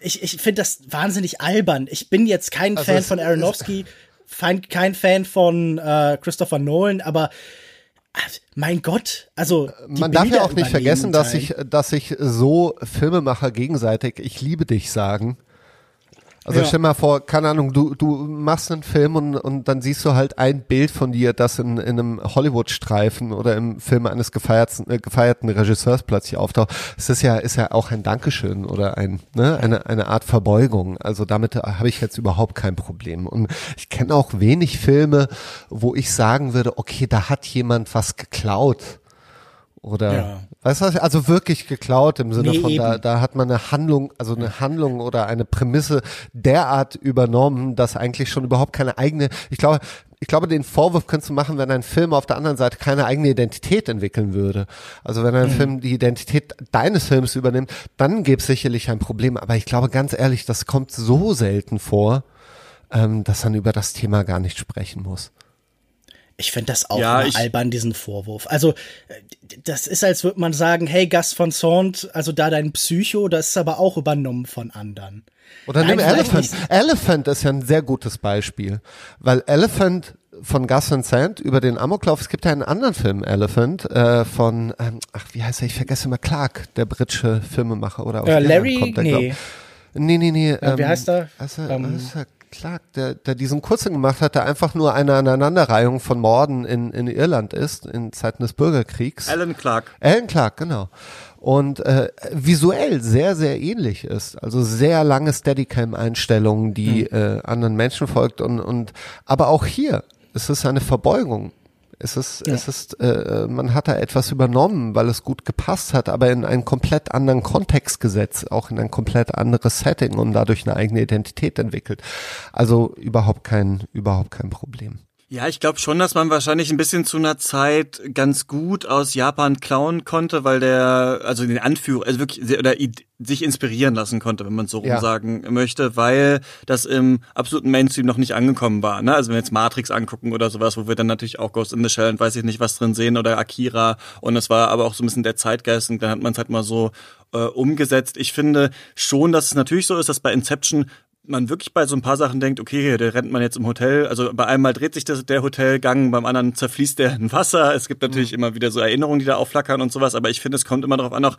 ich, ich finde das wahnsinnig albern. Ich bin jetzt kein also Fan von Aronofsky, kein Fan von äh, Christopher Nolan, aber mein Gott, also man darf ja auch nicht vergessen, dass sich, dass sich so Filmemacher gegenseitig "Ich liebe dich" sagen. Also ja. stell mal vor, keine Ahnung, du, du machst einen Film und, und dann siehst du halt ein Bild von dir, das in, in einem Hollywood-Streifen oder im Film eines gefeierten, äh, gefeierten Regisseurs plötzlich auftaucht. Es ist ja, ist ja auch ein Dankeschön oder ein, ne, eine, eine Art Verbeugung. Also damit habe ich jetzt überhaupt kein Problem. Und ich kenne auch wenig Filme, wo ich sagen würde, okay, da hat jemand was geklaut. Oder ja. Weißt du, also wirklich geklaut im Sinne nee, von, da, da hat man eine Handlung, also eine Handlung oder eine Prämisse derart übernommen, dass eigentlich schon überhaupt keine eigene, ich glaube, ich glaube, den Vorwurf könntest du machen, wenn ein Film auf der anderen Seite keine eigene Identität entwickeln würde. Also wenn ein mhm. Film die Identität deines Films übernimmt, dann gäbe es sicherlich ein Problem. Aber ich glaube ganz ehrlich, das kommt so selten vor, ähm, dass man über das Thema gar nicht sprechen muss. Ich finde das auch ja, albern, diesen Vorwurf. Also, das ist, als würde man sagen, hey, Gus von Sant, also da dein Psycho, das ist aber auch übernommen von anderen. Oder nimm Elephant. Elephant ist ja ein sehr gutes Beispiel, weil Elephant von Gus Van Sant über den Amoklauf. Es gibt ja einen anderen Film, Elephant, äh, von, ähm, ach, wie heißt er? Ich vergesse immer Clark, der britische Filmemacher oder aus ja, Larry, kommt der, nee. Glaub. Nee, nee, nee. Ähm, wie heißt er? Heißt er, ähm, heißt er Clark, der, der diesen kurzen gemacht hat, der einfach nur eine Aneinanderreihung von Morden in, in Irland ist, in Zeiten des Bürgerkriegs. Alan Clark. Alan Clark, genau. Und äh, visuell sehr, sehr ähnlich ist. Also sehr lange Steadicam-Einstellungen, die hm. äh, anderen Menschen folgt. Und, und aber auch hier, es ist eine Verbeugung es ist, ja. es ist, äh, man hat da etwas übernommen, weil es gut gepasst hat, aber in einen komplett anderen Kontext gesetzt, auch in ein komplett anderes Setting und dadurch eine eigene Identität entwickelt. Also überhaupt kein, überhaupt kein Problem. Ja, ich glaube schon, dass man wahrscheinlich ein bisschen zu einer Zeit ganz gut aus Japan klauen konnte, weil der, also den Anführer, also wirklich, oder sich inspirieren lassen konnte, wenn man so ja. sagen möchte, weil das im absoluten Mainstream noch nicht angekommen war. Ne? Also wenn wir jetzt Matrix angucken oder sowas, wo wir dann natürlich auch Ghost in the Shell und weiß ich nicht was drin sehen oder Akira und es war aber auch so ein bisschen der Zeitgeist und dann hat man es halt mal so äh, umgesetzt. Ich finde schon, dass es natürlich so ist, dass bei Inception man wirklich bei so ein paar Sachen denkt, okay, der rennt man jetzt im Hotel, also bei einem Mal dreht sich das, der Hotelgang, beim anderen zerfließt der <laughs> in Wasser. Es gibt natürlich mhm. immer wieder so Erinnerungen, die da aufflackern und sowas, aber ich finde, es kommt immer darauf an, auch,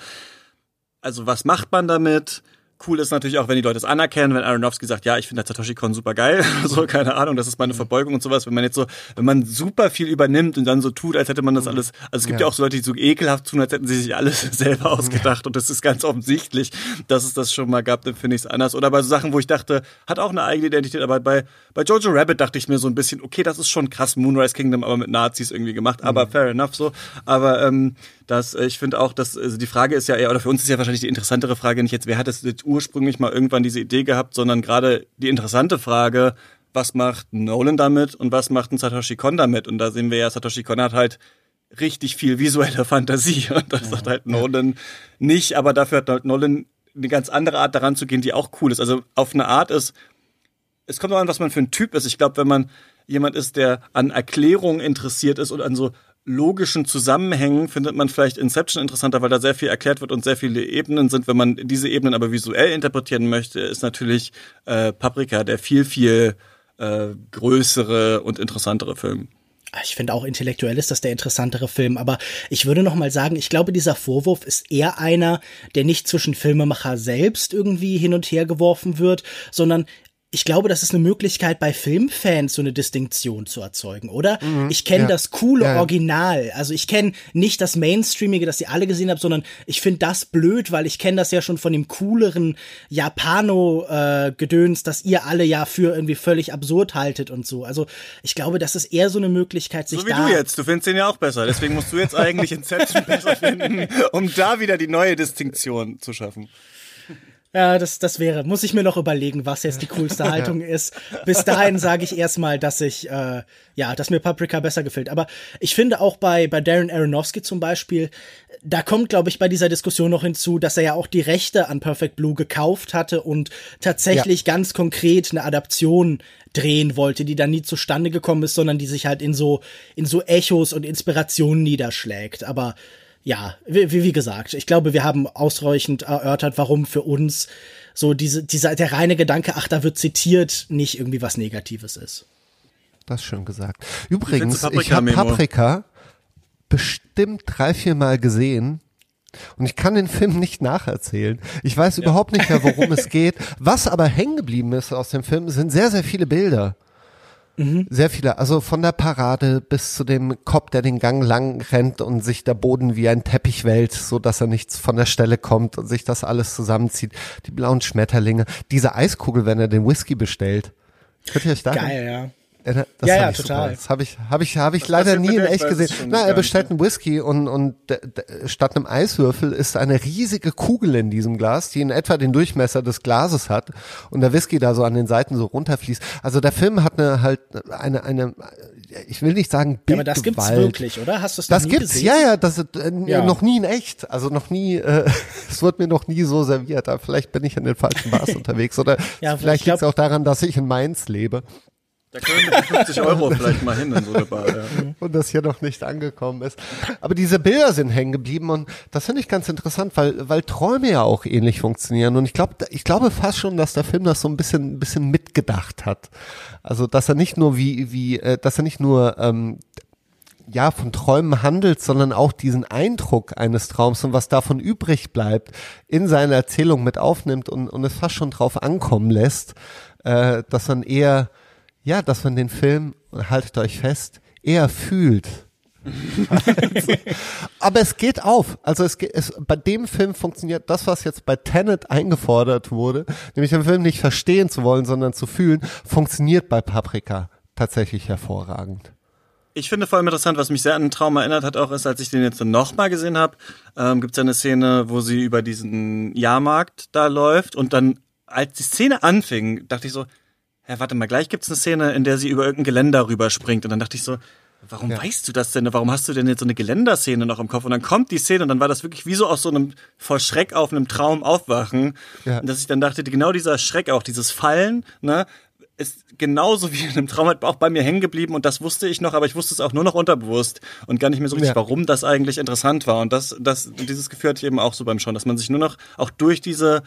also was macht man damit? Cool ist natürlich auch, wenn die Leute es anerkennen, wenn Aronofsky sagt, ja, ich finde Satoshi Kon super geil, <laughs> so, keine Ahnung, das ist meine Verbeugung und sowas. Wenn man jetzt so, wenn man super viel übernimmt und dann so tut, als hätte man das alles, also es gibt ja, ja auch so Leute, die so ekelhaft tun, als hätten sie sich alles <laughs> selber ausgedacht und das ist ganz offensichtlich, dass es das schon mal gab, dann finde ich es anders. Oder bei so Sachen, wo ich dachte, hat auch eine eigene Identität, aber bei, bei Jojo Rabbit dachte ich mir so ein bisschen, okay, das ist schon krass, Moonrise Kingdom, aber mit Nazis irgendwie gemacht, aber mhm. fair enough so. Aber ähm, das, äh, ich finde auch, dass also die Frage ist ja eher, oder für uns ist ja wahrscheinlich die interessantere Frage nicht jetzt, wer hat das jetzt ursprünglich mal irgendwann diese Idee gehabt, sondern gerade die interessante Frage, was macht Nolan damit und was macht ein Satoshi Kon damit? Und da sehen wir ja, Satoshi Kon hat halt richtig viel visuelle Fantasie <laughs> und das ja. hat halt Nolan nicht, aber dafür hat halt Nolan eine ganz andere Art daran zu gehen, die auch cool ist. Also auf eine Art ist, es kommt auch an, was man für ein Typ ist. Ich glaube, wenn man jemand ist, der an Erklärungen interessiert ist und an so logischen Zusammenhängen findet man vielleicht Inception interessanter, weil da sehr viel erklärt wird und sehr viele Ebenen sind. Wenn man diese Ebenen aber visuell interpretieren möchte, ist natürlich äh, Paprika der viel, viel äh, größere und interessantere Film. Ich finde auch intellektuell ist das der interessantere Film, aber ich würde noch mal sagen, ich glaube, dieser Vorwurf ist eher einer, der nicht zwischen Filmemacher selbst irgendwie hin und her geworfen wird, sondern ich glaube, das ist eine Möglichkeit, bei Filmfans so eine Distinktion zu erzeugen, oder? Mhm, ich kenne ja. das coole ja, Original. Also ich kenne nicht das Mainstreamige, das ihr alle gesehen habt, sondern ich finde das blöd, weil ich kenne das ja schon von dem cooleren Japano-Gedöns, äh, das ihr alle ja für irgendwie völlig absurd haltet und so. Also ich glaube, das ist eher so eine Möglichkeit, sich so wie da du jetzt. Du findest den ja auch besser. Deswegen musst du jetzt eigentlich Inception <laughs> besser finden, um da wieder die neue Distinktion zu schaffen. Ja, das, das wäre, muss ich mir noch überlegen, was jetzt die coolste <laughs> Haltung ist. Bis dahin sage ich erstmal, dass ich, äh, ja, dass mir Paprika besser gefällt. Aber ich finde auch bei, bei Darren Aronofsky zum Beispiel, da kommt, glaube ich, bei dieser Diskussion noch hinzu, dass er ja auch die Rechte an Perfect Blue gekauft hatte und tatsächlich ja. ganz konkret eine Adaption drehen wollte, die dann nie zustande gekommen ist, sondern die sich halt in so, in so Echos und Inspirationen niederschlägt. Aber ja, wie, wie gesagt, ich glaube, wir haben ausreichend erörtert, warum für uns so diese, dieser, der reine Gedanke, ach, da wird zitiert, nicht irgendwie was Negatives ist. Das ist schön gesagt. Übrigens, ich habe Paprika bestimmt drei, vier Mal gesehen. Und ich kann den Film nicht nacherzählen. Ich weiß ja. überhaupt nicht mehr, worum es geht. Was aber hängen geblieben ist aus dem Film, sind sehr, sehr viele Bilder. Mhm. Sehr viele. Also von der Parade bis zu dem Kopf, der den Gang lang rennt und sich der Boden wie ein Teppich wälzt, so dass er nichts von der Stelle kommt und sich das alles zusammenzieht. Die blauen Schmetterlinge. Diese Eiskugel, wenn er den Whisky bestellt. Könnt ihr euch da? Geil, ja. Das ja, ja, total. Super. Das habe ich, habe ich, habe ich das leider nie in echt gesehen. Na, er bestellt einen Whisky und und statt einem Eiswürfel ist eine riesige Kugel in diesem Glas, die in etwa den Durchmesser des Glases hat und der Whisky da so an den Seiten so runterfließt. Also der Film hat eine halt eine eine ich will nicht sagen Bildgewalt. Ja, aber das gibt's wirklich, oder? Hast du es Das gibt's, gesehen? ja, ja, das äh, ja. noch nie in echt, also noch nie, äh, <laughs> es wird mir noch nie so serviert. Aber vielleicht bin ich in den falschen Bars <laughs> unterwegs oder ja, vielleicht liegt es auch daran, dass ich in Mainz lebe. Da können wir mit 50 Euro vielleicht mal hin in so eine Bar. Ja. <laughs> Und das hier noch nicht angekommen ist. Aber diese Bilder sind hängen geblieben und das finde ich ganz interessant, weil, weil Träume ja auch ähnlich funktionieren. Und ich glaube, ich glaube fast schon, dass der Film das so ein bisschen, ein bisschen mitgedacht hat. Also, dass er nicht nur wie, wie, äh, dass er nicht nur, ähm, ja, von Träumen handelt, sondern auch diesen Eindruck eines Traums und was davon übrig bleibt, in seine Erzählung mit aufnimmt und, und es fast schon drauf ankommen lässt, äh, dass man eher ja, dass man den Film, haltet euch fest, eher fühlt. <laughs> aber es geht auf. Also es, geht, es bei dem Film funktioniert das, was jetzt bei Tenet eingefordert wurde, nämlich den Film nicht verstehen zu wollen, sondern zu fühlen, funktioniert bei Paprika tatsächlich hervorragend. Ich finde vor allem interessant, was mich sehr an den Traum erinnert hat, auch ist, als ich den jetzt nochmal gesehen habe, ähm, gibt es eine Szene, wo sie über diesen Jahrmarkt da läuft und dann, als die Szene anfing, dachte ich so, ja, warte mal, gleich gibt's eine Szene, in der sie über irgendein Geländer rüberspringt. Und dann dachte ich so, warum ja. weißt du das denn? Warum hast du denn jetzt so eine Geländerszene noch im Kopf? Und dann kommt die Szene und dann war das wirklich wie so aus so einem vor Schreck auf einem Traum aufwachen. Ja. Und dass ich dann dachte, genau dieser Schreck auch, dieses Fallen, ne, ist genauso wie in einem Traum halt auch bei mir hängen geblieben und das wusste ich noch, aber ich wusste es auch nur noch unterbewusst und gar nicht mehr so richtig, ja. warum das eigentlich interessant war. Und das, das, dieses Gefühl hatte ich eben auch so beim Schauen, dass man sich nur noch auch durch diese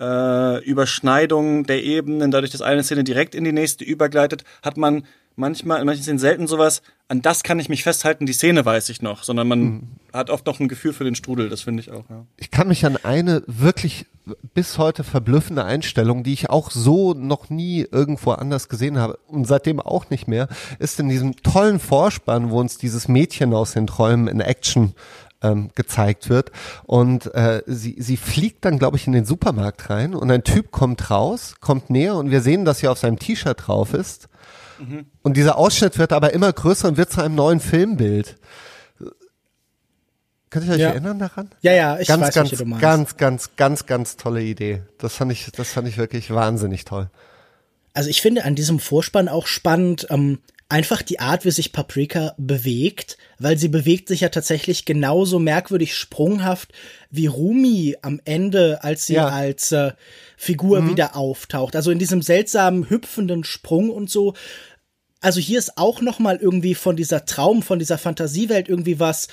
äh, Überschneidung der Ebenen, dadurch, dass eine Szene direkt in die nächste übergleitet, hat man manchmal, in manchen Szenen selten sowas, an das kann ich mich festhalten, die Szene weiß ich noch, sondern man mhm. hat oft noch ein Gefühl für den Strudel, das finde ich auch. Ja. Ich kann mich an eine wirklich bis heute verblüffende Einstellung, die ich auch so noch nie irgendwo anders gesehen habe und seitdem auch nicht mehr, ist in diesem tollen Vorspann, wo uns dieses Mädchen aus den Träumen in Action ähm, gezeigt wird. Und äh, sie, sie fliegt dann, glaube ich, in den Supermarkt rein und ein Typ kommt raus, kommt näher und wir sehen, dass sie auf seinem T-Shirt drauf ist. Mhm. Und dieser Ausschnitt wird aber immer größer und wird zu einem neuen Filmbild. Könnt ihr euch ja. erinnern daran? Ja, ja, ich ganz, weiß, ganz, ganz, ganz, ganz, ganz, ganz tolle Idee. Das fand ich, das fand ich wirklich wahnsinnig toll. Also ich finde an diesem Vorspann auch spannend, ähm, einfach die Art, wie sich Paprika bewegt, weil sie bewegt sich ja tatsächlich genauso merkwürdig sprunghaft wie Rumi am Ende, als sie ja. als äh, Figur mhm. wieder auftaucht. Also in diesem seltsamen hüpfenden Sprung und so. Also hier ist auch noch mal irgendwie von dieser Traum, von dieser Fantasiewelt irgendwie was,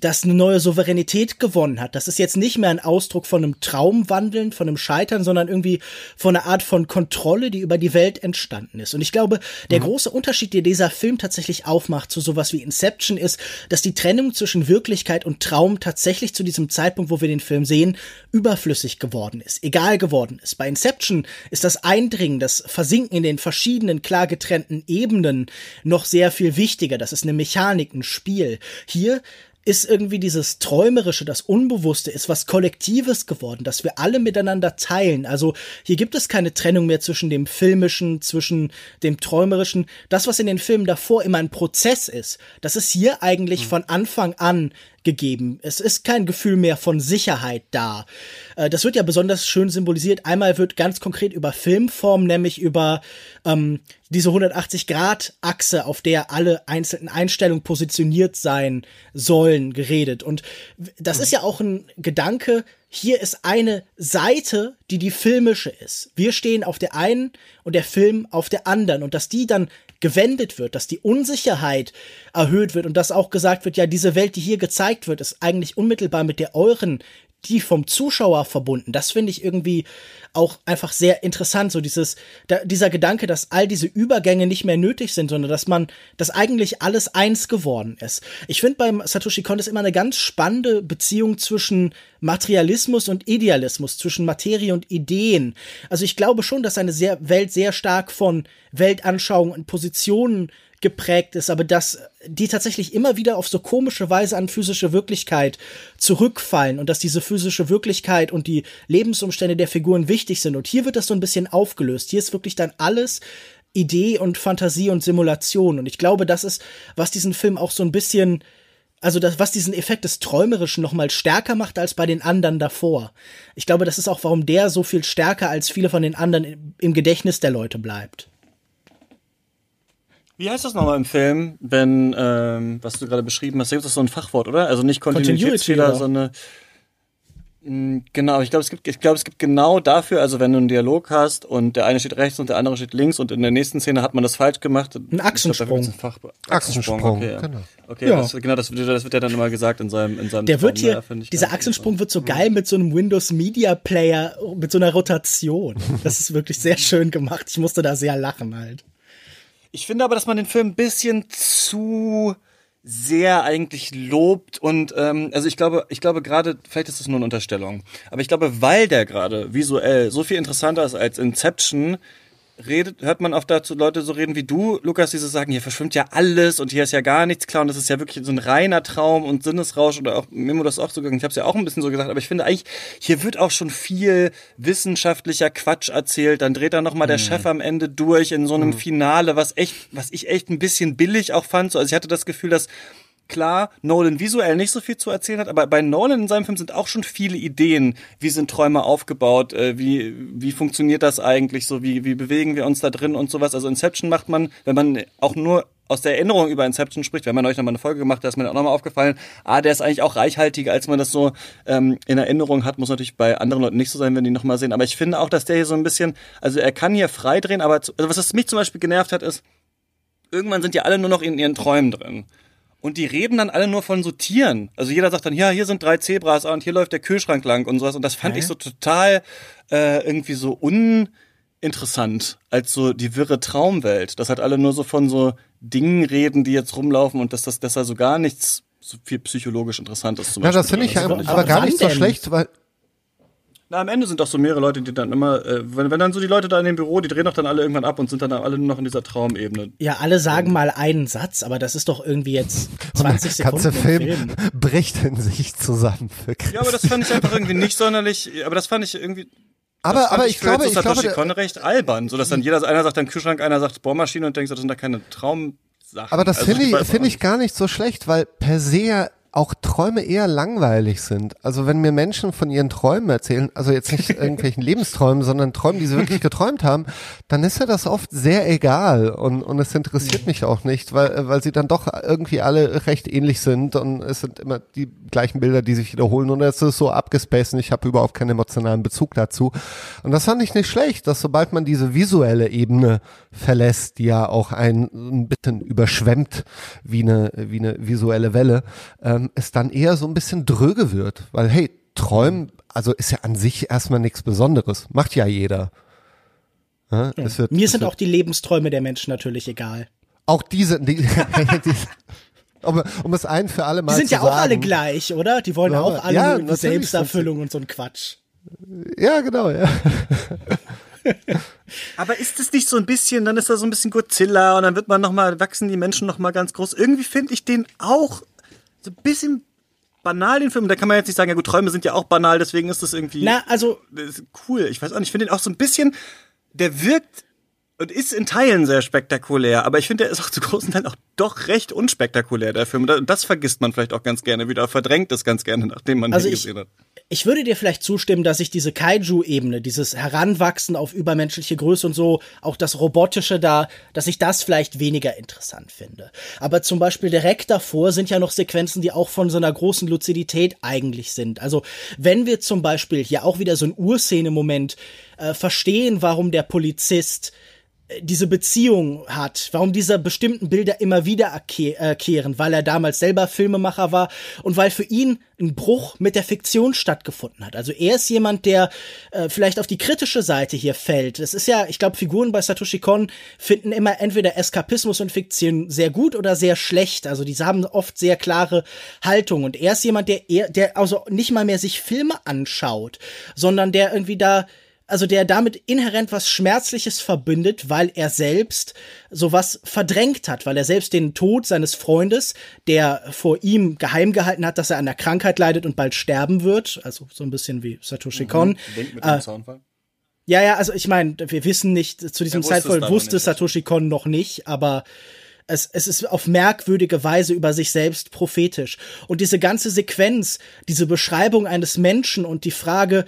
das eine neue Souveränität gewonnen hat. Das ist jetzt nicht mehr ein Ausdruck von einem Traumwandeln, von einem Scheitern, sondern irgendwie von einer Art von Kontrolle, die über die Welt entstanden ist. Und ich glaube, der mhm. große Unterschied, den dieser Film tatsächlich aufmacht zu sowas wie Inception, ist, dass die Trennung zwischen Wirklichkeit und Traum tatsächlich zu diesem Zeitpunkt, wo wir den Film sehen, überflüssig geworden ist, egal geworden ist. Bei Inception ist das Eindringen, das Versinken in den verschiedenen klar getrennten Ebenen noch sehr viel wichtiger. Das ist eine Mechanik, ein Spiel. Hier ist irgendwie dieses Träumerische, das Unbewusste, ist was Kollektives geworden, das wir alle miteinander teilen. Also hier gibt es keine Trennung mehr zwischen dem Filmischen, zwischen dem Träumerischen. Das, was in den Filmen davor immer ein Prozess ist, das ist hier eigentlich mhm. von Anfang an gegeben. Es ist kein Gefühl mehr von Sicherheit da. Äh, das wird ja besonders schön symbolisiert. Einmal wird ganz konkret über Filmform, nämlich über ähm, diese 180-Grad-Achse, auf der alle einzelnen Einstellungen positioniert sein sollen, geredet. Und das ist ja auch ein Gedanke, hier ist eine Seite, die die filmische ist. Wir stehen auf der einen und der Film auf der anderen. Und dass die dann gewendet wird, dass die Unsicherheit erhöht wird und dass auch gesagt wird, ja, diese Welt, die hier gezeigt wird, ist eigentlich unmittelbar mit der euren die vom Zuschauer verbunden. Das finde ich irgendwie auch einfach sehr interessant, so dieses, da, dieser Gedanke, dass all diese Übergänge nicht mehr nötig sind, sondern dass man, dass eigentlich alles eins geworden ist. Ich finde beim Satoshi Kon ist immer eine ganz spannende Beziehung zwischen Materialismus und Idealismus, zwischen Materie und Ideen. Also ich glaube schon, dass seine sehr, Welt sehr stark von Weltanschauung und Positionen geprägt ist, aber dass die tatsächlich immer wieder auf so komische Weise an physische Wirklichkeit zurückfallen und dass diese physische Wirklichkeit und die Lebensumstände der Figuren wichtig sind. Und hier wird das so ein bisschen aufgelöst. Hier ist wirklich dann alles Idee und Fantasie und Simulation. Und ich glaube, das ist, was diesen Film auch so ein bisschen also das, was diesen Effekt des Träumerischen noch mal stärker macht als bei den anderen davor. Ich glaube, das ist auch, warum der so viel stärker als viele von den anderen im Gedächtnis der Leute bleibt. Wie heißt das nochmal im Film, wenn, ähm, was du gerade beschrieben hast, da gibt es so ein Fachwort, oder? Also nicht Kontinuitätsfehler, sondern hm, Genau, ich glaube, es gibt, ich glaube, es gibt genau dafür, also wenn du einen Dialog hast und der eine steht rechts und der andere steht links und in der nächsten Szene hat man das falsch gemacht. Ein Achsensprung. Glaub, Fach, Achsensprung, okay, ja. genau. Okay, ja. das, genau, das, das wird ja dann immer gesagt in seinem, in seinem Der Traum, wird hier, ja, dieser Achsensprung wird so geil mit so einem Windows Media Player, mit so einer Rotation. Das ist wirklich sehr schön gemacht. Ich musste da sehr lachen halt. Ich finde aber, dass man den Film ein bisschen zu sehr eigentlich lobt und ähm, also ich glaube, ich glaube gerade, vielleicht ist das nur eine Unterstellung, aber ich glaube, weil der gerade visuell so viel interessanter ist als Inception, redet, hört man oft dazu Leute so reden wie du, Lukas, die so sagen, hier verschwimmt ja alles und hier ist ja gar nichts klar und das ist ja wirklich so ein reiner Traum und Sinnesrausch oder auch Memo das auch so gegangen. Ich habe es ja auch ein bisschen so gesagt, aber ich finde eigentlich, hier wird auch schon viel wissenschaftlicher Quatsch erzählt. Dann dreht da nochmal mhm. der Chef am Ende durch in so einem mhm. Finale, was echt, was ich echt ein bisschen billig auch fand. So, also ich hatte das Gefühl, dass klar Nolan visuell nicht so viel zu erzählen hat, aber bei Nolan in seinem Film sind auch schon viele Ideen, wie sind Träume aufgebaut, äh, wie, wie funktioniert das eigentlich so, wie, wie bewegen wir uns da drin und sowas. Also Inception macht man, wenn man auch nur aus der Erinnerung über Inception spricht, haben ja euch nochmal eine Folge gemacht, da ist mir auch nochmal aufgefallen, ah, der ist eigentlich auch reichhaltiger, als man das so ähm, in Erinnerung hat, muss natürlich bei anderen Leuten nicht so sein, wenn die nochmal sehen, aber ich finde auch, dass der hier so ein bisschen, also er kann hier frei drehen, aber also was mich zum Beispiel genervt hat, ist, irgendwann sind ja alle nur noch in ihren Träumen drin. Und die reden dann alle nur von so Tieren. Also jeder sagt dann, ja, hier sind drei Zebras und hier läuft der Kühlschrank lang und sowas. Und das fand okay. ich so total äh, irgendwie so uninteressant als so die wirre Traumwelt. Das hat alle nur so von so Dingen reden, die jetzt rumlaufen und dass das, dass da so gar nichts so viel psychologisch Interessantes zum ja, Beispiel. Ja, das finde ich aber, aber gar nicht so schlecht, weil na, am Ende sind doch so mehrere Leute, die dann immer, äh, wenn, wenn dann so die Leute da in dem Büro, die drehen doch dann alle irgendwann ab und sind dann alle nur noch in dieser Traumebene. Ja, alle sagen mal einen Satz, aber das ist doch irgendwie jetzt 20 Sekunden. Der ganze Film, Film bricht in sich zusammen. Ja, aber das fand ich einfach irgendwie nicht sonderlich, aber das fand ich irgendwie, aber, aber ich, ich glaube, ich glaube, Satoshi Kon recht albern, so dass dann jeder, einer sagt dann Kühlschrank, einer sagt Bohrmaschine und denkt, das sind da keine Traumsachen. Aber das also finde ich, finde ich gar nicht so schlecht, weil per se auch Träume eher langweilig sind. Also wenn mir Menschen von ihren Träumen erzählen, also jetzt nicht <laughs> irgendwelchen Lebensträumen, sondern Träumen, die sie wirklich geträumt haben, dann ist ja das oft sehr egal und, und es interessiert mich auch nicht, weil, weil sie dann doch irgendwie alle recht ähnlich sind und es sind immer die gleichen Bilder, die sich wiederholen und es ist so abgespaced und ich habe überhaupt keinen emotionalen Bezug dazu. Und das fand ich nicht schlecht, dass sobald man diese visuelle Ebene verlässt, die ja auch ein, ein bisschen überschwemmt wie eine, wie eine visuelle Welle, ähm, es dann eher so ein bisschen dröge wird. Weil, hey, Träumen, also ist ja an sich erstmal nichts Besonderes. Macht ja jeder. Ja, ja. Wird, Mir sind wird, auch die Lebensträume der Menschen natürlich egal. Auch diese, die, <laughs> die, um, um es ein für alle mal zu sagen. Die sind ja auch alle gleich, oder? Die wollen ja, auch alle ja, Selbsterfüllung und so ein Quatsch. Ja, genau, ja. <laughs> Aber ist es nicht so ein bisschen, dann ist da so ein bisschen Godzilla und dann wird man noch mal, wachsen die Menschen noch mal ganz groß. Irgendwie finde ich den auch so ein bisschen banal, den Film. Da kann man jetzt nicht sagen, ja gut, Träume sind ja auch banal, deswegen ist das irgendwie. Na, also. cool. Ich weiß auch nicht, ich finde den auch so ein bisschen, der wirkt und ist in Teilen sehr spektakulär, aber ich finde, der ist auch zu großen Teilen auch doch recht unspektakulär, der Film. Und das vergisst man vielleicht auch ganz gerne wieder, verdrängt es ganz gerne, nachdem man also ihn gesehen hat. Ich würde dir vielleicht zustimmen, dass ich diese Kaiju-Ebene, dieses Heranwachsen auf übermenschliche Größe und so, auch das Robotische da, dass ich das vielleicht weniger interessant finde. Aber zum Beispiel direkt davor sind ja noch Sequenzen, die auch von so einer großen Luzidität eigentlich sind. Also wenn wir zum Beispiel hier auch wieder so ein Urszene-Moment äh, verstehen, warum der Polizist diese Beziehung hat, warum diese bestimmten Bilder immer wieder kehren, weil er damals selber Filmemacher war und weil für ihn ein Bruch mit der Fiktion stattgefunden hat. Also er ist jemand, der äh, vielleicht auf die kritische Seite hier fällt. Es ist ja, ich glaube, Figuren bei Satoshi Kon finden immer entweder Eskapismus und Fiktion sehr gut oder sehr schlecht. Also die haben oft sehr klare Haltung und er ist jemand, der der also nicht mal mehr sich Filme anschaut, sondern der irgendwie da also der damit inhärent was Schmerzliches verbindet, weil er selbst sowas verdrängt hat, weil er selbst den Tod seines Freundes, der vor ihm geheim gehalten hat, dass er an der Krankheit leidet und bald sterben wird, also so ein bisschen wie Satoshi mhm. Kon. Mit äh, ja, ja, also ich meine, wir wissen nicht, zu diesem Zeitpunkt wusste Satoshi Kon noch nicht, aber es, es ist auf merkwürdige Weise über sich selbst prophetisch. Und diese ganze Sequenz, diese Beschreibung eines Menschen und die Frage,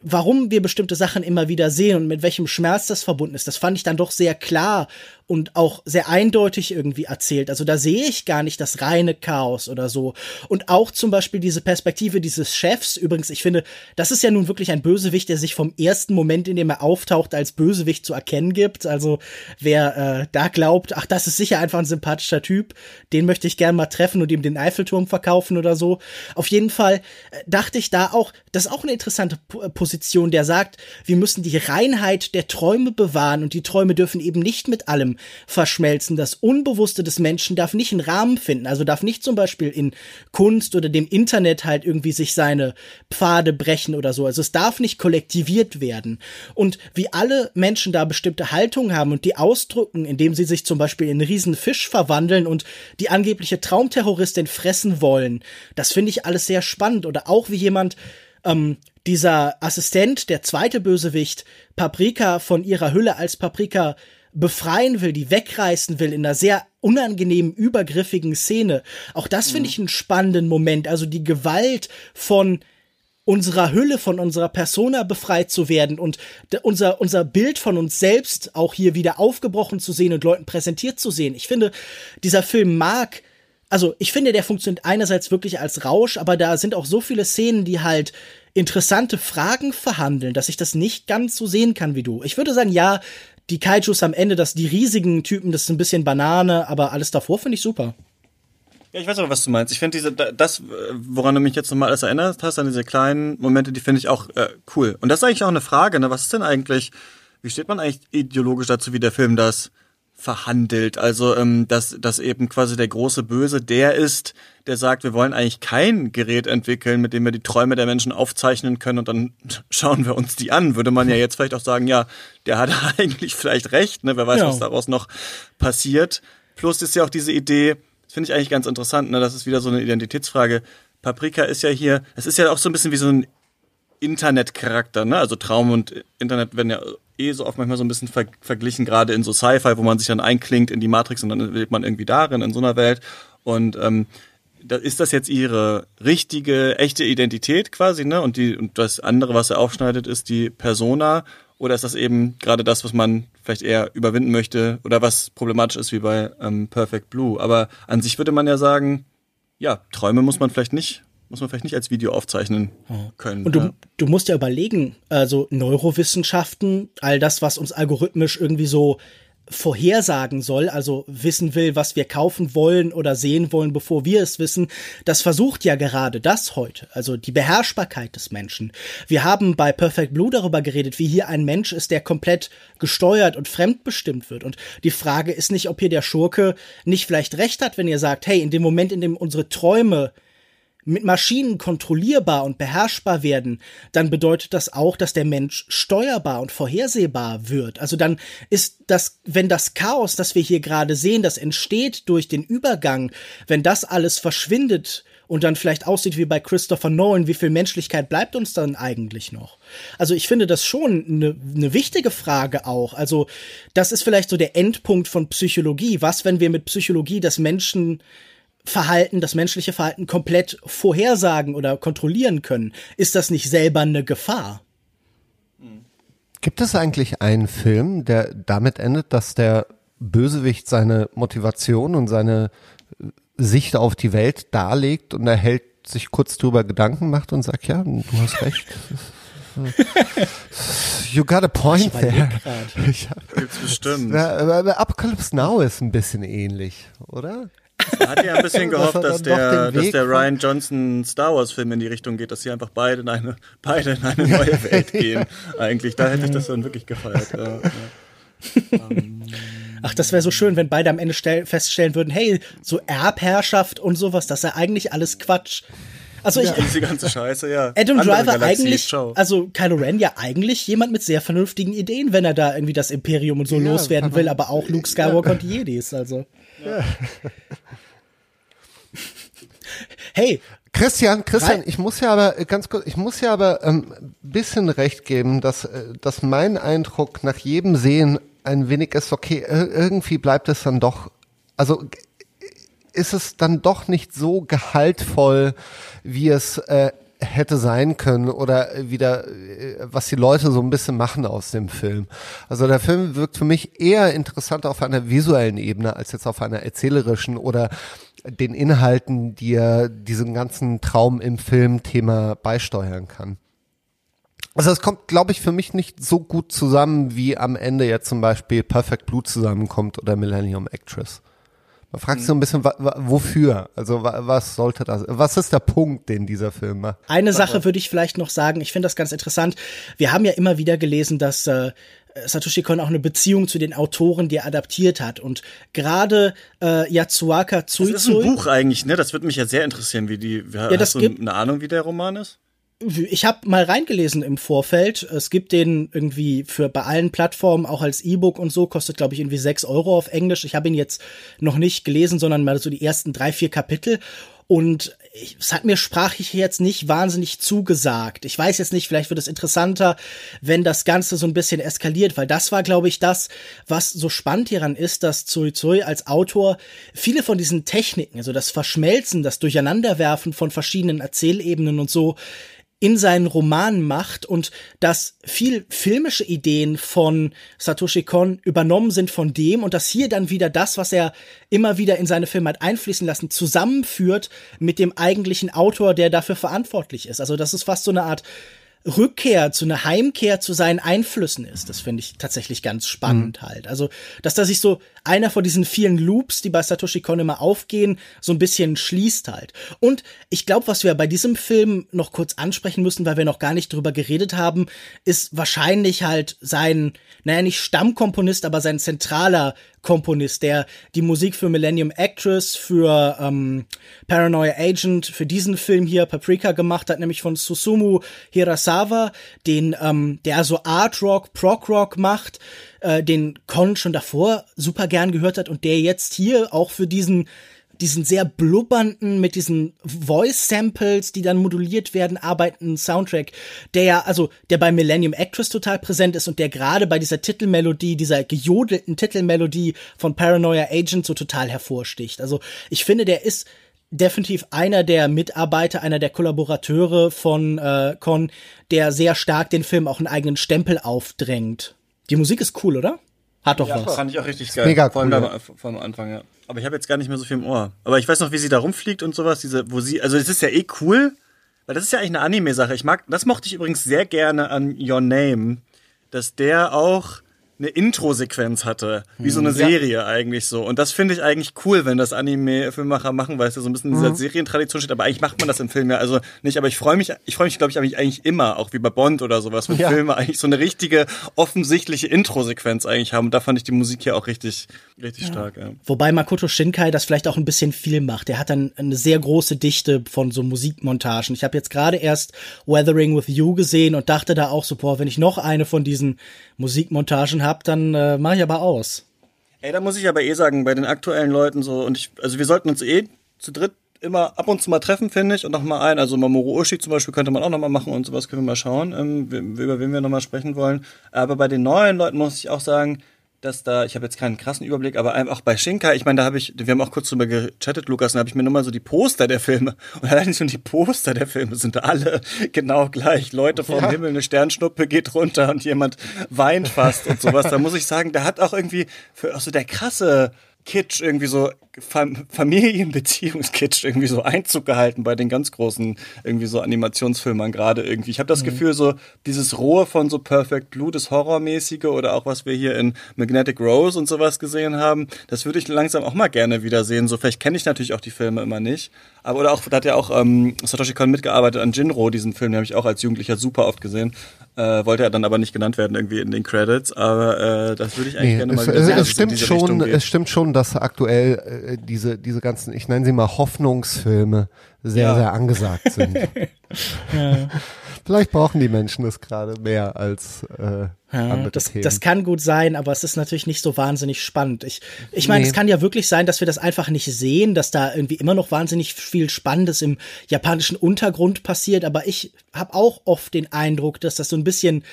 warum wir bestimmte Sachen immer wieder sehen und mit welchem Schmerz das verbunden ist, das fand ich dann doch sehr klar und auch sehr eindeutig irgendwie erzählt. Also da sehe ich gar nicht das reine Chaos oder so. Und auch zum Beispiel diese Perspektive dieses Chefs. Übrigens, ich finde, das ist ja nun wirklich ein Bösewicht, der sich vom ersten Moment, in dem er auftaucht, als Bösewicht zu erkennen gibt. Also wer äh, da glaubt, ach, das ist sicher einfach ein sympathischer Typ, den möchte ich gern mal treffen und ihm den Eiffelturm verkaufen oder so. Auf jeden Fall äh, dachte ich da auch, das ist auch eine interessante P Position, der sagt, wir müssen die Reinheit der Träume bewahren und die Träume dürfen eben nicht mit allem verschmelzen. Das Unbewusste des Menschen darf nicht einen Rahmen finden, also darf nicht zum Beispiel in Kunst oder dem Internet halt irgendwie sich seine Pfade brechen oder so. Also es darf nicht kollektiviert werden. Und wie alle Menschen da bestimmte Haltungen haben und die ausdrücken, indem sie sich zum Beispiel in einen riesen Fisch verwandeln und die angebliche Traumterroristin fressen wollen, das finde ich alles sehr spannend. Oder auch wie jemand ähm, dieser Assistent, der zweite Bösewicht, Paprika von ihrer Hülle als Paprika befreien will, die wegreißen will in einer sehr unangenehmen, übergriffigen Szene. Auch das finde mhm. ich einen spannenden Moment. Also die Gewalt von unserer Hülle, von unserer Persona befreit zu werden und unser, unser Bild von uns selbst auch hier wieder aufgebrochen zu sehen und Leuten präsentiert zu sehen. Ich finde, dieser Film mag also ich finde, der funktioniert einerseits wirklich als Rausch, aber da sind auch so viele Szenen, die halt interessante Fragen verhandeln, dass ich das nicht ganz so sehen kann wie du. Ich würde sagen, ja, die Kaijus am Ende, dass die riesigen Typen, das ist ein bisschen Banane, aber alles davor finde ich super. Ja, ich weiß aber, was du meinst. Ich finde diese, das, woran du mich jetzt nochmal alles erinnert hast, an diese kleinen Momente, die finde ich auch äh, cool. Und das ist eigentlich auch eine Frage, ne? Was ist denn eigentlich, wie steht man eigentlich ideologisch dazu, wie der Film das verhandelt. Also, ähm, dass, dass eben quasi der große Böse der ist, der sagt, wir wollen eigentlich kein Gerät entwickeln, mit dem wir die Träume der Menschen aufzeichnen können und dann <laughs> schauen wir uns die an. Würde man ja jetzt vielleicht auch sagen, ja, der hat <laughs> eigentlich vielleicht recht, ne? Wer weiß, ja. was daraus noch passiert. Plus ist ja auch diese Idee, das finde ich eigentlich ganz interessant, ne? Das ist wieder so eine Identitätsfrage. Paprika ist ja hier, es ist ja auch so ein bisschen wie so ein Internetcharakter, ne? Also Traum und Internet werden ja eh so oft manchmal so ein bisschen ver verglichen, gerade in so Sci-Fi, wo man sich dann einklingt in die Matrix und dann lebt man irgendwie darin, in so einer Welt. Und ähm, da ist das jetzt ihre richtige, echte Identität quasi, ne? Und die und das andere, was er aufschneidet, ist die Persona. Oder ist das eben gerade das, was man vielleicht eher überwinden möchte oder was problematisch ist wie bei ähm, Perfect Blue? Aber an sich würde man ja sagen, ja, Träume muss man vielleicht nicht muss man vielleicht nicht als Video aufzeichnen können. Und du, ja. du musst ja überlegen, also Neurowissenschaften, all das, was uns algorithmisch irgendwie so vorhersagen soll, also wissen will, was wir kaufen wollen oder sehen wollen, bevor wir es wissen, das versucht ja gerade das heute, also die Beherrschbarkeit des Menschen. Wir haben bei Perfect Blue darüber geredet, wie hier ein Mensch ist, der komplett gesteuert und fremdbestimmt wird. Und die Frage ist nicht, ob hier der Schurke nicht vielleicht recht hat, wenn ihr sagt, hey, in dem Moment, in dem unsere Träume mit Maschinen kontrollierbar und beherrschbar werden, dann bedeutet das auch, dass der Mensch steuerbar und vorhersehbar wird. Also dann ist das, wenn das Chaos, das wir hier gerade sehen, das entsteht durch den Übergang, wenn das alles verschwindet und dann vielleicht aussieht wie bei Christopher Nolan, wie viel Menschlichkeit bleibt uns dann eigentlich noch? Also ich finde das schon eine ne wichtige Frage auch. Also das ist vielleicht so der Endpunkt von Psychologie. Was, wenn wir mit Psychologie das Menschen Verhalten, das menschliche Verhalten komplett vorhersagen oder kontrollieren können. Ist das nicht selber eine Gefahr? Gibt es eigentlich einen Film, der damit endet, dass der Bösewicht seine Motivation und seine Sicht auf die Welt darlegt und er hält sich kurz drüber Gedanken macht und sagt, ja, du hast recht. <laughs> You got a point there. <laughs> Gibt's bestimmt. Ja, aber Apocalypse Now ist ein bisschen ähnlich, oder? Man hat ja ein bisschen <laughs> gehofft, dass der, dass der Ryan Johnson Star Wars Film in die Richtung geht, dass sie einfach beide in eine, beide in eine neue <laughs> Welt gehen. Eigentlich, da hätte ich das dann wirklich gefeiert. Ja, ja. <laughs> Ach, das wäre so schön, wenn beide am Ende feststellen würden, hey, so Erbherrschaft und sowas, das ist ja eigentlich alles Quatsch. Also ich, ja, diese ganze Scheiße, ja. Adam Andere Driver Galaxie, eigentlich, ciao. also Kylo Ren ja eigentlich jemand mit sehr vernünftigen Ideen, wenn er da irgendwie das Imperium und so ja, loswerden will, aber auch Luke Skywalker ja. und die Jedis, also. Ja. <laughs> hey. Christian, Christian, ich muss ja aber ganz kurz, ich muss ja aber ein ähm, bisschen recht geben, dass, äh, dass mein Eindruck nach jedem Sehen ein wenig ist, okay, irgendwie bleibt es dann doch, also ist es dann doch nicht so gehaltvoll, wie es äh, hätte sein können oder wieder, äh, was die Leute so ein bisschen machen aus dem Film. Also der Film wirkt für mich eher interessant auf einer visuellen Ebene als jetzt auf einer erzählerischen oder den Inhalten, die er diesem ganzen Traum im Film-Thema beisteuern kann. Also es kommt, glaube ich, für mich nicht so gut zusammen, wie am Ende jetzt zum Beispiel Perfect Blue zusammenkommt oder Millennium Actress. Man fragt sich so ein bisschen, wofür? Also was sollte das? Was ist der Punkt, den dieser Film macht? Eine Sache würde ich vielleicht noch sagen. Ich finde das ganz interessant. Wir haben ja immer wieder gelesen, dass äh, Satoshi Kon auch eine Beziehung zu den Autoren, die er adaptiert hat. Und gerade äh, Yatsuaka Tsuitsui. Das ist ein Buch eigentlich, ne? Das würde mich ja sehr interessieren, wie die. Ja, hast das du gibt, eine Ahnung, wie der Roman ist? Ich habe mal reingelesen im Vorfeld. Es gibt den irgendwie für bei allen Plattformen auch als E-Book und so, kostet glaube ich irgendwie sechs Euro auf Englisch. Ich habe ihn jetzt noch nicht gelesen, sondern mal so die ersten drei, vier Kapitel. Und es hat mir sprachlich jetzt nicht wahnsinnig zugesagt. Ich weiß jetzt nicht, vielleicht wird es interessanter, wenn das Ganze so ein bisschen eskaliert, weil das war, glaube ich, das, was so spannend hieran ist, dass Zui Zui als Autor viele von diesen Techniken, also das Verschmelzen, das Durcheinanderwerfen von verschiedenen Erzählebenen und so, in seinen Romanen macht und dass viel filmische Ideen von Satoshi Kon übernommen sind von dem und dass hier dann wieder das, was er immer wieder in seine Filme hat einfließen lassen, zusammenführt mit dem eigentlichen Autor, der dafür verantwortlich ist. Also das ist fast so eine Art Rückkehr zu einer Heimkehr zu seinen Einflüssen ist. Das finde ich tatsächlich ganz spannend mhm. halt. Also, dass da sich so einer von diesen vielen Loops, die bei Satoshi Kon immer aufgehen, so ein bisschen schließt halt. Und ich glaube, was wir bei diesem Film noch kurz ansprechen müssen, weil wir noch gar nicht drüber geredet haben, ist wahrscheinlich halt sein, naja, nicht Stammkomponist, aber sein zentraler Komponist, der die Musik für Millennium Actress, für ähm, Paranoia Agent, für diesen Film hier Paprika gemacht hat, nämlich von Susumu Hirasawa, den, ähm, der so Art Rock, Prog Rock macht, äh, den Con schon davor super gern gehört hat und der jetzt hier auch für diesen diesen sehr blubbernden, mit diesen Voice-Samples, die dann moduliert werden, arbeitenden Soundtrack, der ja, also, der bei Millennium Actress total präsent ist und der gerade bei dieser Titelmelodie, dieser gejodelten Titelmelodie von Paranoia Agent so total hervorsticht. Also, ich finde, der ist definitiv einer der Mitarbeiter, einer der Kollaborateure von äh, Con, der sehr stark den Film auch einen eigenen Stempel aufdrängt. Die Musik ist cool, oder? Hat doch ja, was. Fand ich auch richtig geil. Mega Vor allem cool. Vor Anfang, ja. Aber ich habe jetzt gar nicht mehr so viel im Ohr. Aber ich weiß noch, wie sie da rumfliegt und sowas. Diese, wo sie, also es ist ja eh cool, weil das ist ja eigentlich eine Anime-Sache. Ich mag, das mochte ich übrigens sehr gerne an Your Name, dass der auch eine Intro-Sequenz hatte, wie so eine mhm. Serie ja. eigentlich so. Und das finde ich eigentlich cool, wenn das Anime-Filmemacher machen, weil es ja so ein bisschen in dieser mhm. Serientradition steht. Aber eigentlich macht man das im Film ja also nicht. Aber ich freue mich, ich freue mich, glaube ich, eigentlich immer, auch wie bei Bond oder sowas, wenn ja. Filme eigentlich so eine richtige, offensichtliche Intro-Sequenz eigentlich haben. Und da fand ich die Musik hier auch richtig, richtig ja. stark. Ja. Wobei Makoto Shinkai das vielleicht auch ein bisschen viel macht. Er hat dann eine sehr große Dichte von so Musikmontagen. Ich habe jetzt gerade erst Weathering with You gesehen und dachte da auch so, boah, wenn ich noch eine von diesen Musikmontagen habe, dann äh, mache ich aber aus. Ey, da muss ich aber eh sagen, bei den aktuellen Leuten so, und ich, also wir sollten uns eh zu dritt immer ab und zu mal treffen, finde ich, und noch mal ein. Also Mamoru Oshii zum Beispiel könnte man auch noch mal machen und sowas können wir mal schauen, ähm, über wen wir noch mal sprechen wollen. Aber bei den neuen Leuten muss ich auch sagen, dass da, ich habe jetzt keinen krassen Überblick, aber auch bei Shinka, ich meine, da habe ich, wir haben auch kurz drüber gechattet, Lukas, und da habe ich mir nur mal so die Poster der Filme <laughs> und allein schon die Poster der Filme sind alle <laughs> genau gleich. Leute vom ja. Himmel, eine Sternschnuppe geht runter und jemand weint fast und sowas. Da muss ich sagen, da hat auch irgendwie für auch so der krasse Kitsch irgendwie so Fam Familienbeziehungskitsch irgendwie so Einzug gehalten bei den ganz großen irgendwie so Animationsfilmern gerade irgendwie. Ich habe das mhm. Gefühl, so dieses Rohe von so Perfect Blue, das Horrormäßige oder auch was wir hier in Magnetic Rose und sowas gesehen haben, das würde ich langsam auch mal gerne wiedersehen. So vielleicht kenne ich natürlich auch die Filme immer nicht. Aber oder auch, da hat ja auch ähm, Satoshi Kon mitgearbeitet an Jinro, diesen Film, den habe ich auch als Jugendlicher super oft gesehen. Äh, wollte er dann aber nicht genannt werden irgendwie in den Credits, aber äh, das würde ich eigentlich nee, gerne mal es, sehen. Es stimmt schon, es stimmt schon, dass aktuell äh, diese diese ganzen, ich nenne sie mal Hoffnungsfilme, sehr ja. sehr angesagt sind. <laughs> <laughs> ja. Vielleicht brauchen die Menschen es gerade mehr als äh, ja, das, Themen. das kann gut sein, aber es ist natürlich nicht so wahnsinnig spannend. Ich, ich meine, nee. es kann ja wirklich sein, dass wir das einfach nicht sehen, dass da irgendwie immer noch wahnsinnig viel Spannendes im japanischen Untergrund passiert, aber ich habe auch oft den Eindruck, dass das so ein bisschen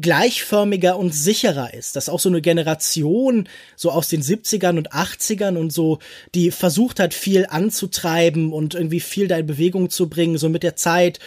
gleichförmiger und sicherer ist, dass auch so eine Generation so aus den 70ern und 80ern und so, die versucht hat, viel anzutreiben und irgendwie viel da in Bewegung zu bringen, so mit der Zeit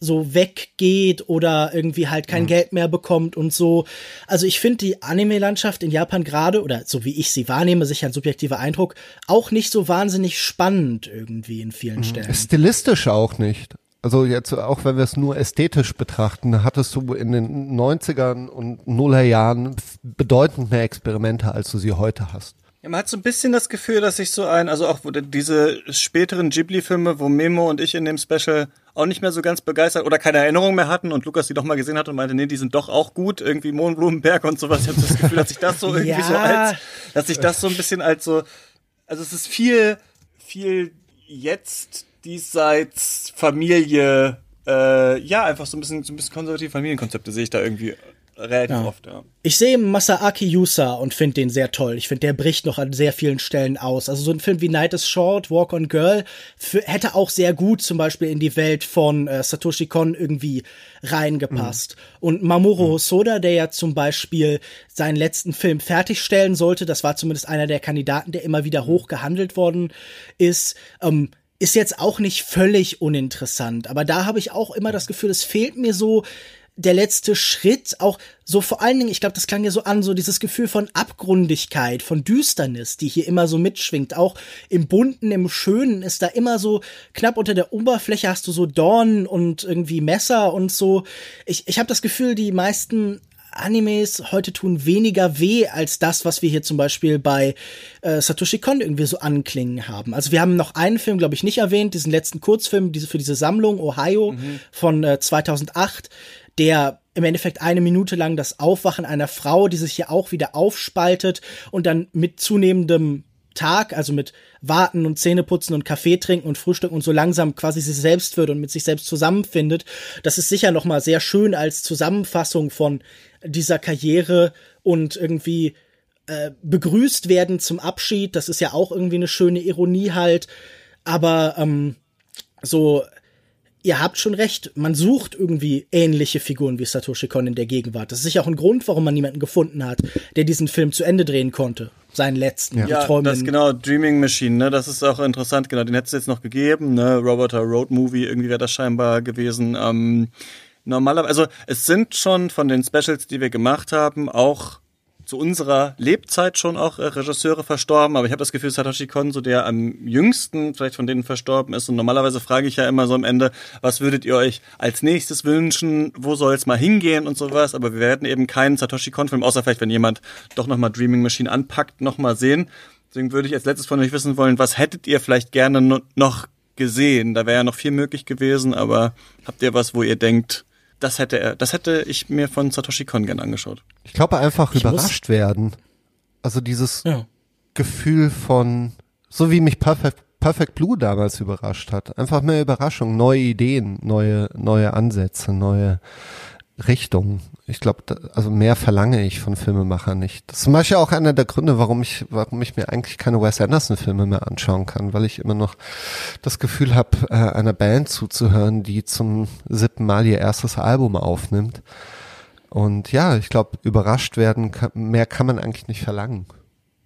so weggeht oder irgendwie halt kein mhm. Geld mehr bekommt und so. Also ich finde die Anime-Landschaft in Japan gerade, oder so wie ich sie wahrnehme, sicher ein subjektiver Eindruck, auch nicht so wahnsinnig spannend irgendwie in vielen mhm. Stellen. Stilistisch auch nicht. Also jetzt, auch wenn wir es nur ästhetisch betrachten, hattest du in den 90ern und Nullerjahren bedeutend mehr Experimente, als du sie heute hast. Ja, man hat so ein bisschen das Gefühl, dass sich so ein, also auch diese späteren Ghibli-Filme, wo Memo und ich in dem Special auch nicht mehr so ganz begeistert oder keine Erinnerung mehr hatten und Lukas die doch mal gesehen hat und meinte, nee, die sind doch auch gut, irgendwie Mohnblumenberg und sowas. Ich habe das Gefühl, dass sich das so <laughs> irgendwie ja. so als, dass sich das so ein bisschen als so, also es ist viel, viel jetzt diesseits Familie, äh, ja, einfach so ein bisschen, so ein bisschen konservative Familienkonzepte sehe ich da irgendwie relativ ja. oft, ja. Ich sehe Masaaki Yusa und finde den sehr toll. Ich finde, der bricht noch an sehr vielen Stellen aus. Also so ein Film wie Night is Short, Walk on Girl, hätte auch sehr gut zum Beispiel in die Welt von äh, Satoshi Kon irgendwie reingepasst. Mhm. Und Mamoru mhm. Hosoda, der ja zum Beispiel seinen letzten Film fertigstellen sollte, das war zumindest einer der Kandidaten, der immer wieder hoch gehandelt worden ist, ähm, ist jetzt auch nicht völlig uninteressant. Aber da habe ich auch immer das Gefühl, es fehlt mir so der letzte Schritt, auch so vor allen Dingen, ich glaube, das klang ja so an, so dieses Gefühl von Abgründigkeit, von Düsternis, die hier immer so mitschwingt. Auch im Bunten, im Schönen ist da immer so knapp unter der Oberfläche hast du so Dornen und irgendwie Messer und so. Ich, ich habe das Gefühl, die meisten Animes heute tun weniger weh als das, was wir hier zum Beispiel bei äh, Satoshi Kon irgendwie so anklingen haben. Also wir haben noch einen Film, glaube ich, nicht erwähnt, diesen letzten Kurzfilm diese, für diese Sammlung Ohio mhm. von äh, 2008, der im Endeffekt eine Minute lang das Aufwachen einer Frau, die sich hier auch wieder aufspaltet und dann mit zunehmendem Tag, also mit Warten und Zähneputzen und Kaffee trinken und Frühstück und so langsam quasi sich selbst wird und mit sich selbst zusammenfindet. Das ist sicher noch mal sehr schön als Zusammenfassung von dieser Karriere und irgendwie äh, begrüßt werden zum Abschied. Das ist ja auch irgendwie eine schöne Ironie halt. Aber ähm, so ihr habt schon recht, man sucht irgendwie ähnliche Figuren wie Satoshi Kon in der Gegenwart. Das ist sicher auch ein Grund, warum man niemanden gefunden hat, der diesen Film zu Ende drehen konnte. Seinen letzten. Ja, ja das genau, Dreaming Machine, ne, das ist auch interessant, genau, den hätte es jetzt noch gegeben, ne, Roboter Road Movie, irgendwie wäre das scheinbar gewesen. Ähm, normalerweise, also es sind schon von den Specials, die wir gemacht haben, auch zu unserer Lebzeit schon auch äh, Regisseure verstorben, aber ich habe das Gefühl, Satoshi Kon so der am jüngsten vielleicht von denen verstorben ist. Und normalerweise frage ich ja immer so am Ende, was würdet ihr euch als nächstes wünschen, wo soll es mal hingehen und sowas. Aber wir werden eben keinen Satoshi Kon-Film, außer vielleicht, wenn jemand doch nochmal Dreaming Machine anpackt, nochmal sehen. Deswegen würde ich als letztes von euch wissen wollen, was hättet ihr vielleicht gerne noch gesehen? Da wäre ja noch viel möglich gewesen, aber habt ihr was, wo ihr denkt, das hätte er, das hätte ich mir von Satoshi Kon gern angeschaut. Ich glaube einfach ich überrascht werden. Also dieses ja. Gefühl von, so wie mich Perfect, Perfect Blue damals überrascht hat. Einfach mehr Überraschung, neue Ideen, neue, neue Ansätze, neue Richtung. Ich glaube, also mehr verlange ich von Filmemachern nicht. Das ist zum Beispiel auch einer der Gründe, warum ich, warum ich mir eigentlich keine Wes Anderson-Filme mehr anschauen kann, weil ich immer noch das Gefühl habe, äh, einer Band zuzuhören, die zum siebten Mal ihr erstes Album aufnimmt. Und ja, ich glaube, überrascht werden, mehr kann man eigentlich nicht verlangen.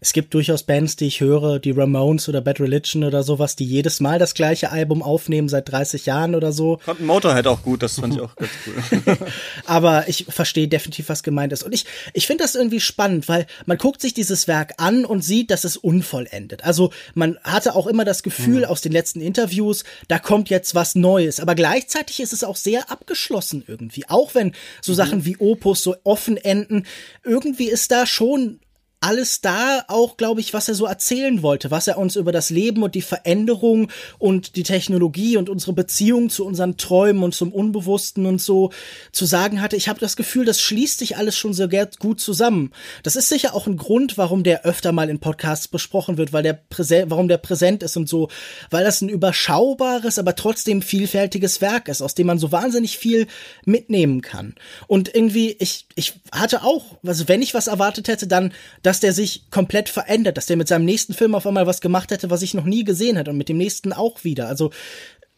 Es gibt durchaus Bands, die ich höre, die Ramones oder Bad Religion oder sowas, die jedes Mal das gleiche Album aufnehmen seit 30 Jahren oder so. Kommt Motorhead auch gut, das fand ich auch ganz cool. <laughs> Aber ich verstehe definitiv, was gemeint ist. Und ich, ich finde das irgendwie spannend, weil man guckt sich dieses Werk an und sieht, dass es unvollendet. Also man hatte auch immer das Gefühl mhm. aus den letzten Interviews, da kommt jetzt was Neues. Aber gleichzeitig ist es auch sehr abgeschlossen irgendwie. Auch wenn so mhm. Sachen wie Opus so offen enden, irgendwie ist da schon alles da auch, glaube ich, was er so erzählen wollte, was er uns über das Leben und die Veränderung und die Technologie und unsere Beziehung zu unseren Träumen und zum Unbewussten und so zu sagen hatte. Ich habe das Gefühl, das schließt sich alles schon sehr gut zusammen. Das ist sicher auch ein Grund, warum der öfter mal in Podcasts besprochen wird, weil der präsent, warum der präsent ist und so, weil das ein überschaubares, aber trotzdem vielfältiges Werk ist, aus dem man so wahnsinnig viel mitnehmen kann. Und irgendwie, ich, ich hatte auch, also wenn ich was erwartet hätte, dann, dass dass der sich komplett verändert, dass der mit seinem nächsten Film auf einmal was gemacht hätte, was ich noch nie gesehen hätte und mit dem nächsten auch wieder. Also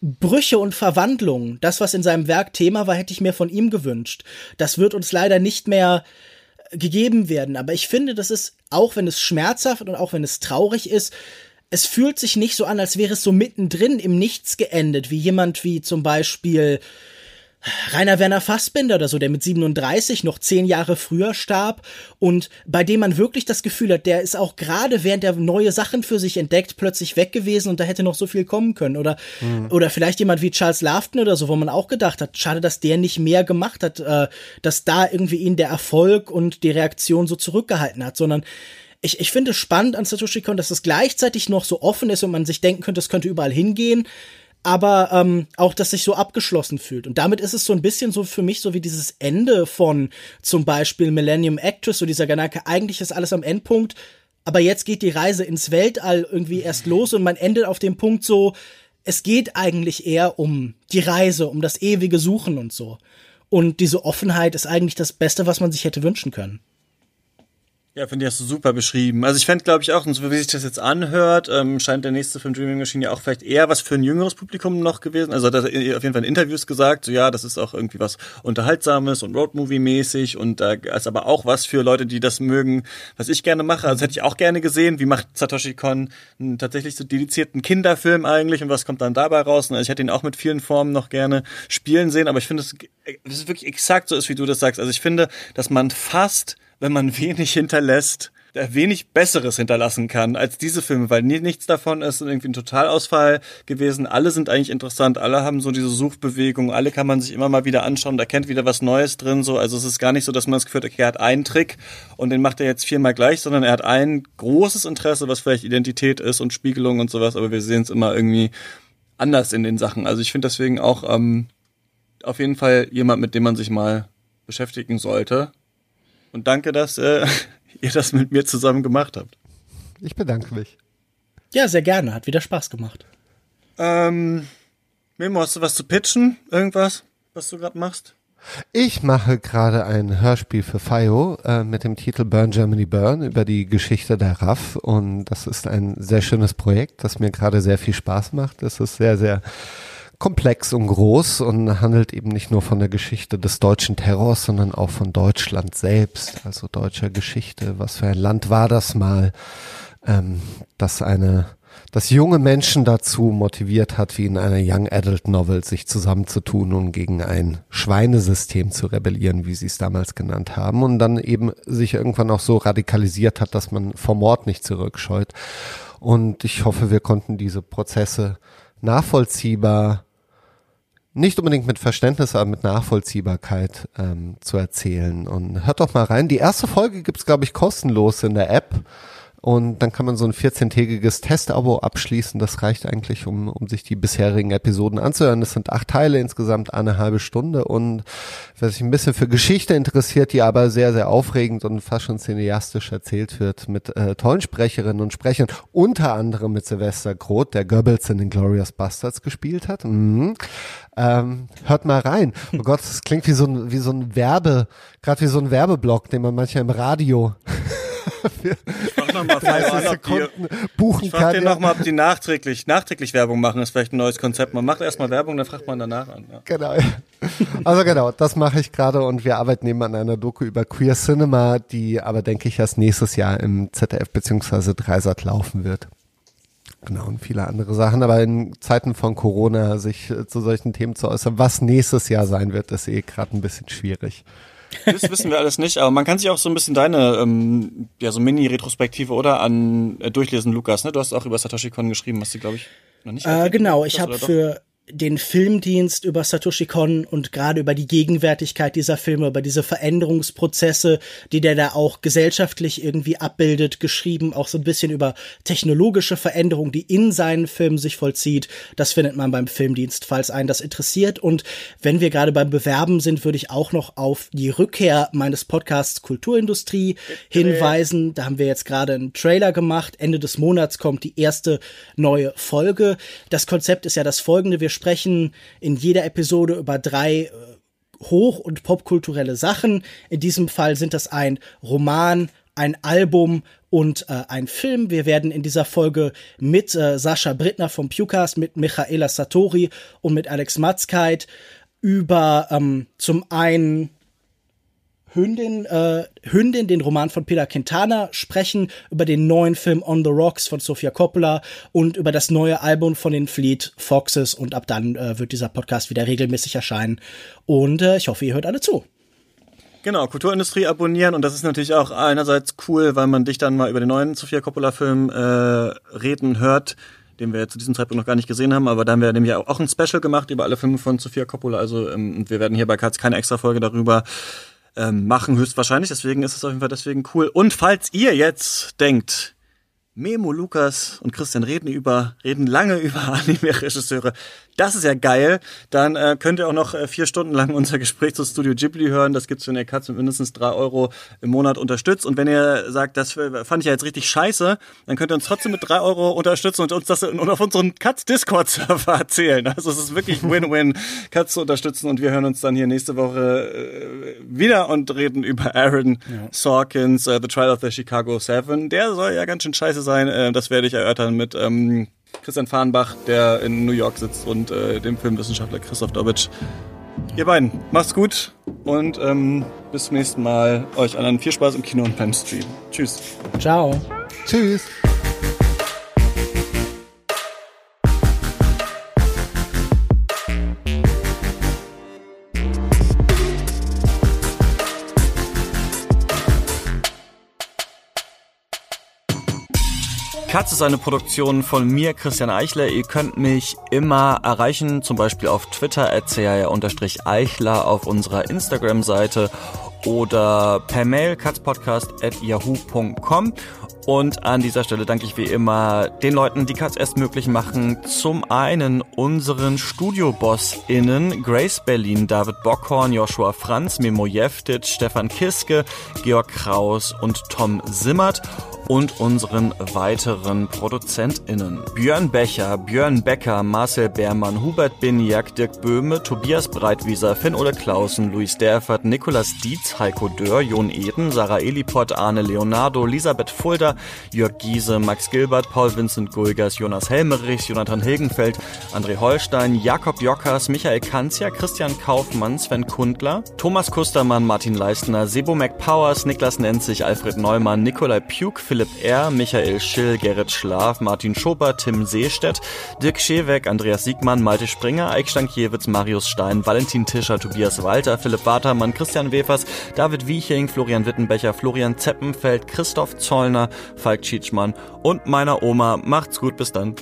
Brüche und Verwandlungen, das, was in seinem Werk Thema war, hätte ich mir von ihm gewünscht. Das wird uns leider nicht mehr gegeben werden. Aber ich finde, das ist, auch wenn es schmerzhaft und auch wenn es traurig ist, es fühlt sich nicht so an, als wäre es so mittendrin im Nichts geendet, wie jemand wie zum Beispiel Rainer Werner Fassbinder oder so, der mit 37 noch zehn Jahre früher starb und bei dem man wirklich das Gefühl hat, der ist auch gerade während er neue Sachen für sich entdeckt, plötzlich weg gewesen und da hätte noch so viel kommen können. Oder, mhm. oder vielleicht jemand wie Charles Lafton oder so, wo man auch gedacht hat, schade, dass der nicht mehr gemacht hat, äh, dass da irgendwie ihn der Erfolg und die Reaktion so zurückgehalten hat, sondern ich, ich finde spannend an Satoshi Kon, dass es gleichzeitig noch so offen ist und man sich denken könnte, es könnte überall hingehen aber ähm, auch, dass sich so abgeschlossen fühlt. Und damit ist es so ein bisschen so für mich so wie dieses Ende von zum Beispiel Millennium Actress, so dieser Gedanke, eigentlich ist alles am Endpunkt, aber jetzt geht die Reise ins Weltall irgendwie erst los und man endet auf dem Punkt so, es geht eigentlich eher um die Reise, um das ewige Suchen und so. Und diese Offenheit ist eigentlich das Beste, was man sich hätte wünschen können. Ja, finde ich, hast du super beschrieben. Also ich fände, glaube ich, auch, und so wie sich das jetzt anhört, ähm, scheint der nächste Film Dreaming Machine ja auch vielleicht eher was für ein jüngeres Publikum noch gewesen. Also hat er auf jeden Fall in Interviews gesagt, so ja, das ist auch irgendwie was Unterhaltsames und Roadmovie-mäßig und da äh, ist aber auch was für Leute, die das mögen, was ich gerne mache. Also hätte ich auch gerne gesehen, wie macht Satoshi Kon einen tatsächlich so dedizierten Kinderfilm eigentlich und was kommt dann dabei raus? Also ich hätte ihn auch mit vielen Formen noch gerne spielen sehen, aber ich finde, dass es wirklich exakt so ist, wie du das sagst. Also ich finde, dass man fast wenn man wenig hinterlässt, wenig Besseres hinterlassen kann als diese Filme, weil nichts davon ist irgendwie ein Totalausfall gewesen. Alle sind eigentlich interessant, alle haben so diese Suchbewegung, alle kann man sich immer mal wieder anschauen, da kennt wieder was Neues drin, so. Also es ist gar nicht so, dass man das Gefühl hat, okay, er hat einen Trick und den macht er jetzt viermal gleich, sondern er hat ein großes Interesse, was vielleicht Identität ist und Spiegelung und sowas, aber wir sehen es immer irgendwie anders in den Sachen. Also ich finde deswegen auch ähm, auf jeden Fall jemand, mit dem man sich mal beschäftigen sollte. Und danke, dass äh, <laughs> ihr das mit mir zusammen gemacht habt. Ich bedanke mich. Ja, sehr gerne. Hat wieder Spaß gemacht. Ähm, Memo, hast du was zu pitchen? Irgendwas, was du gerade machst? Ich mache gerade ein Hörspiel für FIO äh, mit dem Titel Burn Germany Burn über die Geschichte der RAF und das ist ein sehr schönes Projekt, das mir gerade sehr viel Spaß macht. Es ist sehr, sehr komplex und groß und handelt eben nicht nur von der Geschichte des deutschen Terrors, sondern auch von Deutschland selbst, also deutscher Geschichte. Was für ein Land war das mal, ähm, dass eine das junge Menschen dazu motiviert hat, wie in einer Young Adult Novel sich zusammenzutun und gegen ein Schweinesystem zu rebellieren, wie sie es damals genannt haben, und dann eben sich irgendwann auch so radikalisiert hat, dass man vor Mord nicht zurückscheut. Und ich hoffe, wir konnten diese Prozesse nachvollziehbar nicht unbedingt mit Verständnis, aber mit Nachvollziehbarkeit ähm, zu erzählen. Und hört doch mal rein. Die erste Folge gibt's glaube ich, kostenlos in der App. Und dann kann man so ein 14-tägiges Testabo abschließen. Das reicht eigentlich, um, um sich die bisherigen Episoden anzuhören. Es sind acht Teile, insgesamt eine halbe Stunde. Und wer sich ein bisschen für Geschichte interessiert, die aber sehr, sehr aufregend und fast schon cineastisch erzählt wird, mit äh, tollen Sprecherinnen und Sprechern, unter anderem mit Sylvester Groth, der Goebbels in den Glorious Bastards gespielt hat. Mhm. Ähm, hört mal rein. Oh Gott, das klingt wie so ein, wie so ein Werbe, gerade wie so ein Werbeblock, den man manchmal im Radio nochmal 30 Sekunden buchen ich kann. Ich frage nochmal, ob die nachträglich, nachträglich Werbung machen, ist vielleicht ein neues Konzept. Man macht erstmal Werbung, dann fragt man danach an. Ja. Genau. Also genau, das mache ich gerade und wir arbeiten eben an einer Doku über Queer Cinema, die aber denke ich erst nächstes Jahr im ZDF beziehungsweise Dreisat laufen wird. Genau, und viele andere Sachen. Aber in Zeiten von Corona sich äh, zu solchen Themen zu äußern, was nächstes Jahr sein wird, ist eh gerade ein bisschen schwierig. Das wissen wir alles nicht, aber man kann sich auch so ein bisschen deine, ähm, ja, so Mini-Retrospektive oder an äh, durchlesen, Lukas. Ne? Du hast auch über Satoshi Kon geschrieben, hast du, glaube ich, noch nicht. Äh, genau, ich habe für den Filmdienst über Satoshi Kon und gerade über die Gegenwärtigkeit dieser Filme, über diese Veränderungsprozesse, die der da auch gesellschaftlich irgendwie abbildet, geschrieben, auch so ein bisschen über technologische Veränderungen, die in seinen Filmen sich vollzieht. Das findet man beim Filmdienst, falls einen das interessiert. Und wenn wir gerade beim Bewerben sind, würde ich auch noch auf die Rückkehr meines Podcasts Kulturindustrie hinweisen. Da haben wir jetzt gerade einen Trailer gemacht. Ende des Monats kommt die erste neue Folge. Das Konzept ist ja das folgende. Wir sprechen in jeder Episode über drei äh, hoch- und popkulturelle Sachen. In diesem Fall sind das ein Roman, ein Album und äh, ein Film. Wir werden in dieser Folge mit äh, Sascha Brittner vom Pewcast, mit Michaela Satori und mit Alex Matzkeit über ähm, zum einen Hündin, äh, Hündin, den Roman von Peter Quintana, sprechen über den neuen Film On the Rocks von Sofia Coppola und über das neue Album von den Fleet Foxes. Und ab dann äh, wird dieser Podcast wieder regelmäßig erscheinen. Und äh, ich hoffe, ihr hört alle zu. Genau, Kulturindustrie abonnieren und das ist natürlich auch einerseits cool, weil man dich dann mal über den neuen Sofia Coppola-Film äh, reden hört den wir zu diesem Zeitpunkt noch gar nicht gesehen haben, aber da haben wir nämlich auch ein Special gemacht über alle Filme von Sofia Coppola. Also ähm, wir werden hier bei Katz keine extra Folge darüber ähm, machen, höchstwahrscheinlich. Deswegen ist es auf jeden Fall deswegen cool. Und falls ihr jetzt denkt, Memo, Lukas und Christian reden über, reden lange <laughs> über Anime-Regisseure. Das ist ja geil. Dann äh, könnt ihr auch noch äh, vier Stunden lang <laughs> unser Gespräch zu Studio Ghibli hören. Das gibt's, wenn ihr Katz mit mindestens drei Euro im Monat unterstützt. Und wenn ihr sagt, das fand ich ja jetzt richtig scheiße, dann könnt ihr uns trotzdem mit drei Euro unterstützen und uns das und auf unseren Katz Discord-Server <laughs> erzählen. Also es ist wirklich Win-Win, Katz zu unterstützen. Und wir hören uns dann hier nächste Woche äh, wieder und reden über Aaron ja. Sorkins, uh, The Trial of the Chicago Seven. Der soll ja ganz schön scheiße sein. Äh, das werde ich erörtern mit ähm, Christian Fahrenbach, der in New York sitzt, und äh, dem Filmwissenschaftler Christoph Dobitsch. Ihr beiden, macht's gut und ähm, bis zum nächsten Mal. Euch allen viel Spaß im Kino und beim Stream. Tschüss. Ciao. Tschüss. Katz ist eine Produktion von mir, Christian Eichler. Ihr könnt mich immer erreichen, zum Beispiel auf Twitter eichler auf unserer Instagram-Seite oder per Mail katzpodcast.yahoo.com. Und an dieser Stelle danke ich wie immer den Leuten, die Katz erst möglich machen. Zum einen unseren Studioboss*innen Grace Berlin, David Bockhorn, Joshua Franz, Memo Jeftic, Stefan Kiske, Georg Kraus und Tom Simmert und unseren weiteren ProduzentInnen. Björn Becher, Björn Becker, Marcel Beermann, Hubert Biniak, Dirk Böhme, Tobias Breitwieser, Finn-Ole Klausen, Luis Derfert, Nikolas Dietz, Heiko Dörr, Jon Eden, Sarah Eliport, Arne Leonardo, Elisabeth Fulda, Jörg Giese, Max Gilbert, Paul Vincent Gulgers, Jonas Helmerichs, Jonathan Hilgenfeld, André Holstein, Jakob Jockers, Michael Kanzia, Christian Kaufmann, Sven Kundler, Thomas Kustermann, Martin Leistner, Sebo McPowers, Niklas Nenzig, Alfred Neumann, Nikolai Puk, Philipp R., Michael Schill, Gerrit Schlaf, Martin Schober, Tim Seestedt, Dirk Scheweck, Andreas Siegmann, Malte Springer, Eik Stankiewicz, Marius Stein, Valentin Tischer, Tobias Walter, Philipp Watermann, Christian Wefers, David Wieching, Florian Wittenbecher, Florian Zeppenfeld, Christoph Zollner, Falk Schietschmann und meiner Oma. Macht's gut, bis dann.